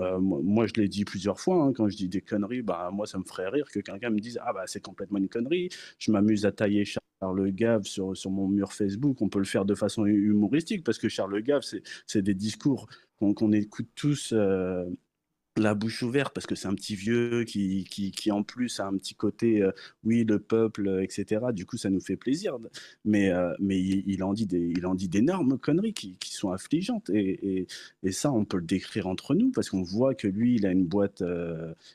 S6: euh, moi, je l'ai dit plusieurs fois, hein, quand je dis des conneries, bah, moi, ça me ferait rire que quelqu'un me dise Ah, bah, c'est complètement une connerie. Je m'amuse à tailler Charles Gave sur, sur mon mur Facebook. On peut le faire de façon humoristique parce que Charles Gave, c'est des discours qu'on écoute tous. Euh, la bouche ouverte parce que c'est un petit vieux qui, qui, qui, en plus a un petit côté, euh, oui, le peuple, euh, etc. Du coup, ça nous fait plaisir. Mais, euh, mais il, en dit il en dit d'énormes conneries qui, qui, sont affligeantes. Et, et, et, ça, on peut le décrire entre nous parce qu'on voit que lui, il a une boîte,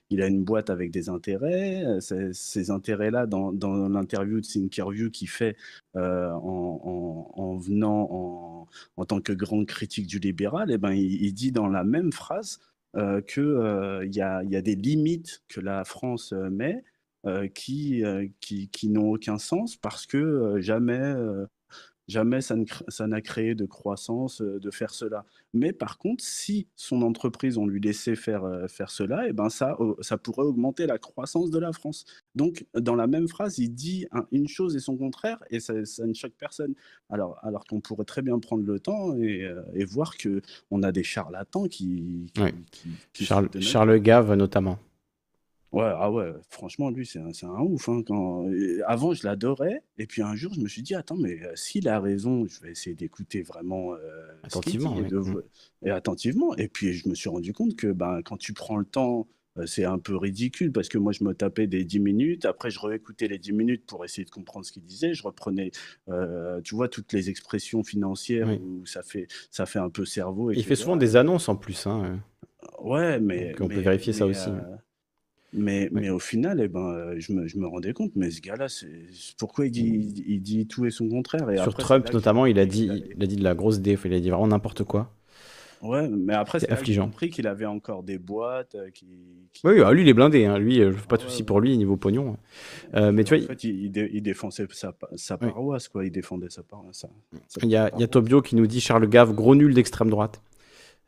S6: il a une boîte avec des intérêts. Ces, ces intérêts-là, dans, dans l'interview de Thinkerview qu'il fait en, en, en, venant en, en, tant que grande critique du libéral, et eh ben, il dit dans la même phrase euh, qu'il euh, y, a, des limites que la France euh, met qui, qui n'ont aucun sens parce que jamais Jamais ça n'a créé de croissance de faire cela. Mais par contre, si son entreprise, on lui laissait faire, faire cela, et eh ben ça, ça pourrait augmenter la croissance de la France. Donc, dans la même phrase, il dit une chose et son contraire, et ça, ne choque personne. Alors, alors qu'on pourrait très bien prendre le temps et, et voir qu'on a des charlatans qui...
S1: qui, Charles, Charles Gave, notamment.
S6: Ouais, ah ouais, franchement, lui, c'est un, un ouf. Hein, quand... Avant, je l'adorais. Et puis un jour, je me suis dit, attends, mais euh, s'il a raison, je vais essayer d'écouter vraiment euh,
S1: attentivement.
S6: Et, mmh. et, attentivement. Et puis, je me suis rendu compte que ben, quand tu prends le temps, euh, c'est un peu ridicule parce que moi, je me tapais des 10 minutes. Après, je réécoutais les 10 minutes pour essayer de comprendre ce qu'il disait. Je reprenais, tu vois, toutes les expressions financières où ça fait, ça fait un peu cerveau.
S1: Il fait souvent des annonces en plus. Hein.
S6: Ouais, mais.
S1: Donc, on peut vérifier ça aussi.
S6: Mais, mais au final, eh ben, euh, je, me, je me rendais compte, mais ce gars-là, pourquoi il dit, il dit tout et son contraire? Et
S1: Sur Trump, notamment, il a, dit, il a dit de la grosse déf, il a dit vraiment n'importe quoi.
S6: Ouais, mais après,
S1: c'est affligeant.
S6: J'ai compris qu'il avait encore des boîtes. Euh, qui,
S1: Oui, ah, lui, il est blindé. Hein. Lui, je fais pas de soucis pour lui, niveau pognon. Euh, mais tu vois.
S6: En fait, il, il, défendait sa, sa paroisse, quoi. Il défendait sa paroisse.
S1: il, y a, il y a Tobio qui nous dit Charles Gave, gros nul d'extrême droite.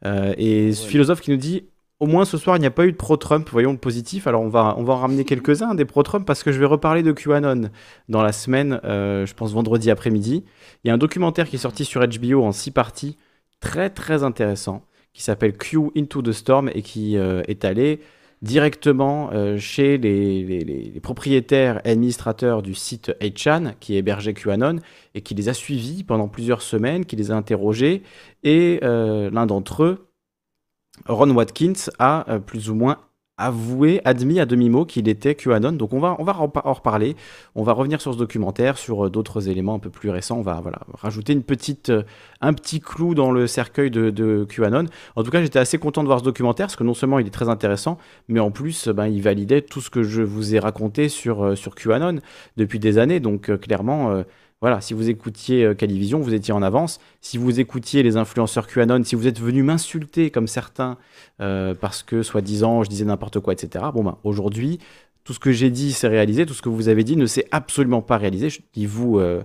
S1: et ce philosophe qui nous dit au moins ce soir, il n'y a pas eu de pro-Trump, voyons le positif. Alors on va, on va en ramener quelques-uns des pro-Trump parce que je vais reparler de QAnon dans la semaine, euh, je pense vendredi après-midi. Il y a un documentaire qui est sorti sur HBO en six parties, très très intéressant, qui s'appelle Q Into the Storm et qui euh, est allé directement euh, chez les, les, les, propriétaires et administrateurs du site 8chan qui hébergeait QAnon et qui les a suivis pendant plusieurs semaines, qui les a interrogés et l'un d'entre eux Ron Watkins a euh, plus ou moins avoué, admis à demi-mot qu'il était QAnon. Donc on va, on va en reparler. On va revenir sur ce documentaire, sur euh, d'autres éléments un peu plus récents. On va voilà, rajouter une petite, euh, un petit clou dans le cercueil de, QAnon. En tout cas, j'étais assez content de voir ce documentaire parce que non seulement il est très intéressant, mais en plus, ben, il validait tout ce que je vous ai raconté sur, sur QAnon depuis des années. Donc clairement voilà, si vous écoutiez euh, Calivision, vous étiez en avance. Si vous écoutiez les influenceurs QAnon, si vous êtes venu m'insulter comme certains euh, parce que soi-disant je disais n'importe quoi, etc. Bon ben aujourd'hui, tout ce que j'ai dit s'est réalisé, tout ce que vous avez dit ne s'est absolument pas réalisé. Je dis vous euh,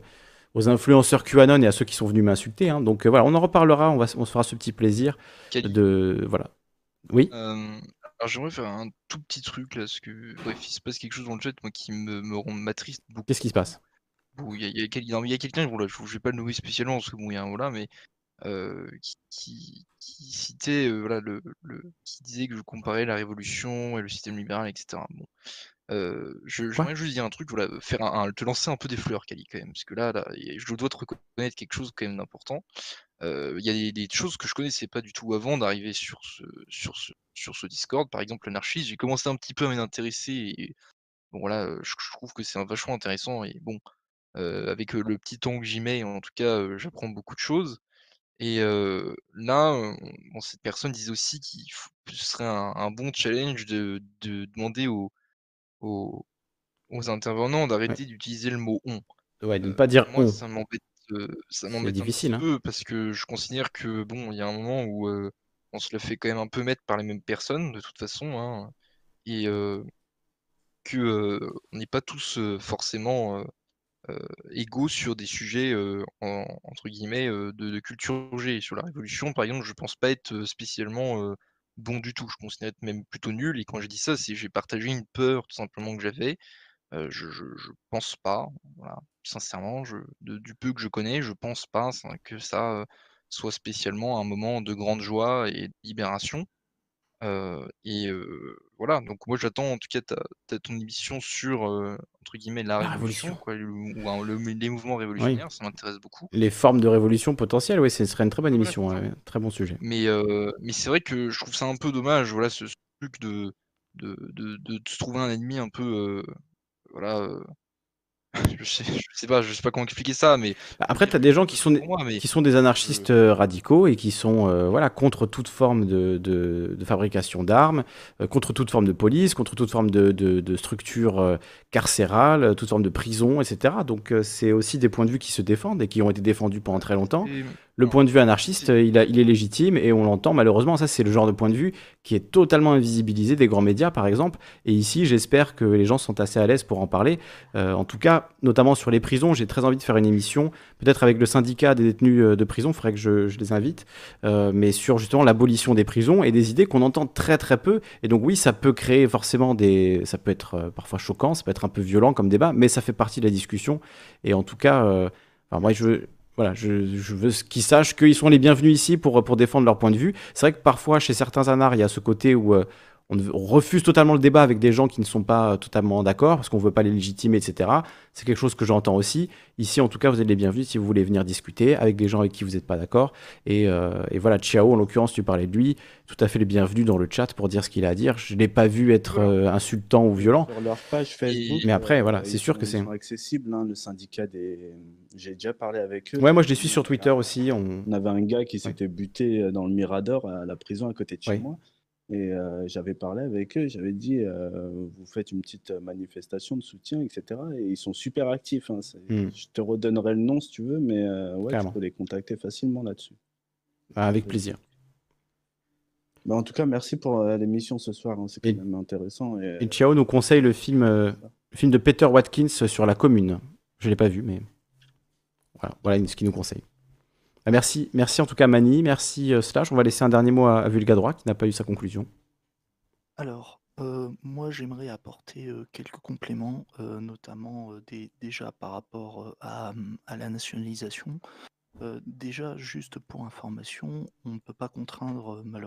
S1: aux influenceurs QAnon et à ceux qui sont venus m'insulter. Hein. Donc voilà, on en reparlera, on, va, on se fera ce petit plaisir de voilà. Oui?
S5: alors j'aimerais faire un tout petit truc là, parce que bref, il se passe quelque chose dans le chat moi qui me, me rend m'attriste beaucoup.
S1: Qu'est-ce qui se passe?
S5: Il y a, y a quelqu'un, bon, je, vais pas le nommer spécialement parce que bon, il y a un voilà, mais euh, qui, qui, citait, euh, voilà, le, le, qui disait que je comparais la révolution et le système libéral, etc. Bon, euh, j'aimerais juste dire un truc, voilà, faire un, te lancer un peu des fleurs, Kali, quand même, parce que là, là je dois te reconnaître quelque chose quand même d'important. Il y a des, des, choses que je connaissais pas du tout avant d'arriver sur ce, sur ce, sur ce Discord, par exemple l'anarchisme. J'ai commencé un petit peu à m'y intéresser et bon voilà, je, je trouve que c'est vachement intéressant et bon, avec le petit temps que j'y mets, en tout cas, j'apprends beaucoup de choses. Et là, bon, cette personne disait aussi qu'il ce serait un, bon challenge de, de demander aux, aux, aux intervenants d'arrêter d'utiliser le mot on.
S1: Ouais, de ne pas dire
S5: moi, ça m'embête, ça m'embête
S1: un
S5: petit
S1: hein.
S5: peu parce que je considère que bon, il y a un moment où on se le fait quand même un peu mettre par les mêmes personnes de toute façon, hein, et que on n'est pas tous forcément euh, égaux sur des sujets euh, entre guillemets de, culture. Sur la Révolution, par exemple, je pense pas être spécialement bon du tout. Je considère être même plutôt nul. Et quand je dis ça, c'est j'ai partagé une peur tout simplement que j'avais. je, pense pas, sincèrement, je, du peu que je connais, je pense pas que ça soit spécialement un moment de grande joie et de libération voilà, donc moi j'attends en tout cas ta, ton émission sur entre guillemets la, révolution, Quoi, ou, les mouvements révolutionnaires, ça m'intéresse beaucoup.
S1: Les formes de révolution potentielles, oui, ce serait une très bonne émission, très bon sujet.
S5: Mais, mais c'est vrai que je trouve ça un peu dommage, voilà, ce, truc de de de de se trouver un ennemi un peu, heu, voilà, je sais je sais pas je sais pas comment expliquer ça, mais
S1: Bah, après, tu as des gens qui sont des,
S5: pour moi, mais
S1: qui sont des anarchistes euh, radicaux et qui sont euh, voilà, contre toute forme de, de- de fabrication d'armes, euh, contre toute forme de police, contre toute forme de, de, structure euh, carcérale, euh, toute forme de prison, etc. Donc euh, c'est aussi des points de vue qui se défendent et qui ont été défendus pendant très longtemps.
S5: et
S1: Le point de vue anarchiste, il, a- il est légitime et on l'entend malheureusement. Ça, c'est le genre de point de vue qui est totalement invisibilisé des grands médias, par exemple. Et ici, j'espère que les gens sont assez à l'aise pour en parler. Euh, en tout cas, notamment sur les prisons, j'ai très envie de faire une émission, peut-être avec le syndicat des détenus euh, de prison, il faudrait que je, je les invite, euh, mais sur justement l'abolition des prisons et des idées qu'on entend très très peu. Et donc oui, ça peut créer forcément des... Ça peut être parfois choquant, ça peut être un peu violent comme débat, mais ça fait partie de la discussion. Et en tout cas, euh, enfin, moi, je veux, voilà, je, veux qu'ils sachent qu'ils sont les bienvenus ici pour, pour défendre leur point de vue. C'est vrai que parfois, chez certains anards, il y a ce côté où euh, on, refuse totalement le débat avec des gens qui ne sont pas euh, totalement d'accord, parce qu'on ne veut pas les légitimer, etc. C'est quelque chose que j'entends aussi. Ici, en tout cas, vous êtes les bienvenus si vous voulez venir discuter avec des gens avec qui vous n'êtes pas d'accord. Et, euh, et voilà, Ciao, en l'occurrence, tu parlais de lui, tout à fait les bienvenus dans le chat pour dire ce qu'il a à dire. Je ne l'ai pas vu être euh, insultant ou violent.
S6: Sur leur page Facebook.
S1: Mais après, voilà, c'est sûr
S6: sont-
S1: que c'est-
S6: Ils sont accessibles, hein, le syndicat des. J'ai déjà parlé avec eux.
S1: Ouais, moi, je les suis sur Twitter aussi. On...
S6: On avait un gars qui s'était buté dans le Mirador à la prison à côté de chez
S1: Ouais.
S6: moi. Et euh, j'avais parlé avec eux, j'avais dit, euh, vous faites une petite manifestation de soutien, etc. Et ils sont super actifs. hein, c'est-
S1: Mm.
S6: Je te redonnerai le nom si tu veux, mais euh, ouais, tu peux les contacter facilement là-dessus.
S1: Ah, Avec plaisir.
S6: Bah, en tout cas, merci pour l'émission ce soir, hein, c'est quand même intéressant. Et,
S1: Et Ciao nous conseille le film, le film de Peter Watkins sur la commune. Je ne l'ai pas vu, mais voilà, voilà ce qu'il nous conseille. Ah, merci, merci en tout cas Mani, merci euh, Slash. On va laisser un dernier mot à, à Vulgadroit qui n'a pas eu sa conclusion.
S4: Alors, euh, moi j'aimerais apporter euh, quelques compléments, notamment déjà par rapport à, la nationalisation. Déjà, juste pour information, on ne peut pas contraindre malheureusement